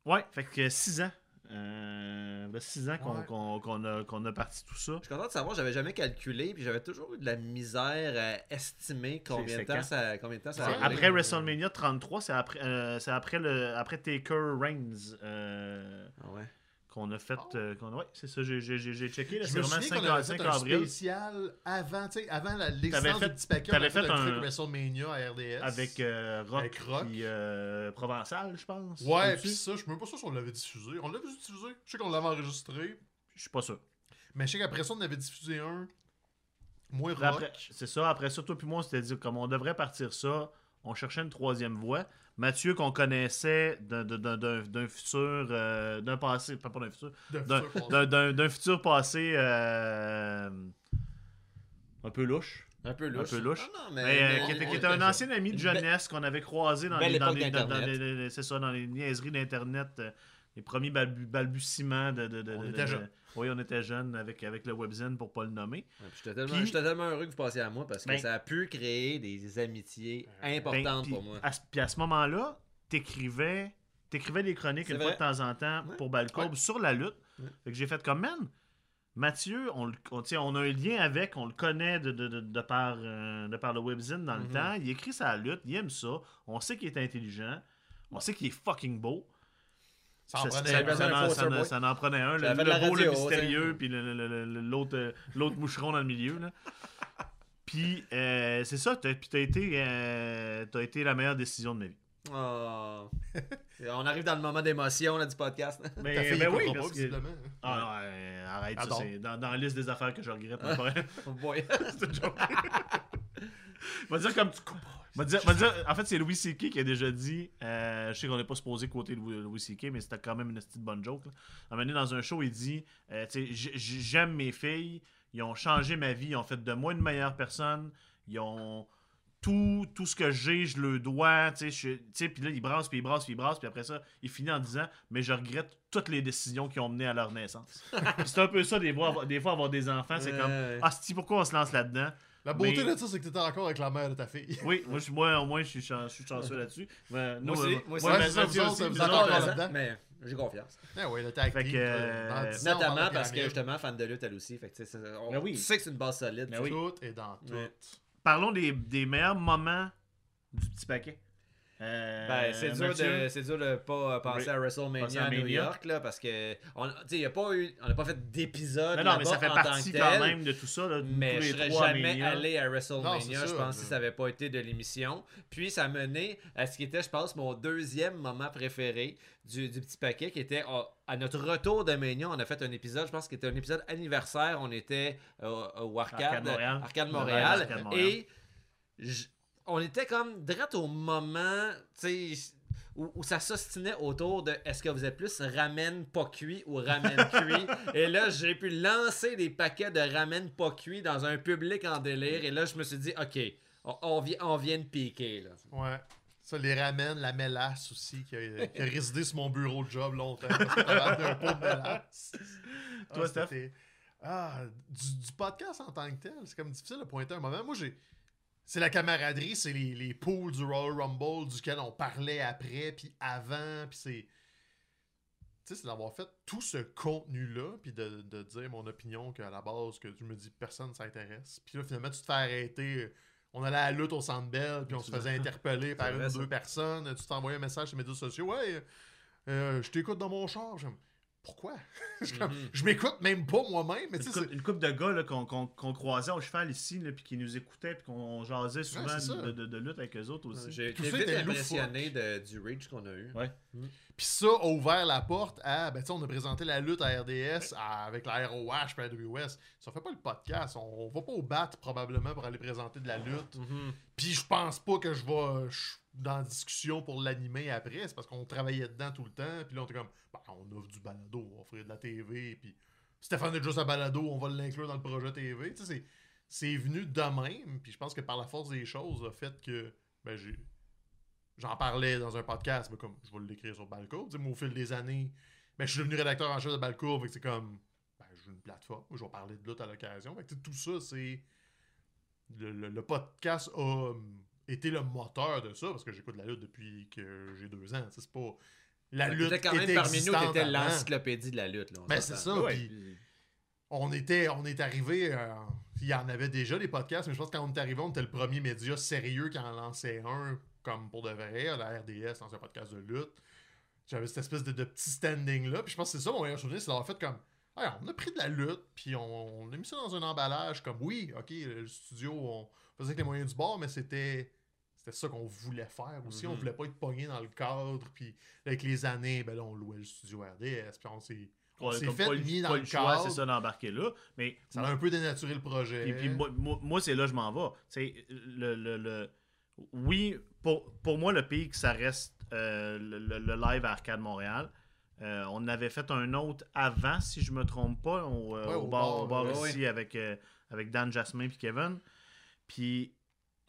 ouais, fait que 6 ans. Euh, 6 ans qu'on Ouais. qu'on- qu'on a, qu'on a parti tout ça. Je suis content de savoir, j'avais jamais calculé, puis j'avais toujours eu de la misère à estimer combien de temps ça, combien de temps ça a Après. WrestleMania 33, c'est après, euh, c'est après, le, après Taker Reigns euh, Ah ouais. Qu'on a fait. Oh. euh, qu'on- ouais, c'est ça, j'ai j'ai- j'ai- j'ai checké. là, C'est me vraiment souviens 5, qu'on avait 5 fait un avril. spécial avant, tu sais, avant la- l'existence fait- du petit paquet. On t'avais fait, fait un, un- truc WrestleMania à RDS. Avec euh, Rock, Avec Rock. puis euh, Provençal, je pense. Ouais, puis ça, je suis même pas sûr si on l'avait diffusé. On l'avait diffusé. Je sais qu'on l'avait enregistré. Je suis pas sûr. Mais je sais qu'après ça, on avait diffusé un. Moi, Rock. Après- C'est ça, après ça, toi puis moi, on s'était dit comme on devrait partir ça, on cherchait une troisième voie. Mathieu, qu'on connaissait d'un- futur, euh, d'un passé, pas pas d'un futur, d'un- futur passé. euh, un peu louche. Un peu louche. peu louche. Non, mais, Mais, euh, mais qui était, on qui était un ancien ami de jeunesse qu'on avait croisé dans les, dans les, dans- dans les- ça, dans les niaiseries d'Internet, euh, les premiers balbu- balbutiements de, de, de- On de- était de- jeunes. Oui, on était jeunes avec, avec le webzine pour pas le nommer. Ouais, puis J'étais tellement, Puis- j'étais tellement heureux que vous passiez à moi parce que Ben- ça a pu créer des amitiés Ben, importantes puis pour moi. À, ce- puis à ce moment-là, t'écrivais, t'écrivais des chroniques une vrai. fois de temps en temps Ouais. pour Balcourbe sur la lutte. Ouais. Fait que j'ai fait comme man. Mathieu, on, le- on, a un lien avec, on le connaît de, de, de, de par, euh, de par le webzine dans le Mhm. temps. Il écrit sa lutte, il aime ça. On sait qu'il est intelligent. On sait qu'il est fucking beau. Ça en prenait ça un. ça, ça en- prenait. Le, beau, le mystérieux, puis l'autre euh, l'autre moucheron dans le milieu. Là. Puis euh, c'est ça, t'as, puis t'as été, euh, t'as été la meilleure décision de ma vie. Oh. on arrive dans le moment d'émotion là, du podcast. Mais, écoutera oui, parce que... Ah non, euh, arrête, ça, c'est dans, dans la liste des affaires que je regrette. c'est une joke. Va dire comme tu va dire, va dire, en fait, c'est Louis C.K. qui a déjà dit. euh, je sais qu'on n'est pas supposé côté Louis, Louis C.K., mais c'était quand même une petite bonne joke. Là. À un moment donné, dans un show, il dit euh, J'aime mes filles, ils ont changé ma vie, ils ont fait de moi une meilleure personne, ils ont. Tout, tout ce que j'ai, je le dois, puis là, il brasse, puis il brasse, puis il brasse, puis après ça, il finit en disant, mais je regrette toutes les décisions qui ont mené à leur naissance. C'est un peu ça, des fois, avoir, des fois, avoir des enfants, c'est comme, ah, pourquoi on se lance là-dedans? La beauté Mais- de ça, c'est que t'étais encore avec la mère de ta fille. Oui, moi, je- moi, au moins, je suis, chan- je suis chanceux là-dessus. Mais nous, Moi aussi, euh, moi. Ouais, mais c'est ça, vous encore euh, là-dedans. mais j'ai confiance. Ah oui, le tag team, euh, dans 10 ans, on Notamment parce que justement, fan de lutte elle aussi. Fait que, tu on, Ben oui. Tu sais que c'est une base solide. Ben tu sais. oui. Tout est dans tout. Parlons des, des meilleurs moments du petit paquet. Euh, Ben, c'est dur, Mathieu? de, c'est dur de pas euh, penser Oui. à WrestleMania à New. York, là, parce que on, tu sais, y a pas eu, on n'a pas fait d'épisode Non, non, mais ça fait partie quand tel, même de tout ça. Là, Mais tous je serais jamais Mania. allé à WrestleMania, je pense, si mais- ça n'avait pas été de l'émission. Puis ça a mené à ce qui était, je pense, mon deuxième moment préféré du, du petit paquet, qui était à, à notre retour de Mania. On a fait un épisode, je pense, qui était un épisode anniversaire. On était euh, au Arcade, Arcade Montréal. Arcade Ouais, Montréal. Arcade Montréal. Et j- on était comme direct au moment, tu sais, où, où ça s'ostinait autour de est-ce que vous êtes plus ramen pas cuit ou ramen cuit. et là, j'ai pu lancer des paquets de ramen pas cuit dans un public en délire. Et là, je me suis dit, OK, on, on vient, on vient de piquer. Là. Ouais. Ça les ramène, la mélasse aussi, qui a, qui a résidé sur mon bureau de job longtemps. Parce que pot de mélasse. Toi, Ah, Ah, du, du podcast en tant que tel, c'est comme difficile de pointer un moment. Moi, j'ai. C'est la camaraderie, c'est les, les pools du Royal Rumble duquel on parlait après, puis avant, puis c'est. Tu sais, c'est d'avoir fait tout ce contenu-là, puis de, de dire mon opinion qu'à la base, que je me dis personne ne s'intéresse. Puis là, finalement, tu te fais arrêter. On allait à la lutte au Centre Bell, puis on se faisait interpeller par une ou deux personnes. Tu t'envoyais un message sur les médias sociaux. Ouais, euh, je t'écoute dans mon char. Pourquoi? Je Mhm. Je m'écoute même pas moi-même. Mais Une couple, une couple de gars là, qu'on qu'on- qu'on croisait au cheval ici, là, puis qui nous écoutaient, puis qu'on jasait souvent de, de- de lutte avec eux autres aussi. J'ai Tout été vite impressionné de- du reach qu'on a eu. Ouais. Puis ça a ouvert la porte à. Ben, tu sais, on a présenté la lutte à RDS à- avec la ROH puis la WS. Ça fait pas le podcast. On, on va pas au bat probablement pour aller présenter de la lutte. Mhm. Puis je pense pas que je vais. dans la discussion pour l'animer après. C'est parce qu'on travaillait dedans tout le temps. Puis là, on était comme. Ben, on offre du balado. On offre de la TV. Puis Stéphane est juste à balado. On va l'inclure dans le projet TV. Tu sais, c'est- c'est venu de même. Puis je pense que par la force des choses, a fait que. Ben, j'ai. J'en parlais dans un podcast, mais comme je vais l'écrire sur sais, moi, au fil des années, ben, je suis devenu rédacteur en chef de Balcourt, fait que c'est comme, ben, j'ai une plateforme, je vais parler de lutte à l'occasion. Fait que, tout ça, c'est. Le, le- le podcast a hum, été le moteur de ça, parce que j'écoute la lutte depuis que j'ai deux ans. C'est pas. La lutte T'étais quand même était parmi nous, t'étais l'encyclopédie de la lutte. Là, Ben, c'est ça. Ouais. puis on était, on est arrivé. euh, il y en avait déjà des podcasts, mais je pense que quand on est arrivé, on était le premier média sérieux qui en lançait un, comme pour de vrai, à la RDS, dans un podcast de lutte. J'avais cette espèce de, de petit standing là. Puis je pense que c'est ça mon meilleur souvenir, c'est d'avoir fait comme. On a pris de la lutte, puis on, on a mis ça dans un emballage, comme oui, ok, le studio, on faisait avec les moyens du bord, mais c'était. C'était ça qu'on voulait faire aussi. On Mhm. voulait pas être pogné dans le cadre. Puis avec les années, ben là, on louait le studio RDS. Puis on s'est Ouais, fait pas, mis pas dans le le choix, cadre. c'est ça, d'embarquer là. Mais Ça a un peu dénaturé le projet. Puis, puis moi, moi- c'est là que je m'en vais. Tu sais, le, le, le- Oui, pour, pour moi, le pic, ça reste euh, le, le- le live à Arcade Montréal. Euh, on avait fait un autre avant, si je me trompe pas, au, Ouais, au au bar, bar, au bar ouais, ici avec, euh, avec Dan, Jasmin puis Kevin. Puis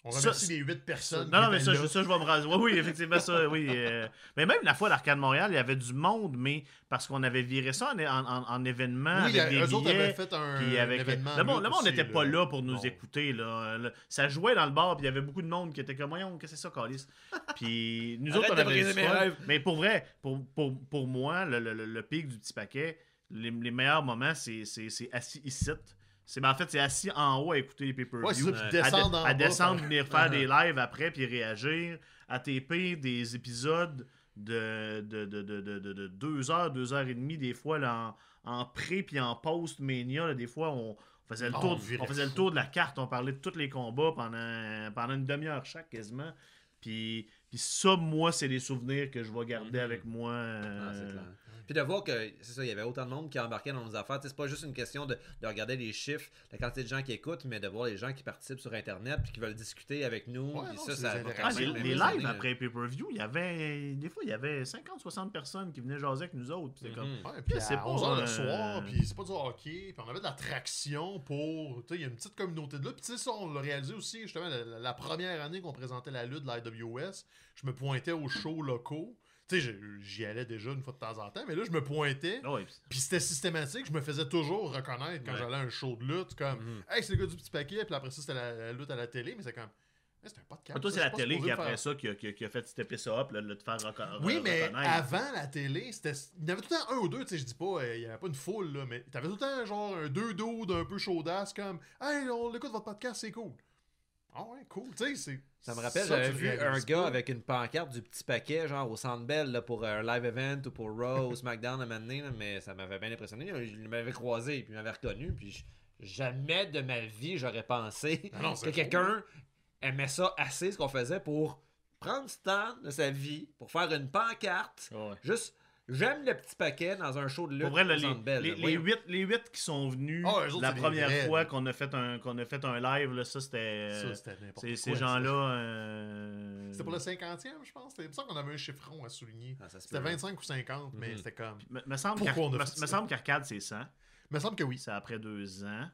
On ça, remercie c'est- les huit personnes. non, non, mais ça, je, ça, je vais me raser. Oui, oui, effectivement, ça, oui. euh, Mais même la fois, l'Arcade Montréal, il y avait du monde, mais parce qu'on avait viré ça en, en- en- en événement Oui, avec des eux autres avaient billets. fait un, Puis avec... événement. le monde n'était pas là pour nous Non. écouter. Là. Ça jouait dans le bar, puis il y avait beaucoup de monde qui était comme Voyons, qu'est-ce que c'est ça, Calis? Puis nous autres, on avait du mes fun. rêves. Mais pour vrai, pour, pour, pour moi, le, le, le- le pic du petit paquet, les, les meilleurs moments, c'est assis ici. C'est, ben, en fait, c'est assis en haut à écouter les pay-per-view. Ouais, c'est ça, Ouais. puis à, descendre de- en à bas, descendre, venir faire des lives après, puis réagir, à TP des épisodes de, de, de, de, de, de- de deux heures, deux heures et demie, des fois là, en, en pré puis en post-mania, là, des fois on faisait, le Oh, tour, on on faisait le tour de la carte, on parlait de tous les combats pendant, pendant une demi-heure chaque quasiment. Puis, puis ça, moi, c'est des souvenirs que je vais garder Mhm. avec moi. Ah, euh, c'est clair. Puis de voir que, c'est ça, il y avait autant de monde qui embarquait dans nos affaires. Tu sais, C'est pas juste une question de, de regarder les chiffres, la quantité de gens qui écoutent, mais de voir les gens qui participent sur Internet puis qui veulent discuter avec nous. Ouais, non, ça, c'est ça Ah, les, les lives après pay-per-view, il y avait. Des fois, il y avait 50-60 personnes qui venaient jaser avec nous autres. puis c'est comme. Mhm. Ouais, puis c'est à pas, 11h le euh, soir, puis c'est pas du hockey, puis on avait de l'attraction pour. Tu sais, il y a une petite communauté de là. Puis tu sais, ça, on l'a réalisé aussi, justement, la première année qu'on présentait la lutte de l'IWS, je me pointais aux shows locaux. Tu sais, j'y allais déjà une fois de temps en temps, mais là, je me pointais. Ouais, puis- Puis c'était systématique, je me faisais toujours reconnaître quand Ouais. j'allais à un show de lutte, comme Mhm. Hey, c'est le gars du petit paquet, puis après ça, c'était la, la lutte à la télé, mais c'est comme Hey, c'est un podcast. Ah, toi, c'est la télé qui, après faire ça, qui a, qui a- qui a fait stepper ça up, là, de te faire reco- Oui, mais reconnaître. avant la télé, c'était il y avait tout le temps un ou deux, tu sais, je dis pas, euh, il y avait pas une foule, là, mais t'avais tout le temps genre un deux dos d'un peu chaudasse, comme Hey, on écoute votre podcast, c'est cool. Ah ouais, cool, tu sais, c'est. Ça me rappelle, j'avais vu un gars pas. avec une pancarte du petit paquet, genre au Centre Bell, là, pour un live event ou pour Raw ou SmackDown à un moment donné, là, mais ça m'avait bien impressionné. Il m'avait croisé, puis il m'avait reconnu, puis je- jamais de ma vie j'aurais pensé Ah non, que quelqu'un aimait ça assez, ce qu'on faisait, pour prendre du temps de sa vie, pour faire une pancarte, ouais. juste J'aime le petit paquet dans un show de lutte. Pour vrai, là, les, Centre Bell, les, là. les Voyons. 8, les huit qui sont venus Ah, autres, la c'est première fois qu'on a, fait un- qu'on a fait un live, là, ça c'était. Ça, c'était n'importe c'est- quoi. Ces gens-là. euh, C'était pour le 50e, je pense. C'était ça qu'on avait un chiffron à souligner. Ah, C'était peut. 25 ou 50, mais Mhm. c'était comme. Me, me semble Pourquoi qu'Ar- on a me- fait me ça? semble qu'Arcade c'est 100. Il me semble que oui. C'est après deux ans.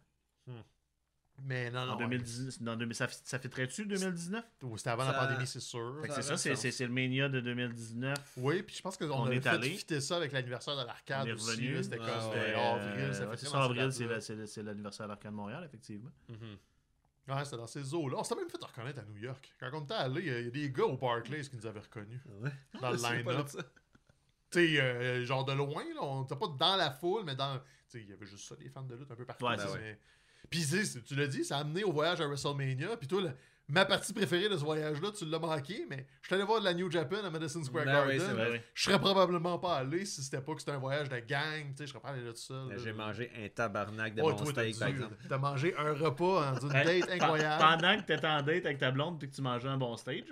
Mais non, non. En 2010, dans 2000 ça, ça fait très dessus 2019 ouais. C'était avant la pandémie, c'est sûr. Fait que Ça c'est ça, c'est, le Mania de 2019. Oui, puis je pense qu'on On avait est fait allé. fitter ça avec l'anniversaire de l'arcade aussi. C'était Ouais, comme ouais, c'était Euh, avril. Ça ouais, fait c'est avril, l'anniversaire d'Arcade Montréal, effectivement. Mhm. Ouais, c'était dans ces eaux-là. On s'était même fait reconnaître à New York. Quand on était allé, il y a- il y a des gars au Barclays qui nous avaient reconnus. Ouais? Dans le line-up. de. Tu sais, euh, genre de loin, là. On était pas dans la foule, mais dans. Tu sais, il y avait juste ça, des fans de lutte un peu partout. Ouais, mais- Puis, tu l'as dit, ça a amené au voyage à WrestleMania. Puis, toi, le- ma partie préférée de ce voyage-là, tu l'as manqué, mais je suis allé voir de la New Japan à Madison Square Ben Garden. vrai. Je serais probablement pas allé si c'était pas que c'était un voyage de gang. Tu sais, je serais pas allé là tout seul. là. J'ai mangé un tabarnak de Ouais, t'as steak, par exemple. T'as mangé un repas une Hey, date incroyable. Pendant que t'étais en date avec ta blonde puis que tu mangeais un bon stage,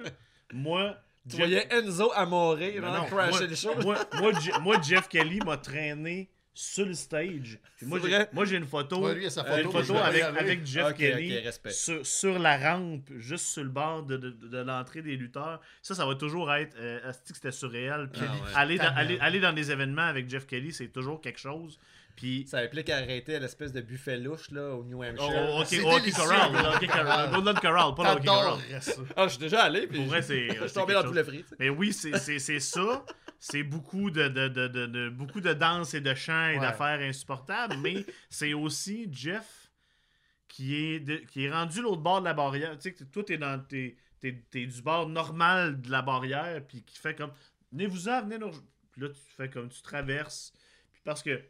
moi. Tu Jeff- voyais Enzo vraiment non, crasher moi, le show. moi, moi, Je- moi, Jeff Kelly m'a traîné sur le stage. Puis Moi, j'ai- vrai? moi, j'ai une photo, Ouais, lui, euh, une photo avec, Jeff Kelly sur, sur la rampe, juste sur le bord de, de, de l'entrée des lutteurs. Ça, ça va toujours être. Euh, c'était surréel. Puis Ah ouais. aller, dans, aller, aller dans des événements avec Jeff Kelly, c'est toujours quelque chose. Puis. Ça implique arrêter à l'espèce de buffet louche là, au New Oh, Hampshire. oh, ok, C'est oh, ok, délicieux, Corral, là, ok, Corral, Golden Corral, pas le Corral. Ah, je suis déjà allé. Puis Pour vrai, c'est. je suis c'est tombé dans tout chose. le frites. Mais oui, c'est c'est- c'est ça. C'est beaucoup de, de, de, de, beaucoup de danse et de chants et Ouais. d'affaires insupportables, mais c'est aussi Jeff qui est, qui est rendu l'autre bord de la barrière. Tu sais, que toi, t'es dans t'es, t'es- t'es du bord normal de la barrière, puis qui fait comme venez-vous-en, venez nous Puis là, tu fais comme tu traverses. Puis parce que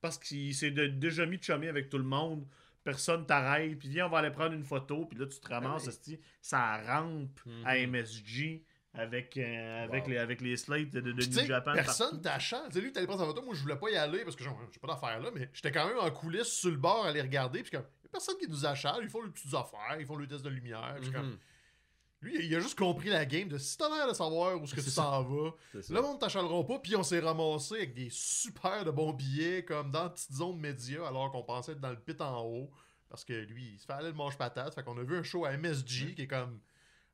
parce qu'il s'est déjà mis de chummer avec tout le monde, personne t'arrête, puis viens, on va aller prendre une photo, puis là, tu te ramasses, oui. ça rampe à. MSG avec, euh, avec, Wow. les, avec les slates de, de New Japan. personne sais, lui, t'allais prendre sa photo. Moi, je voulais pas y aller parce que j'ai pas d'affaires là, mais j'étais quand même en coulisses sur le bord à les regarder. Puis, comme, y a personne qui nous achète. Ils font leurs petites affaires. Ils font le test de lumière. Puis, comme, Mhm. lui, il a juste compris la game de si t'as l'air de savoir où ce que tu C'est s'en vas. Le monde t'achalera pas. Puis, on s'est ramassé avec des super de bons billets, comme dans la petite zone média, alors qu'on pensait être dans le pit en haut. Parce que lui, il se fait aller le manche-patate. Fait qu'on a vu un show à MSG qui est comme.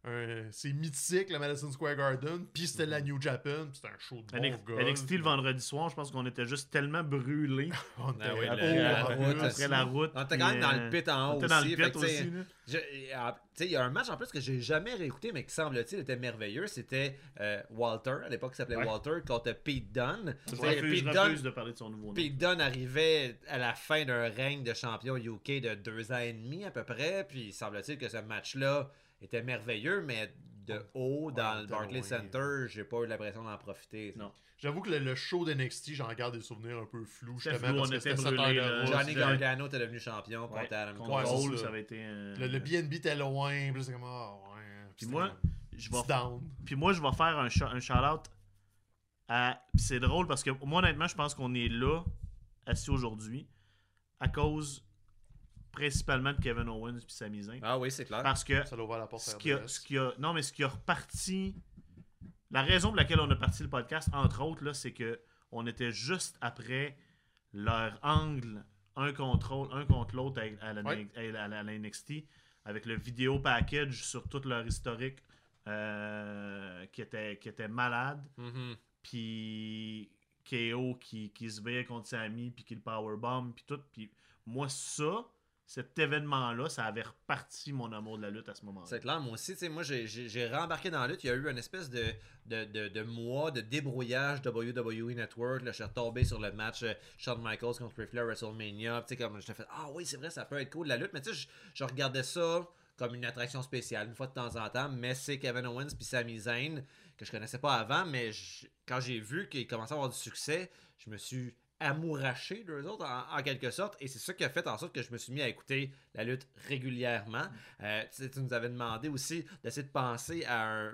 Un- c'est mythique, le Madison Square Garden. Puis c'était la New Japan. Puis c'était un show de bon NXT, golf. NXT le vendredi soir, je pense qu'on était juste tellement brûlés On était Ah la route. après la route. On était quand même dans euh, le pit en on haut était dans aussi. le pit que, tu sais, aussi. ah, tu sais, il y a un match en plus que j'ai jamais réécouté, mais qui semble-t-il était merveilleux. C'était euh, Walter, à l'époque il s'appelait Ouais. Walter, contre Pete Dunne. Pete je Dunne, de parler de son nouveau nom. Pete Dunne arrivait à la fin d'un règne de champion UK de deux ans et demi à peu près. Puis il semble-t-il que ce match-là était merveilleux, mais de haut dans Ouais, le Barclays. Center, j'ai pas eu l'impression d'en profiter. Non. J'avoue que le, le show d'NXT, j'en garde des souvenirs un peu flous. Justement, flou, parce on que était brûlés, là. Johnny Gargano était devenu champion Ouais, contre Adam Cole. ça. ça avait été. un- Le, le BNB était loin. Puis c'est comme, ouais. Puis moi, je vais down. Puis moi, je vais faire un, sh- un shout-out à. Puis c'est drôle parce que moi, honnêtement, je pense qu'on est là, assis aujourd'hui, à cause principalement de Kevin Owens puis Sami Zayn. Ah oui, c'est clair. Parce que Ça l'a ouvert la porte ce à qui, a, RDS. ce qui a- non mais ce qui a reparti la raison pour laquelle on a parti le podcast entre autres là c'est que on était juste après leur angle un contrôle un contre l'autre à, à la, Ouais. à la- à la NXT avec le vidéo package sur tout leur historique euh, qui était qui était malade Mhm. puis KO qui, qui se veillait contre Sami puis qui le powerbomb puis tout puis moi ça cet événement là ça avait reparti mon amour de la lutte à ce moment-là. C'est clair, moi aussi, tu sais, moi j'ai- rembarqué dans la lutte, il y a eu une espèce de, de, de, mois de débrouillage WWE Network, là, je suis retombé sur le match euh, Shawn Michaels contre Ric Flair WrestleMania, comme je fait, ah oui, c'est vrai, ça peut être cool la lutte, mais tu sais, je, regardais ça comme une attraction spéciale, une fois de temps en temps, mais c'est Kevin Owens puis Sami Zayn, que je connaissais pas avant, mais quand j'ai vu qu'ils commençaient à avoir du succès, je me suis amouraché d'eux autres en, en quelque sorte et c'est ça qui a fait en sorte que je me suis mis à écouter la lutte régulièrement. Euh, tu sais, tu nous avais demandé aussi d'essayer de penser à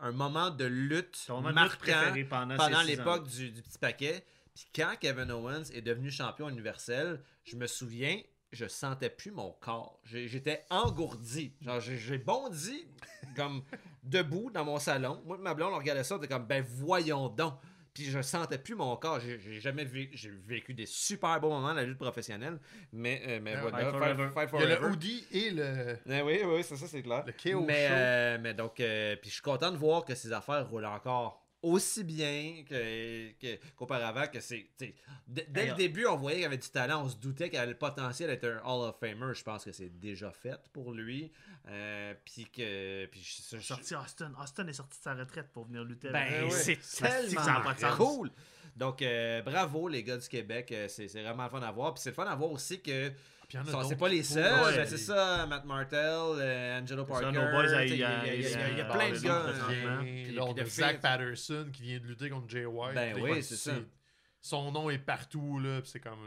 un, moment de lutte Ton moment de lutte marquant pendant, l'époque du, du petit paquet. Puis quand Kevin Owens est devenu champion universel je me souviens je sentais plus mon corps. J'étais engourdi. Genre j'ai bondi comme debout dans mon salon. Moi ma blonde on regardait ça on était comme ben voyons donc puis je sentais plus mon corps. J'ai jamais vécu, j'ai vécu des super beaux moments dans la lutte professionnelle, mais, euh, mais Ouais, voilà, Fight Fight, Forever. Fight Il y a le hoodie et le, Eh oui, oui, c'est ça, c'est clair. le KO mais, show. euh, mais donc, euh, puis je suis content de voir que ces affaires roulent encore aussi bien que- que- qu'auparavant. Que, c'est, dès Hey, le début, on voyait qu'il avait du talent, on se doutait qu'il avait le potentiel d'être un Hall of Famer. Je pense que c'est déjà fait pour lui. Euh, puis que. Puis je- je- Sorti Austin. Austin est sorti de sa retraite pour venir lutter. ben, avec- ouais. c'est tellement ça cool. Donc, euh, bravo les gars du Québec. Euh, C'est c'est vraiment le fun à voir. Puis c'est le fun à voir aussi que C'est pas les seuls. ben, c'est ça, Matt Martel, euh, Angelo Parker. il y a- plein de gars. euh. Puis on de. Zach Patterson qui vient de lutter contre Jay White. Ben oui, c'est ça. Son nom est partout, là. Puis c'est comme.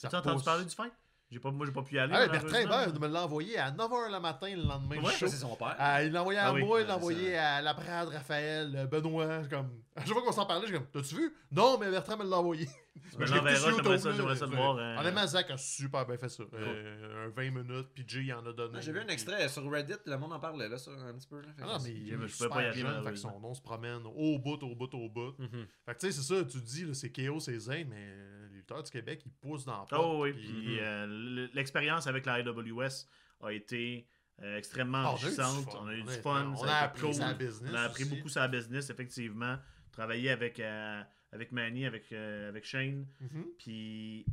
T'as entendu parler du fight? J'ai pas, moi, j'ai pas pu y aller. Ah, Bertrand. Hébert me l'a envoyé à 9h le matin le lendemain Ouais. Ça, c'est son père. Ah, il l'a envoyé à Ah oui, moi, il l'a envoyé à Laprade, Raphaël, euh, Benoît. Comme... À chaque fois qu'on s'en parlait, j'ai comme, t'as-tu vu? Non, mais Bertrand me l'a envoyé. L'enverras, sur j'aimerais ça, j'aimerais ça le voir. euh, Honnêtement, Zach a super bien fait ça. Euh, un 20 minutes, puis Jay il en a donné. Ah, J'ai vu un extrait sur Reddit, le monde en parlait là, sur un petit peu. Là. Ah non, mais il Je est super pas y aller, jeune, fait que son nom se promène au bout, au bout, au bout. Mhm. Fait que tu sais, c'est ça, tu dis, là, c'est KO, c'est Zane, mais les lutteurs du Québec, ils poussent dans la porte. Oh oui, puis- puis euh, l- l'expérience avec la AWS a été euh, extrêmement Ah, on a eu du enrichissante. fun, On a eu du fun. On a appris cool. sa business On a appris beaucoup sa business, effectivement. Travailler avec, euh, avec Manny, avec, euh, avec Shane. Mhm. Puis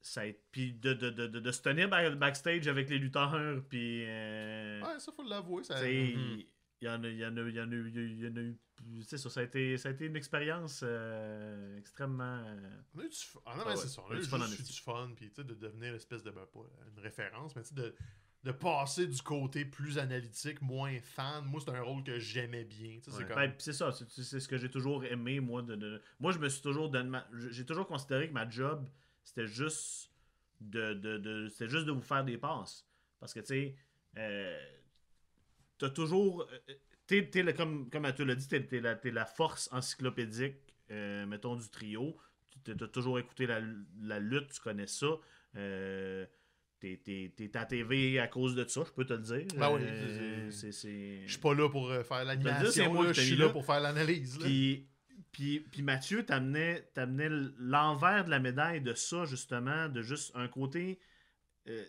ça a puis de, de, de, de, de se tenir back- backstage avec les lutteurs. Puis. euh, Ouais, ça, faut l'avouer. Ça... il y en a, il y en a, il y en a, il y en a eu. C'est ça, ça a été, ça a été une expérience euh, extrêmement. euh, On a eu du fun. Ah, non, Ah ouais, c'est ça. On a eu du fun du fun. Puis, tu sais, de devenir l'espèce de. ben, pas une référence, mais tu sais, de, de passer du côté plus analytique, moins fan. Moi, c'est un rôle que j'aimais bien. Tu sais, c'est Ouais. comme. Ben, c'est ça, c'est ce que j'ai toujours aimé, moi. De, de- Moi, je me suis toujours donné. ma- J'ai toujours considéré que ma job, c'était juste de, de, de- c'était juste de vous faire des passes. Parce que, tu sais, euh, t'as toujours. euh, T'es, t'es le- comme, comme tu l'as dit, t'es, t'es la, t'es la force encyclopédique, euh, mettons, du trio. Tu as toujours écouté la, la lutte, tu connais ça. Euh, t'es, t'es, t'es à TV à cause de ça, je peux te le dire. Ben oui, Euh, c'est- c'est. Je suis pas là pour euh, faire le dire, c'est l'animation. moi Je suis là là. pour faire l'analyse. là. Puis, puis, puis Mathieu t'amenait, t'amenait l'envers de la médaille de ça, justement, de juste un côté. Euh,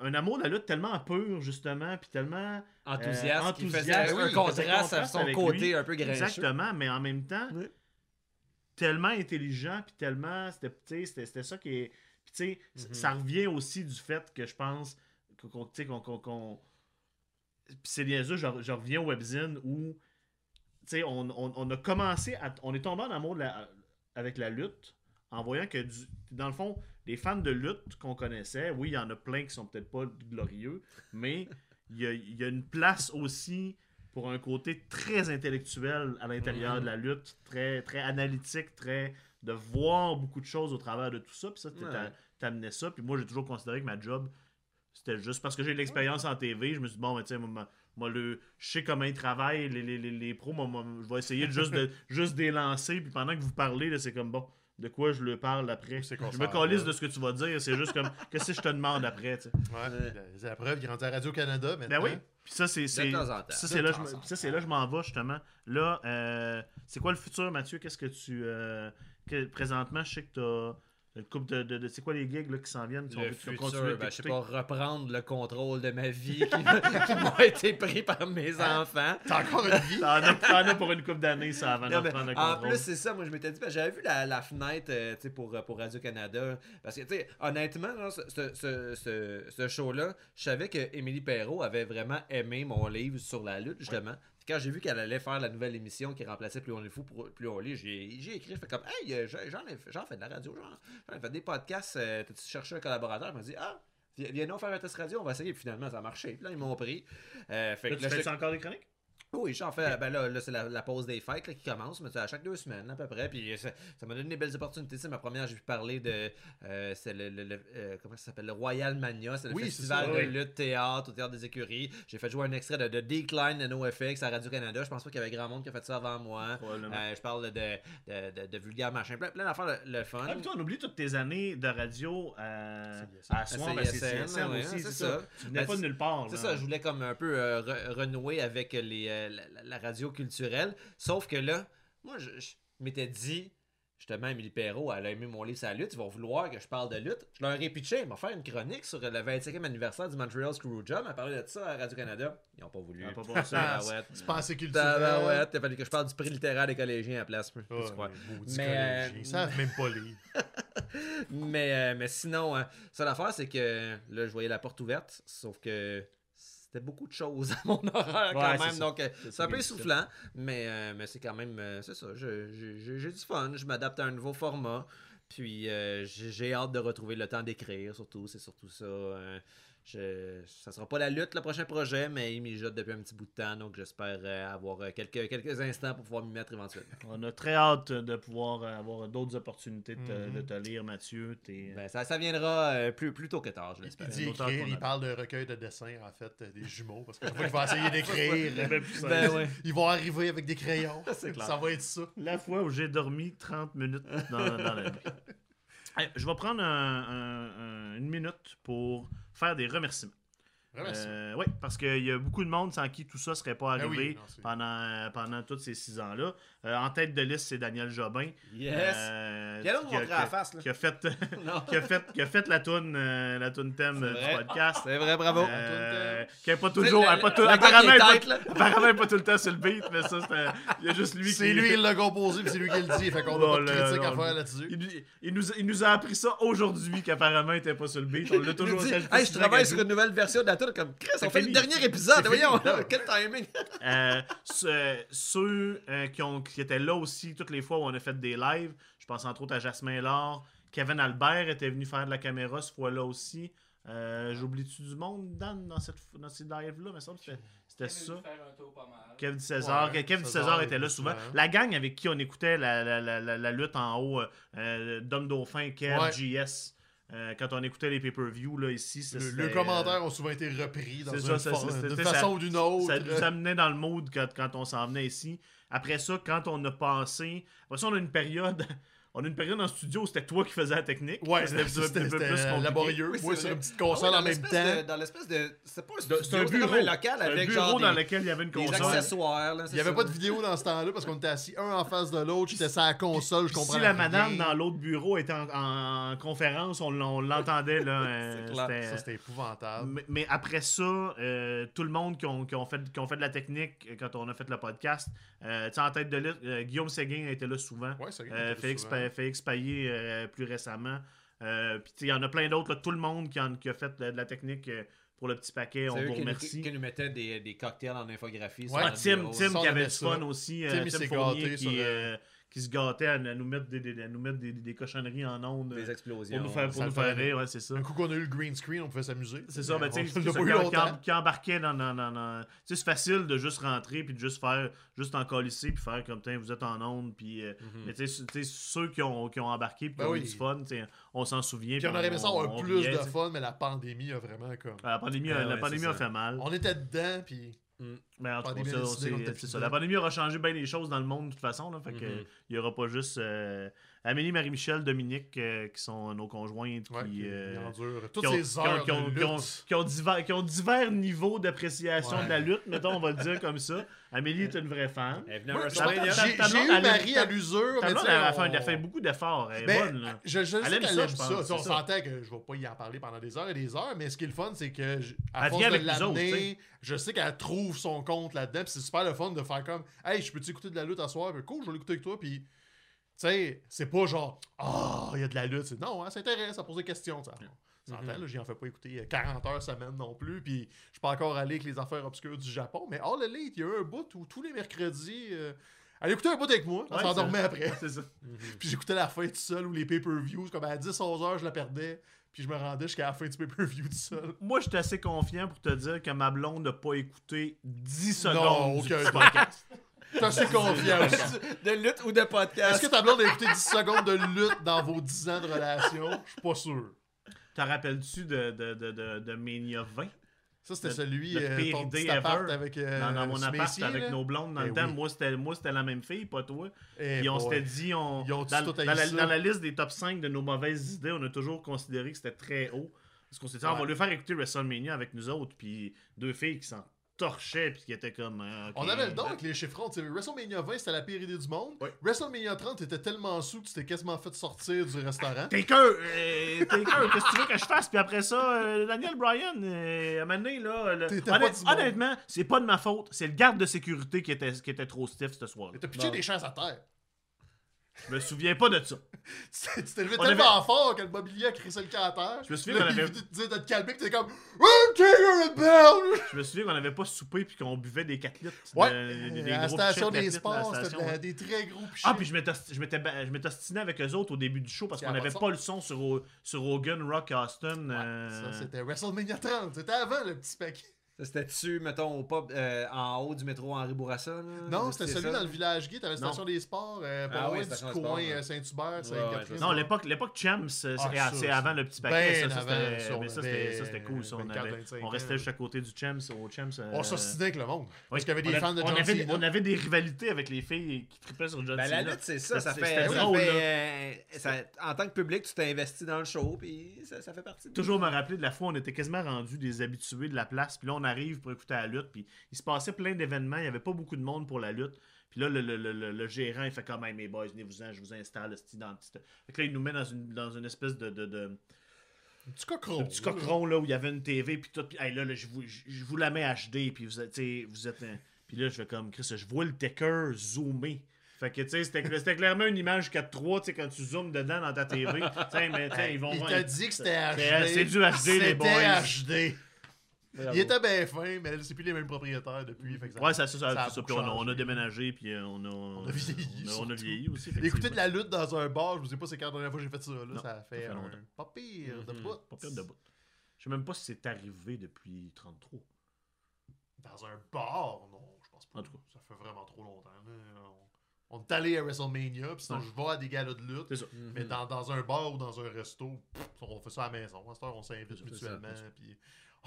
un, un amour de la lutte tellement pur, justement, puis tellement. Enthousiaste, Euh, qui enthousiaste, faisait oui, un contraste, à son côté lui. un peu grincheux. Exactement, mais en même temps, Oui. tellement intelligent, puis tellement. C'était, ça qui est. Puis, tu sais, Mhm. ça revient aussi du fait que je pense qu'on, qu'on- tu sais, qu'on. qu'on- qu'on- Puis c'est niaiseux, je, je reviens au webzine où. Tu sais, on, on- on a commencé à. On est tombé en amour de la- avec la lutte en voyant que, du- dans le fond, les fans de lutte qu'on connaissait, oui, il y en a plein qui sont peut-être pas glorieux, mais il y a, il y a une place aussi pour un côté très intellectuel à l'intérieur de la lutte, très, très analytique, très de voir beaucoup de choses au travers de tout ça. Puis ça, Ouais. t'amenais ça. Puis moi, j'ai toujours considéré que ma job, c'était juste parce que j'ai de l'expérience en TV. Je me suis dit, bon, tu sais, moi, moi, le, je sais comment ils travaillent, les, les, les, les pros. Moi, moi, je vais essayer juste de juste d'élancer. Puis pendant que vous parlez, là, c'est comme, bon, de quoi je le parle après. Je me calisse de ce que tu vas dire. C'est juste comme, qu'est-ce que je te demande après, tu sais? Ouais, Ouais. la- C'est la preuve, il est rendu à Radio-Canada maintenant. Ben oui. Puis ça, c'est. c'est- temps en temps. Ça, c'est là, là que je m'en vais, justement. Là, euh, c'est quoi le futur, Mathieu? Qu'est-ce que tu. euh, que- présentement, je sais que tu as une couple de. de- de- c'est quoi les gigs là, qui s'en viennent qui Le qui ont futur, ben, je sais pas, reprendre le contrôle de ma vie qui, qui m'a été pris par mes Hein? enfants. T'as encore une vie? T'en as, pour une couple d'années, ça, avant de mais reprendre le en contrôle. plus, c'est ça, moi je m'étais dit, que j'avais vu la, la fenêtre euh, pour, euh, pour Radio-Canada. Parce que, tu sais, honnêtement, ce, ce, ce- ce show-là, je savais que Émilie Perrault avait vraiment aimé mon livre sur la lutte, justement. Puis Quand j'ai vu qu'elle allait faire la nouvelle émission qui remplaçait Plus on est fou, pour, plus on lit, j'ai j'ai écrit, fait comme, hey, euh, j'en j'en ai, j'en fais de la radio, j'en j'en ai fait des podcasts, euh, t'as-tu cherché un collaborateur? Elle m'a dit, ah, viens viens nous faire un test radio, on va essayer. Puis finalement, ça a marché. Puis là, ils m'ont pris. Euh, fait Là, que tu là, fais j'étais- encore des chroniques? Oui, j'en fais. Ben là, là c'est la, la pause des fêtes là, qui commence, mais c'est à chaque deux semaines à peu près. Puis ça ça m'a donné des belles opportunités. C'est ma première, j'ai pu parler de. euh, c'est le, le- le- euh, comment ça s'appelle Le Royal Mania. C'est le Oui, festival ça, de oui. lutte théâtre au théâtre des écuries. J'ai fait jouer un extrait de, de Decline de NoFX à Radio-Canada. Je pense pas qu'il y avait grand monde qui a fait ça avant moi. Euh, je parle de, de, de, de vulgaire machin. Plein, plein d'affaires le, le fun. Ah, toi, on oublie toutes tes années de radio euh, CISM. à Soin, ben, c'est ouais, aussi, c'est ça. ça. Tu venais Ben, pas de nulle part. C'est ça, je voulais comme un peu euh, re- renouer avec les, euh, la, la- la radio culturelle. Sauf que là, moi, je, je- m'était dit, justement, Émilie Perrault, elle a aimé mon livre sur la lutte, ils vont vouloir que je parle de lutte. Je leur ai pitché, ils m'ont fait une chronique sur le 25e anniversaire du Montreal Screwjob. Elle a parlé de ça à Radio-Canada. Ils n'ont pas voulu. Ah, pas pour ça. Tabarouette. C'est pas assez culturel. Il a fallu que je parle du prix littéraire des collégiens à la place. Ouais, croire. maudits Mais, euh, Ils savent même pas lire. mais, euh, mais sinon, hein, ça l'affaire, c'est que là, je voyais la porte ouverte, sauf que c'était beaucoup de choses à mon horaire quand Ouais, même. ça. Donc, euh, C'est un peu essoufflant, mais, euh, mais c'est quand même, euh, c'est ça, j'ai du fun, je m'adapte à un nouveau format. Puis euh, j'ai hâte de retrouver le temps d'écrire, surtout, c'est surtout ça. Je, ça sera pas la lutte le prochain projet, mais il mijote depuis un petit bout de temps, donc j'espère euh, avoir euh, quelques, quelques instants pour pouvoir m'y mettre éventuellement. On a très hâte de pouvoir euh, avoir d'autres opportunités de te, Mhm. de te lire, Mathieu. T'es- Ben, ça, ça viendra euh, plus, plus tôt que tard, je Il l'espère. il a. parle de recueil de dessins, en fait, euh, des jumeaux. Parce que qu'il va essayer d'écrire, Ben, ça. Ben ouais. ils vont arriver avec des crayons. Ça va être ça. La fois où j'ai dormi 30 minutes dans, dans la nuit. Je vais prendre un- un- un- une minute pour faire des remerciements. Euh, oui, parce qu'il y a beaucoup de monde sans qui tout ça serait pas Ben arrivé oui, non, c'est- pendant, pendant tous ces six ans-là. Euh, en tête de liste, c'est Daniel Jobin. Yes! Euh, Quel autre qui a- la qui face, là? qui a fait, Non. qui a fait, qui a fait la toune, euh, la toune thème euh, du podcast. C'est vrai, bravo. Euh, qui est pas toujours. Le- pas tout- le apparemment, il est pas- apparemment, tout le temps sur le beat, mais ça, c'était- il y a juste lui qui. C'est lui qui l'a composé, puis c'est lui qui le dit. Fait qu'on Oh, a pas de critique là, à faire là-dessus. Il, nous- il nous, il nous a appris ça aujourd'hui qu'apparemment il était pas sur le beat. On l'a toujours dit, hey, je travaille sur une nouvelle version de la tune comme Chris, C'est on fait le dernier épisode, C'est voyons, quel timing. Ce- ceux qui, ont, qui étaient là aussi toutes les fois où on a fait des lives, je pense entre autres à Jasmin Laure, Kevin Albert était venu faire de la caméra ce fois-là aussi. Euh, J'oublie-tu du monde, Dan, dans, cette, dans ces lives-là? Mais ça, c'était ça. Kevin César. Ouais, Kevin César était là souvent. La gang avec qui on écoutait la, la, la, la, la lutte en haut, euh, euh, Dom Dauphin, Kev, Ouais. JS, euh, quand on écoutait les pay-per-view là, ici, Le- euh, commentaires ont souvent été repris dans c'est une ça, façon ou d'une autre. ça nous amenait dans le mood quand, quand on s'en venait ici. Après ça, quand on a passé. Après on a une période. On a une période en studio où c'était toi qui faisais la technique. Ouais, c'était c'était un peu- plus c'était compliqué. laborieux. Oui, Moi, sur une petite console Ah en même temps. de- Dans l'espèce de. C'est pas un studio, C'est un bureau. comme un local C'est un avec bureau genre dans des, lequel il y avait une des console. accessoires. là, Il n'y avait pas de vidéo dans ce temps-là parce qu'on était assis un en face de l'autre. J'étais sur la console, je comprends Si la madame dans l'autre bureau était en, en conférence, on, l'en- on l'entendait. là. euh, C'est clair. c'était- Ça, c'était épouvantable. Mais, mais après ça, euh, tout le monde qui ont, qui ont fait, qui ont fait de la technique euh, quand on a fait le podcast, euh, tu sais, en tête de liste, euh, Guillaume Séguin était là souvent. Ouais, c'est Euh, Félix, Payet euh, plus récemment. Euh, Puis il y en a plein d'autres. Tout le monde qui, en- qui a fait de, de la technique euh, pour le petit paquet, on vous remercie. qui nous mettaient des, des cocktails en infographie. Ouais, Tim, Tim qui avait du fun aussi. euh, Tim, il s'est Fournier qui, sur le- euh, qui se gâtait à nous mettre des, des- à nous mettre des, des cochonneries en ondes Des euh, explosions. pour nous faire, pour nous faire rire. Ouais, c'est ça. Un coup qu'on a eu le green screen, on pouvait s'amuser. C'est ça, ben, tu sais, quand embarquait dans. dans, dans, dans- tu sais, c'est facile de juste rentrer puis de juste faire, juste en colisser puis faire comme, tiens, vous êtes en onde. Puis, euh, Mhm. mais tu sais, ceux qui ont, qui ont embarqué puis qui Ben ont oui. eu du fun, tu sais, on s'en souvient. Puis on aurait aimé ça avoir plus riait, de fun, mais la pandémie a vraiment comme. La pandémie, Ah la pandémie a ça. fait mal. On était dedans, puis. Mais en tout cas, c'est- ça. La pandémie aura changé bien les choses dans le monde de toute façon. Là, fait que, Mhm. il n'y aura pas juste euh, Amélie, Marie-Michel, Dominique, euh, qui sont nos conjointes, Ouais, qui, qui euh, endure toutes qui ont, qui ont- divers, qui ont divers niveaux d'appréciation Ouais. de la lutte, mettons, on va le dire comme ça. Amélie est une vraie ta- J'ai eu elle- Marie à l'usure, elle a fait, on- elle a fait beaucoup d'efforts. Elle est Ben, bonne. là. je, Elle aime qu'elle ça, je pense, On s'entend que je vais pas y en parler pendant des heures et des heures, mais ce qui est le fun, c'est que je- à force vient de l'amener, je sais qu'elle trouve son compte là-dedans. Puis c'est super le fun de faire comme Hey, je peux-tu écouter de la lutte à soir? Cool, je vais l'écouter avec toi. Puis, tu sais, c'est pas genre Ah, il y a de la lutte. Non, hein, ça intéresse, ça pose des questions. On s'entend, Mhm. là, j'y en fais pas écouter euh, 40 heures semaine non plus. Puis, je suis pas encore allé avec les affaires obscures du Japon. Mais All Elite, il y a eu un bout où tous les mercredis. euh, elle écoutait un bout avec moi, elle Ouais, s'endormait après. C'est ça. Puis j'écoutais la fin tout seul ou les pay-per-views. Comme à 10-11 heures, je la perdais. Puis je me rendais jusqu'à la fin du pay-per-view tout seul. Moi, je suis assez confiant pour te dire que ma blonde n'a pas écouté 10 Non, secondes du aucun doute. podcast. Je suis assez confiant aussi. De lutte ou de Est-ce podcast. que ta blonde a écouté 10 secondes de lutte dans vos 10 ans de relation? Je suis pas sûr. T'en rappelles-tu de, de, de, de, de Mania 20? Ça, c'était celui, le euh, ton petit appart avec euh, dans, dans mon appart avec là. nos blondes dans Eh le temps. oui. Moi, c'était, moi, c'était la même fille, pas toi. Eh Puis on s'était dit, on, Ils ont dans, la, dans la liste des top 5 de nos mauvaises idées, on a toujours considéré que c'était très haut. Parce qu'on s'est dit, ah, on va lui faire écouter WrestleMania avec nous autres. Puis deux filles qui s'en torchait puis qui était comme. euh. On avait le don avec les chiffrons. tu sais, WrestleMania 20, c'était la pire idée du monde. Oui. WrestleMania 30, t'étais tellement sous que tu t'es quasiment fait sortir du restaurant. Taker, euh, Taker, qu'est-ce que tu veux que je fasse? Puis après ça, euh, Daniel Bryan, euh, à un moment donné, là, le- T'étais honnêt- pas du monde. honnêtement, c'est pas de ma faute. C'est le garde de sécurité qui était, qui était trop stiff ce soir-là. Mais t'as pitché Bon. des chaises à terre. Je me souviens pas de ça. Tu t'es levé tellement fort que le mobilier a crissé le terre. Je me souviens qu'on avait- disait de te calmer t'es comme! Je me souviens qu'on n'avait pas soupé puis qu'on buvait des 4 litres. Ouais. de- des- des à la gros station des 4 litres à la sports, c'était station, ouais. des très gros pichets. Ah, puis je m'étais ostiné avec eux autres au début du show parce qu'on n'avait pas le son sur, sur Hogan, Rock, Austin. Ouais, euh, Ça, c'était WrestleMania 30. C'était avant le petit paquet. Ça, C'était-tu, mettons, au pub euh, en haut du métro Henri Bourassa? là? Non, c'était celui ça? dans le village gay. T'avais la Non. station des sports, euh, pas Ah loin oui, du coin euh, Saint-Hubert, Ouais, Saint-Catherine. Non, l'époque, l'époque Champs, euh, c'est Ah, avant le petit paquet. ben ça, ça, avant, c'était- ça, on mais ça, avait c'était ça, c'était cool. Ça, on, 24, avait- 25 on restait juste à côté du Champs. Au Champs euh, On s'ostinait avec le monde. Parce qu'il y avait des fans de John avait, Cena. on avait des rivalités avec les filles qui tripaient sur John Ben, la Cena. lutte, c'est ça. Fait, en tant que public, tu t'es investi dans le show, puis ça, fait partie de Toujours me rappeler de la fois où on était quasiment rendus des habitués de la place. Puis là, on arrive pour écouter la lutte. Puis il se passait plein d'événements. Il n'y avait pas beaucoup de monde pour la lutte. Puis là, le, le- le- le- le gérant, il fait quand même, mes boys, venez-vous-en, je vous installe, le petit. Fait que là, il nous met dans une, dans une espèce de, de, de- Un petit cochon. petit cochon là où il y avait une TV. Puis tout. Puis hey, là, là, je, vous, je, je vous la mets HD. Puis vous êtes. vous êtes puis là, je fais comme, Chris, je vois le Taker zoomé. Fait que, tu sais, c'était clairement une image 4.3, tu sais, quand tu zoomes dedans dans ta TV. Sais, mais, sais, ils vont Il t'a dit que c'était HD. c'est du HD, les boys. C'était HD. Il était bien fin, mais c'est plus les mêmes propriétaires depuis. fait que ça- Ouais, ça, ça, ça, ça a c'est ça. beaucoup Puis on a, on a changé. déménagé, puis euh, on a, on a vieilli, on a- on a surtout. vieilli aussi. Écouter de la lutte dans un bar, je vous sais pas c'est quand la dernière fois que j'ai fait ça. Là, Non, ça a fait, fait un pas pire de Mhm. bout. Pas pire de bout. Je sais même pas si c'est arrivé depuis 33. Dans un bar, non, je pense pas. En tout cas. Ça fait vraiment trop longtemps. là. On, on est allé à WrestleMania, puis sinon Ouais. je vais à des galas de lutte. Ça. Mais dans, dans un bar ou dans un resto, pff, on fait ça à la maison. À cette heure, on s'invite mutuellement, puis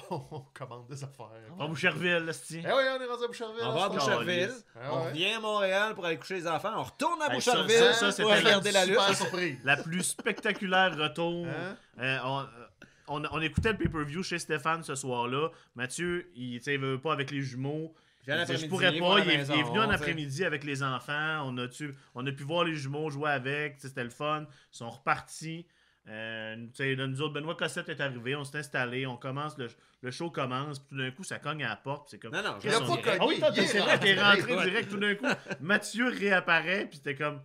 on commande des affaires. À Boucherville, là, Eh oui, on est rendu à Boucherville. On va à. Boucherville, Ah on ouais. revient à Montréal pour aller coucher les enfants, on retourne à ça, Boucherville ça, ça, pour c'était regarder la lutte. Super surprise. La plus spectaculaire retour. Hein? Euh, on, euh, on, on écoutait le pay-per-view chez Stéphane ce soir-là. Mathieu, il tu sais, il veut pas avec les jumeaux. Dit, je pourrais pas. Il est, maison, il est venu en après-midi avec les enfants. On a, tu- on a pu voir les jumeaux jouer avec. C'était le fun. Ils sont repartis. Euh, tu sais, là, nous autres, Benoît Cossette est arrivé. On s'est installé. On commence. Le, le show commence. Puis tout d'un coup, ça cogne à la porte. puis C'est comme. Non, non, je pas cogné. Ah oui, c'est vrai, t'es rentré. Ouais. direct tout d'un coup. Mathieu réapparaît, puis t'es comme.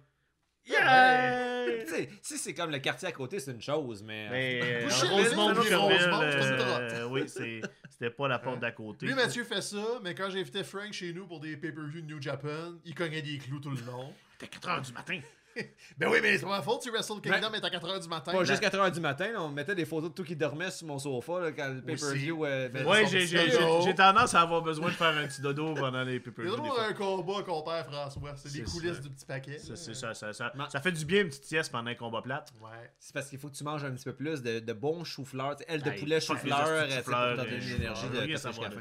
Yeah! sais, si c'est comme le quartier à côté, c'est une chose, mais. Mais euh, Rosemont, autre Boucherville, Rosemont, euh, oui, c'était pas la porte d'à côté. Lui, Mathieu fait ça, mais quand j'ai invité Frank chez nous pour des pay-per-view de New Japan, il cognait des clous tout le long. C'était 4 h du matin. Ben oui, mais c'est pas ma faute si Wrestle Kingdom est à 4h du matin. Pas Ben, juste 4h du matin, là, on mettait des photos de tout qui dormait sur mon sofa là, quand le pay-per-view. euh, fait- Ouais, j'ai tendance à avoir besoin de faire un petit dodo pendant les pay-per-view. des toujours un combat qu'on perd François. C'est des C'est coulisses ça. du petit paquet. Ça, c'est ça, ça, ça, ça fait du bien une petite sieste pendant un combat plate. Ouais. C'est parce qu'il faut que tu manges un petit peu plus de, de bons choux-fleurs. Aile de Hey, poulet les de euh, chou-fleurs, pour donner euh, l'énergie je de.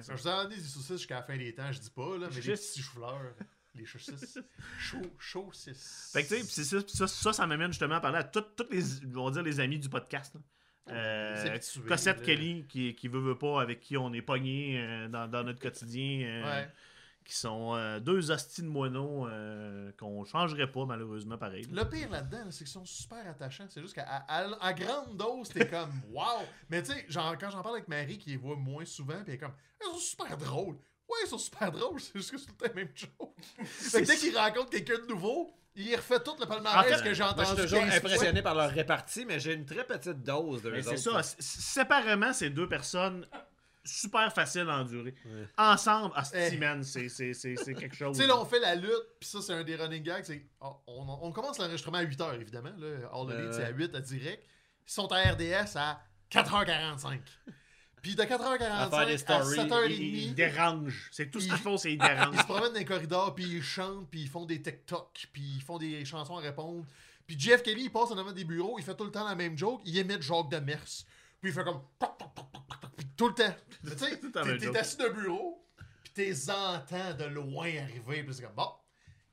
Je vous en ai des saucisses jusqu'à la fin des temps, je dis pas, là, mais Juste. des petits choux-fleurs. Les saucisses. Chaud, chaud, 6. Fait que tu sais, ça, ça, ça, ça m'amène justement à parler à tous les, on va dire, les amis du podcast. là. Euh, Cossette là. Kelly, qui, qui veut, veut pas, avec qui on est pogné euh, dans, dans notre quotidien. euh, Ouais. Qui sont deux hosties de moineaux qu'on changerait pas, malheureusement, pareil. Le pire là-dedans, là, c'est qu'ils sont super attachants. C'est juste qu'à à, à grande dose, t'es comme wow. Mais tu sais, quand j'en parle avec Marie qui les voit moins souvent, puis elle est comme ils sont super drôles. Ouais, ils sont super drôles, c'est juste que c'est tout le temps la même chose. fait que dès qu'il rencontre quelqu'un de nouveau, il refait tout le palmarès En fait, que j'ai Moi, je entendu. suis toujours 15 fois. impressionné par leur répartie, mais j'ai une très petite dose de Mais c'est ça. c- Séparément, c'est deux personnes super faciles à endurer. Ouais. Ensemble, hostie, Eh. man, c'est c'est- c'est- c'est quelque chose. Tu sais, là, on fait la lutte, puis ça, c'est un des running gags. c'est- on, on- on commence l'enregistrement à 8h, évidemment. Là. All Euh, c'est à 8 à direct. Ils sont à RDS à 4h45. Puis de 4h45 À à, faire des stories, 7h30, Ils, ils ils, dérangent. C'est tout ce qu'ils Ils- font, c'est ils dérangent. se promènent dans les corridors, puis ils chantent, puis ils font des TikTok, puis ils font des chansons à répondre. Puis Jeff Kelly, il passe en avant des bureaux, il fait tout le temps la même joke, il imite Jacques de Mers. Puis il fait comme... puis tout le temps. Tu sais, t'es- assis d'un bureau, puis t'es entends de loin arriver, puis c'est comme, bon,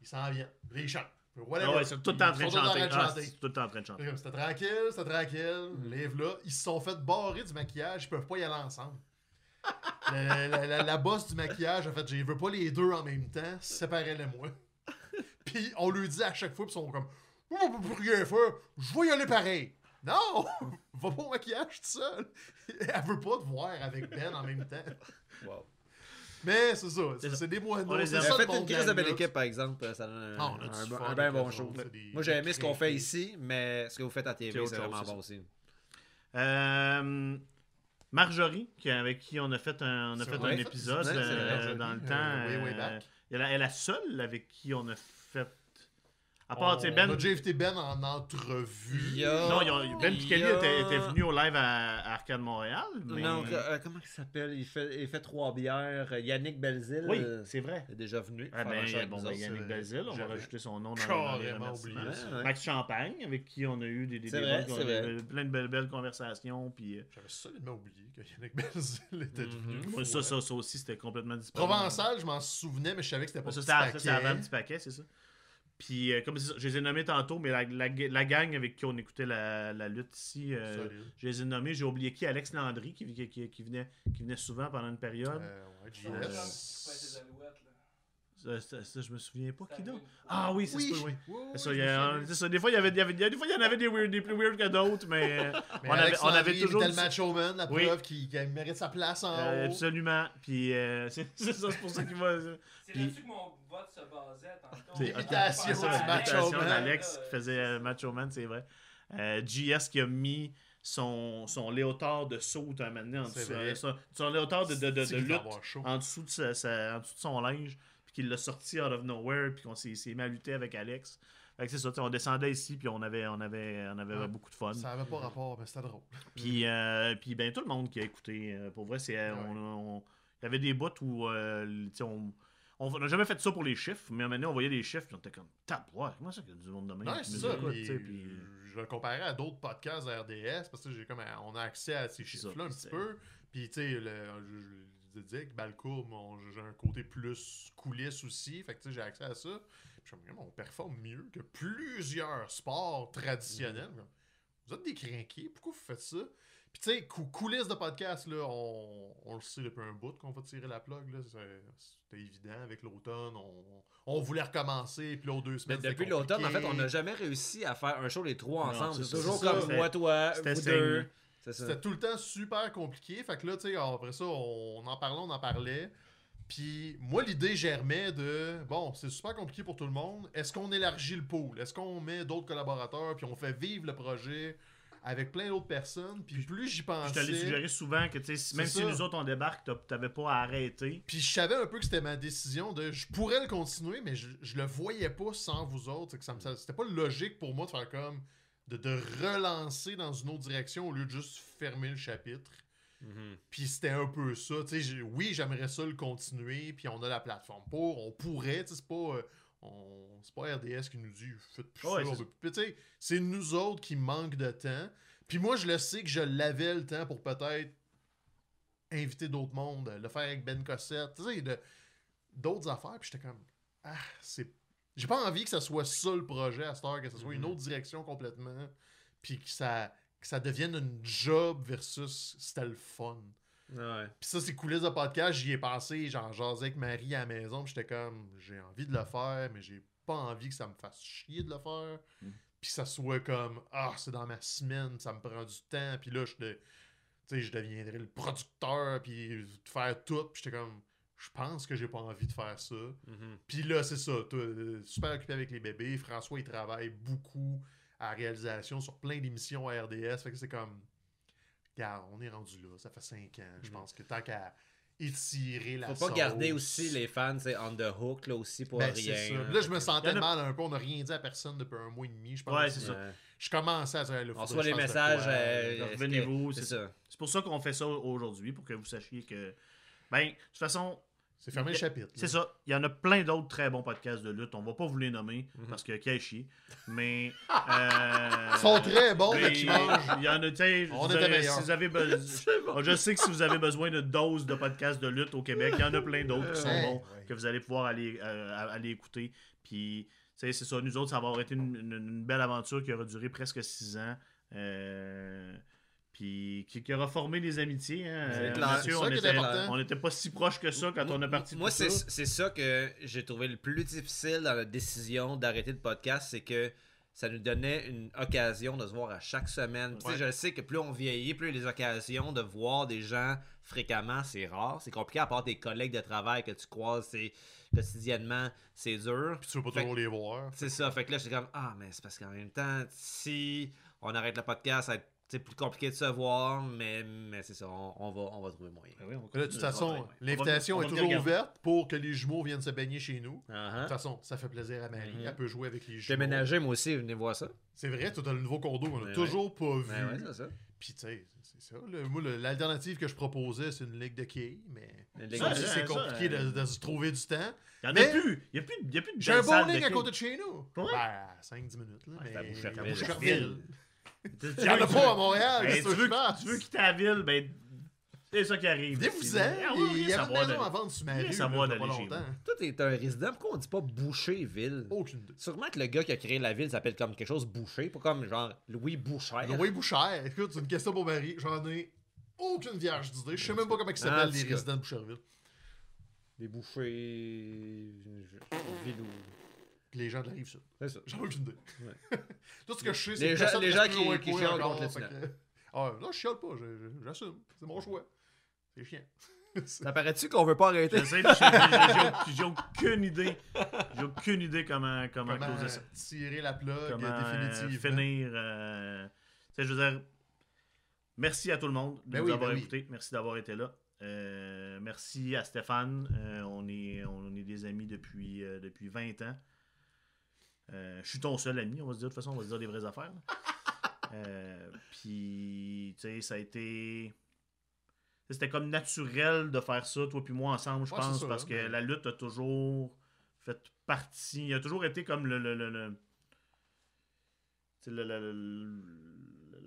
il s'en vient. Puis là, il chante. Puis whatever. Ah ouais, c'est tout le temps en train de chanter. Ah, chanter. c'est tout le temps en train de chanter. C'était tranquille, c'était tranquille. Lève là. Ils se sont fait barrer du maquillage, ils peuvent pas y aller ensemble. la, la, la- la boss du maquillage, en fait, je veux pas les deux en même temps, séparez-les moi. Puis on lui dit à chaque fois, puis ils sont comme, plus rien faire, je vais y aller pareil. Non, va pas au maquillage tout seul. Elle veut pas te voir avec Ben en même temps. Wow. Mais c'est ça, C'est des On moineaux. les C'est a Elle ça fait une crise de belle équipe, par exemple. Ça donne un, Ah, on un, bien bon show. des- Moi, j'ai aimé ce qu'on fait ici, mais ce que vous faites à TV, c'est vraiment bon aussi. Euh, Marjorie, qui- avec qui on a fait un, on a fait un épisode euh, dans le Euh, temps. euh, elle, est la seule avec qui on a fait. À part, tu sais, Ben. On a déjà invité Ben en entrevue. Il Non, ils ont- Ben il a- était, était venu au live à, à Arcade Montréal. Mais... Non, euh, comment il s'appelle? Il fait, il fait trois bières. Yannick Belzile. Oui, euh, c'est vrai. est déjà venu. Ah ben, bon, ben. Yannick c'est- Belzile, on va rajouter son nom dans, carrément oublié ça. Ouais. Max Champagne, avec qui on a eu des, des débats, vrai, eu plein de belles, belles conversations. Puis, euh, J'avais solidement oublié que Yannick Belzil était Mhm. venu. ça, ça, ça aussi, c'était complètement disparu. Provençal, je m'en souvenais, mais je savais que c'était pas Ça, c'était ça, c'est avant le petit paquet, c'est ça. Puis, euh, comme je les ai nommés tantôt, mais la, la, la gang avec qui on écoutait la, la lutte ici, euh, je les ai nommés. J'ai oublié qui? Alex Landry, qui, qui, qui- qui venait, qui venait souvent pendant une période. Euh, ouais, JS. qui. Ça, ça- ça, je me souviens pas qui d'autre. Ah oui, c'est Oui, ça, oui. oui, oui, C'est ça, y a- Des fois, il y avait, il y avait- des fois, il y en avait des, weird, des plus weird que d'autres, mais, Mais on, avait, on avait toujours. Tel Macho Man, la Oui. preuve qu'il qu'il mérite sa place en Euh, haut. absolument. Puis euh, c'est c'est ça, c'est pour ça qu'il va. C'est là-dessus que mon vote se basait tantôt. C'est du Macho Man. d'Alex qui faisait euh, Macho Man, c'est vrai. Euh, GS qui a mis son, son léotard de saut un moment donné en dessous. euh, son, son léotard de, de, lutte en dessous de, sa- sa- en dessous de son linge, puis qu'il l'a sorti out of nowhere, puis qu'on s'est mis à lutter avec Alex. Fait que c'est ça, on descendait ici, puis on avait, on avait, on avait Ouais. beaucoup de fun. Ça avait pas rapport, mais c'était drôle. Puis, euh, puis ben, tout le monde qui a écouté, pour vrai, c'est, Ouais. on, on- il y avait des bouts où euh, tu sais, on on n'a jamais fait ça pour les chiffres, mais maintenant on voyait les chiffres, puis on était comme, tabouin, comment ça qu'il y a du monde de même? Ouais, c'est ça. écoute, puis Je le comparais à d'autres podcasts de RDS parce que j'ai comme on a accès à ces chiffres-là un petit peu. Puis tu sais, le- je, disais que Balcour, mon- j'ai un côté plus coulisses aussi. Fait que tu sais, j'ai accès à ça. Puis je me dis, on performe mieux que plusieurs sports traditionnels. Mm. Vous êtes des crinqués, pourquoi vous faites ça? Puis tu sais, cou- coulisses de podcast, là, on, on le sait depuis un bout qu'on va tirer la plug. C'était évident avec l'automne. On, on voulait recommencer, puis là, aux deux Mais semaines. depuis c'était l'automne, en fait, on n'a jamais réussi à faire un show les trois ensemble. c'est toujours ça. comme moi, toi, vous deux. là. C'est ça. C'était tout le temps super compliqué. Fait que là, tu sais, après ça, on en parlait, on en parlait. Puis moi, l'idée germait de bon, c'est super compliqué pour tout le monde. Est-ce qu'on élargit le pool? Est-ce qu'on met d'autres collaborateurs? Puis on fait vivre le projet avec plein d'autres personnes Puis plus j'y Je pensais. t'allais suggérer souvent que, tu sais, si- même si ça. nous autres on débarque, t'avais pas à arrêter. Puis je savais un peu que c'était ma décision de je pourrais le continuer, mais je, je le voyais pas sans vous autres. C'est que ça me- ça- C'était pas logique pour moi de faire comme de, de relancer dans une autre direction au lieu de juste fermer le chapitre. Mhm. Puis c'était un peu ça. Tu sais, j'ai- oui, j'aimerais ça le continuer. Puis on a la plateforme pour. On pourrait. tu sais, C'est pas, euh, on- c'est pas RDS qui nous dit faites plus Ouais, on c'est nous autres qui manquent de temps. Puis moi, je le sais que je l'avais le temps pour peut-être inviter d'autres mondes, le faire avec Ben Cossette. Tu sais, de- d'autres affaires. Puis j'étais comme ah, c'est. J'ai pas envie que ça soit ça le projet à cette heure, que ça soit une Mhm. autre direction complètement. Puis que ça, que ça devienne une job versus c'était le fun. Ouais. Puis ça, c'est coulisses de podcast, j'y ai pensé, genre, jasais avec Marie à la maison, puis j'étais comme, j'ai envie de le faire, mais j'ai pas envie que ça me fasse chier de le faire. Mm. Puis que ça soit comme, ah, c'est dans ma semaine, ça me prend du temps, puis là, je, de- tu sais, je deviendrais le producteur, puis de faire tout, puis j'étais comme, je pense que j'ai pas envie de faire ça. Mhm. Puis là, c'est ça, euh, super occupé avec les bébés. François, il travaille beaucoup à la réalisation sur plein d'émissions à RDS. Fait que c'est comme, regarde, on est rendu là, ça fait 5 ans. Je Mhm. pense que tant qu'à étirer la Faut pas garder aussi les fans, c'est on the hook là aussi pour Ben, rien. ça. là. Je me sentais mal un peu. On n'a rien dit à personne depuis un mois et demi, je pense. Ouais, c'est ça. Je commençais à dire, là, On reçoit de messages. euh, Revenez-vous, C'est c'est ça. C'est pour ça qu'on fait ça aujourd'hui, pour que vous sachiez que. Ben, de toute façon, C'est fermé le chapitre. c'est ça. Il y en a plein d'autres très bons podcasts de lutte. On va pas vous les nommer Mhm. parce que qui chier. Mais. euh, Ils sont très bons, mais mais qui mangent. Il y en a, On vous avez- si vous avez besoin. Je sais que si vous avez besoin de doses de podcasts de lutte au Québec, il y en a plein d'autres qui sont Ouais, bons, ouais. que vous allez pouvoir aller, euh, aller écouter. Puis, c'est ça. Nous autres, ça va avoir été une, une- une belle aventure qui aura duré presque six ans. Euh, Puis qui, qui aura formé des amitiés. Hein. C'est Euh, clair. On ça n'était pas si proche que ça quand on a parti de Moi, c'est ça. c'est ça que j'ai trouvé le plus difficile dans la décision d'arrêter le podcast, c'est que ça nous donnait une occasion de se voir à chaque semaine. Tu sais, Ouais. je sais que plus on vieillit, plus les occasions de voir des gens fréquemment, c'est rare. C'est compliqué à part tes collègues de travail que tu croises c'est- quotidiennement, c'est dur. Puis tu veux pas Fait- toujours les voir. C'est ça. Fait que là, j'étais comme, ah, mais c'est parce qu'en même temps, si on arrête le podcast, ça va être tu sais, plus compliqué de se voir, mais, mais c'est ça, on, on va, on va trouver moyen. Ben oui, on Mais là, de toute façon. On l'invitation on est toujours ouverte pour que les jumeaux viennent se baigner chez nous. De Uh-huh. toute façon, ça fait plaisir à Marie. Mhm. Elle peut jouer avec les jumeaux. déménagé, moi aussi, venez voir ça. C'est vrai, toi, t'as le nouveau condo qu'on a Ouais, toujours pas vu. Ben ouais, c'est ça. Puis, tu sais, c'est ça. là. Moi, le- l'alternative que je proposais, c'est une ligue de quilles, mais c'est compliqué euh, de, de se trouver du temps. Il y en a plus. Il n'y a plus, il y a plus de J'ai un bowling à côté de chez nous. Ouais. Ben, 5-10 minutes. Là, Ouais, mais... Il y en a pas à Montréal. Ben, tu, veux, tu veux quitter la ville, ben c'est ça qui arrive. Venez-vous-en. Ah oui, Il y rien avait une maison à vendre sur ma rue. savoir là, il y a pas d'aller. Toi, t'es un résident, pourquoi on dit pas Boucherville Aucune idée. Sûrement que le gars qui a créé la ville s'appelle comme quelque chose Boucher, pas comme genre Louis Boucher. Louis Boucher, écoute, c'est une question pour Marie. J'en ai aucune vierge d'idée. Je sais même pas comment ils Ah, s'appellent en les résidents de Boucherville. Des Bouchers. Ville ou. Les gens de la rive sud. C'est ça. J'en ai aucune idée. Ouais. Tout ce que je sais, c'est Les que gens- les gens qui- qui chialent contre le que- Ah, non, je chiale pas, j'assume. C'est mon choix. C'est chiant. Ça paraît-tu qu'on veut pas arrêter? J'essaie j'ai- aucune idée. J'ai aucune idée comment, comment, Comment closer ça. tirer la plug Comment euh, définitivement. finir. euh, tu sais, je veux dire, merci à tout le monde de Ben nous oui, avoir ben oui. écoutés. Merci d'avoir été là. Euh, merci à Stéphane. Euh, on, est, on est des amis depuis, euh, depuis 20 ans. Euh, je suis ton seul ami, on va se dire. De toute façon, on va se dire des vraies affaires. Euh, Puis, tu sais, ça a été. C'était comme naturel de faire ça, toi puis moi ensemble, je Ouais, pense, ça, parce que ben- la lutte a toujours fait partie. Il a toujours été comme le. le, le- le-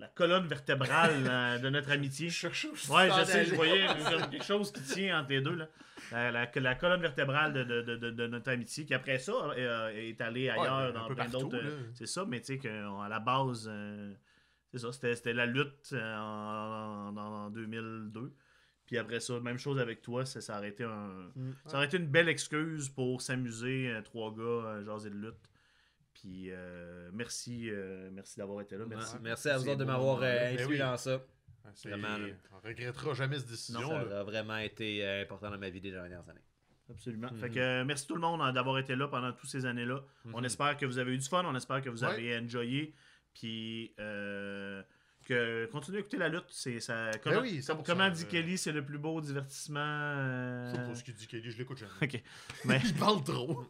la colonne vertébrale euh, de notre amitié. Je cherchais Ouais, je sais, je voyais comme quelque chose qui tient entre les deux. Là. La, la- la colonne vertébrale de, de- de- de- de notre amitié, qui après ça euh, est allée ailleurs un dans plein d'autres. euh, C'est ça, mais tu sais qu'à la base, euh, c'est ça, c'était c'était la lutte euh, en, en- en 2002. Puis après ça, même chose avec toi, ça, ça aurait été un, Mm. ça aurait été une belle excuse pour s'amuser, euh, trois gars, euh, jaser de lutte. Puis euh, merci, euh, merci d'avoir été là. Merci. Ouais, Merci à vous autres de m'avoir euh, Ben inclus oui. dans ça. C'est- Vraiment. On regrettera jamais cette décision. Ça là. a vraiment été euh, important dans ma vie des dernières années. Absolument. Mhm. Fait que euh, merci tout le monde hein, d'avoir été là pendant toutes ces années-là. On Mhm. espère que vous avez eu du fun, on espère que vous Ouais. avez enjoyé. Puis euh, que continuez à écouter la lutte. C'est ça. Comment, Ben oui, 100%, comment dit euh, Kelly, c'est le plus beau divertissement. euh, Je sais pas ce qu'il dit, Kelly, je l'écoute jamais. Ok. Mais Il parle trop.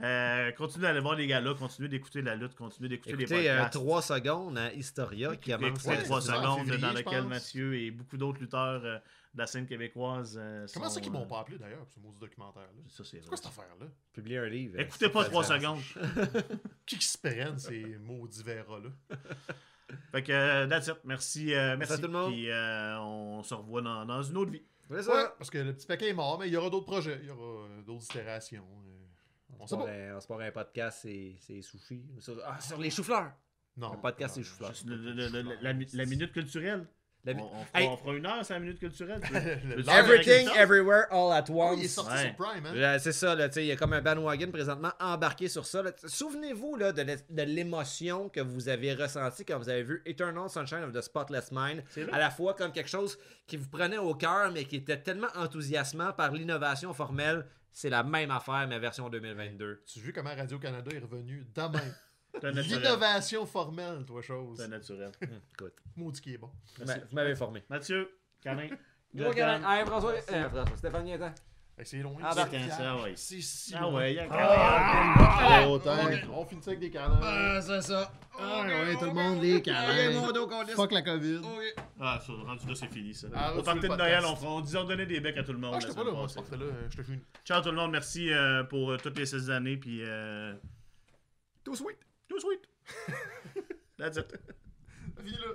Euh, continuez d'aller voir les gars-là, continuez d'écouter la lutte, continuez d'écouter les Écoutez, euh, podcasts. 3 secondes à Historia qui. Écoutez Ouais, 3 c'est ça, en secondes février, dans lequel. Mathieu et beaucoup d'autres lutteurs euh, de la scène québécoise euh, Comment sont, ça qu'ils euh, m'ont pas appelé d'ailleurs pour ce maudit documentaire-là? Ça, c'est C'est quoi cette affaire-là? Publier un livre. Écoutez pas Ça 3 fait- secondes. Qui qui se prennent ces maudits verras-là? Fait que, euh, that's it. Merci, euh, merci. à tout le monde. Puis euh, on se revoit dans, dans une autre vie. Ouais, parce que le petit paquet est mort, mais il y aura d'autres projets, il y aura euh, d'autres itérations. On se un- on un podcast, c'est c'est sushis. Sur, ah, sur les choux-fleurs. Non. Un podcast, non, c'est le- le- le- le- la, mi- la minute culturelle. La- On, on fera, Hey. on fera une heure, c'est la minute culturelle. Le- Everything, everywhere, all at Oh, il est once. sorti Ouais. sur Prime, hein? Euh, c'est ça, là, tu sais, il y a comme un bandwagon présentement embarqué sur ça. là. Souvenez-vous là, de l'é- de l'émotion que vous avez ressentie quand vous avez vu Eternal Sunshine of the Spotless Mind. À la fois comme quelque chose qui vous prenait au cœur, mais qui était tellement enthousiasmant par l'innovation formelle. C'est la même affaire, mais version 2022. Tu as vu comment Radio-Canada est revenu demain? L'innovation formelle, toi, chose. C'est naturel. Hum, écoute, Maudit qui est bon. vous m'a- vous m'avez formé. Mathieu, Canin. Gros câlin. Hey, François, euh, François, Stéphane. Hey, c'est loin. Ah, c'est bah, ça, ouais. C'est si Ah ouais, il y a Ah, ouais. On finit ça avec des câlins. Ah, c'est ça. Ah, ouais, tout le monde, les câlins. Fuck la COVID. Ah, ça, rendu là, c'est fini, ça. Ah, Au veux de Noël, on, fera, on disait donner des becs à tout le monde. Ah, j'étais pas là, moi, euh, Je te une. Ciao tout le monde, merci euh, pour euh, toutes les 16 années. Puis, euh, Tout sweet. tout sweet. That's it. Fini là.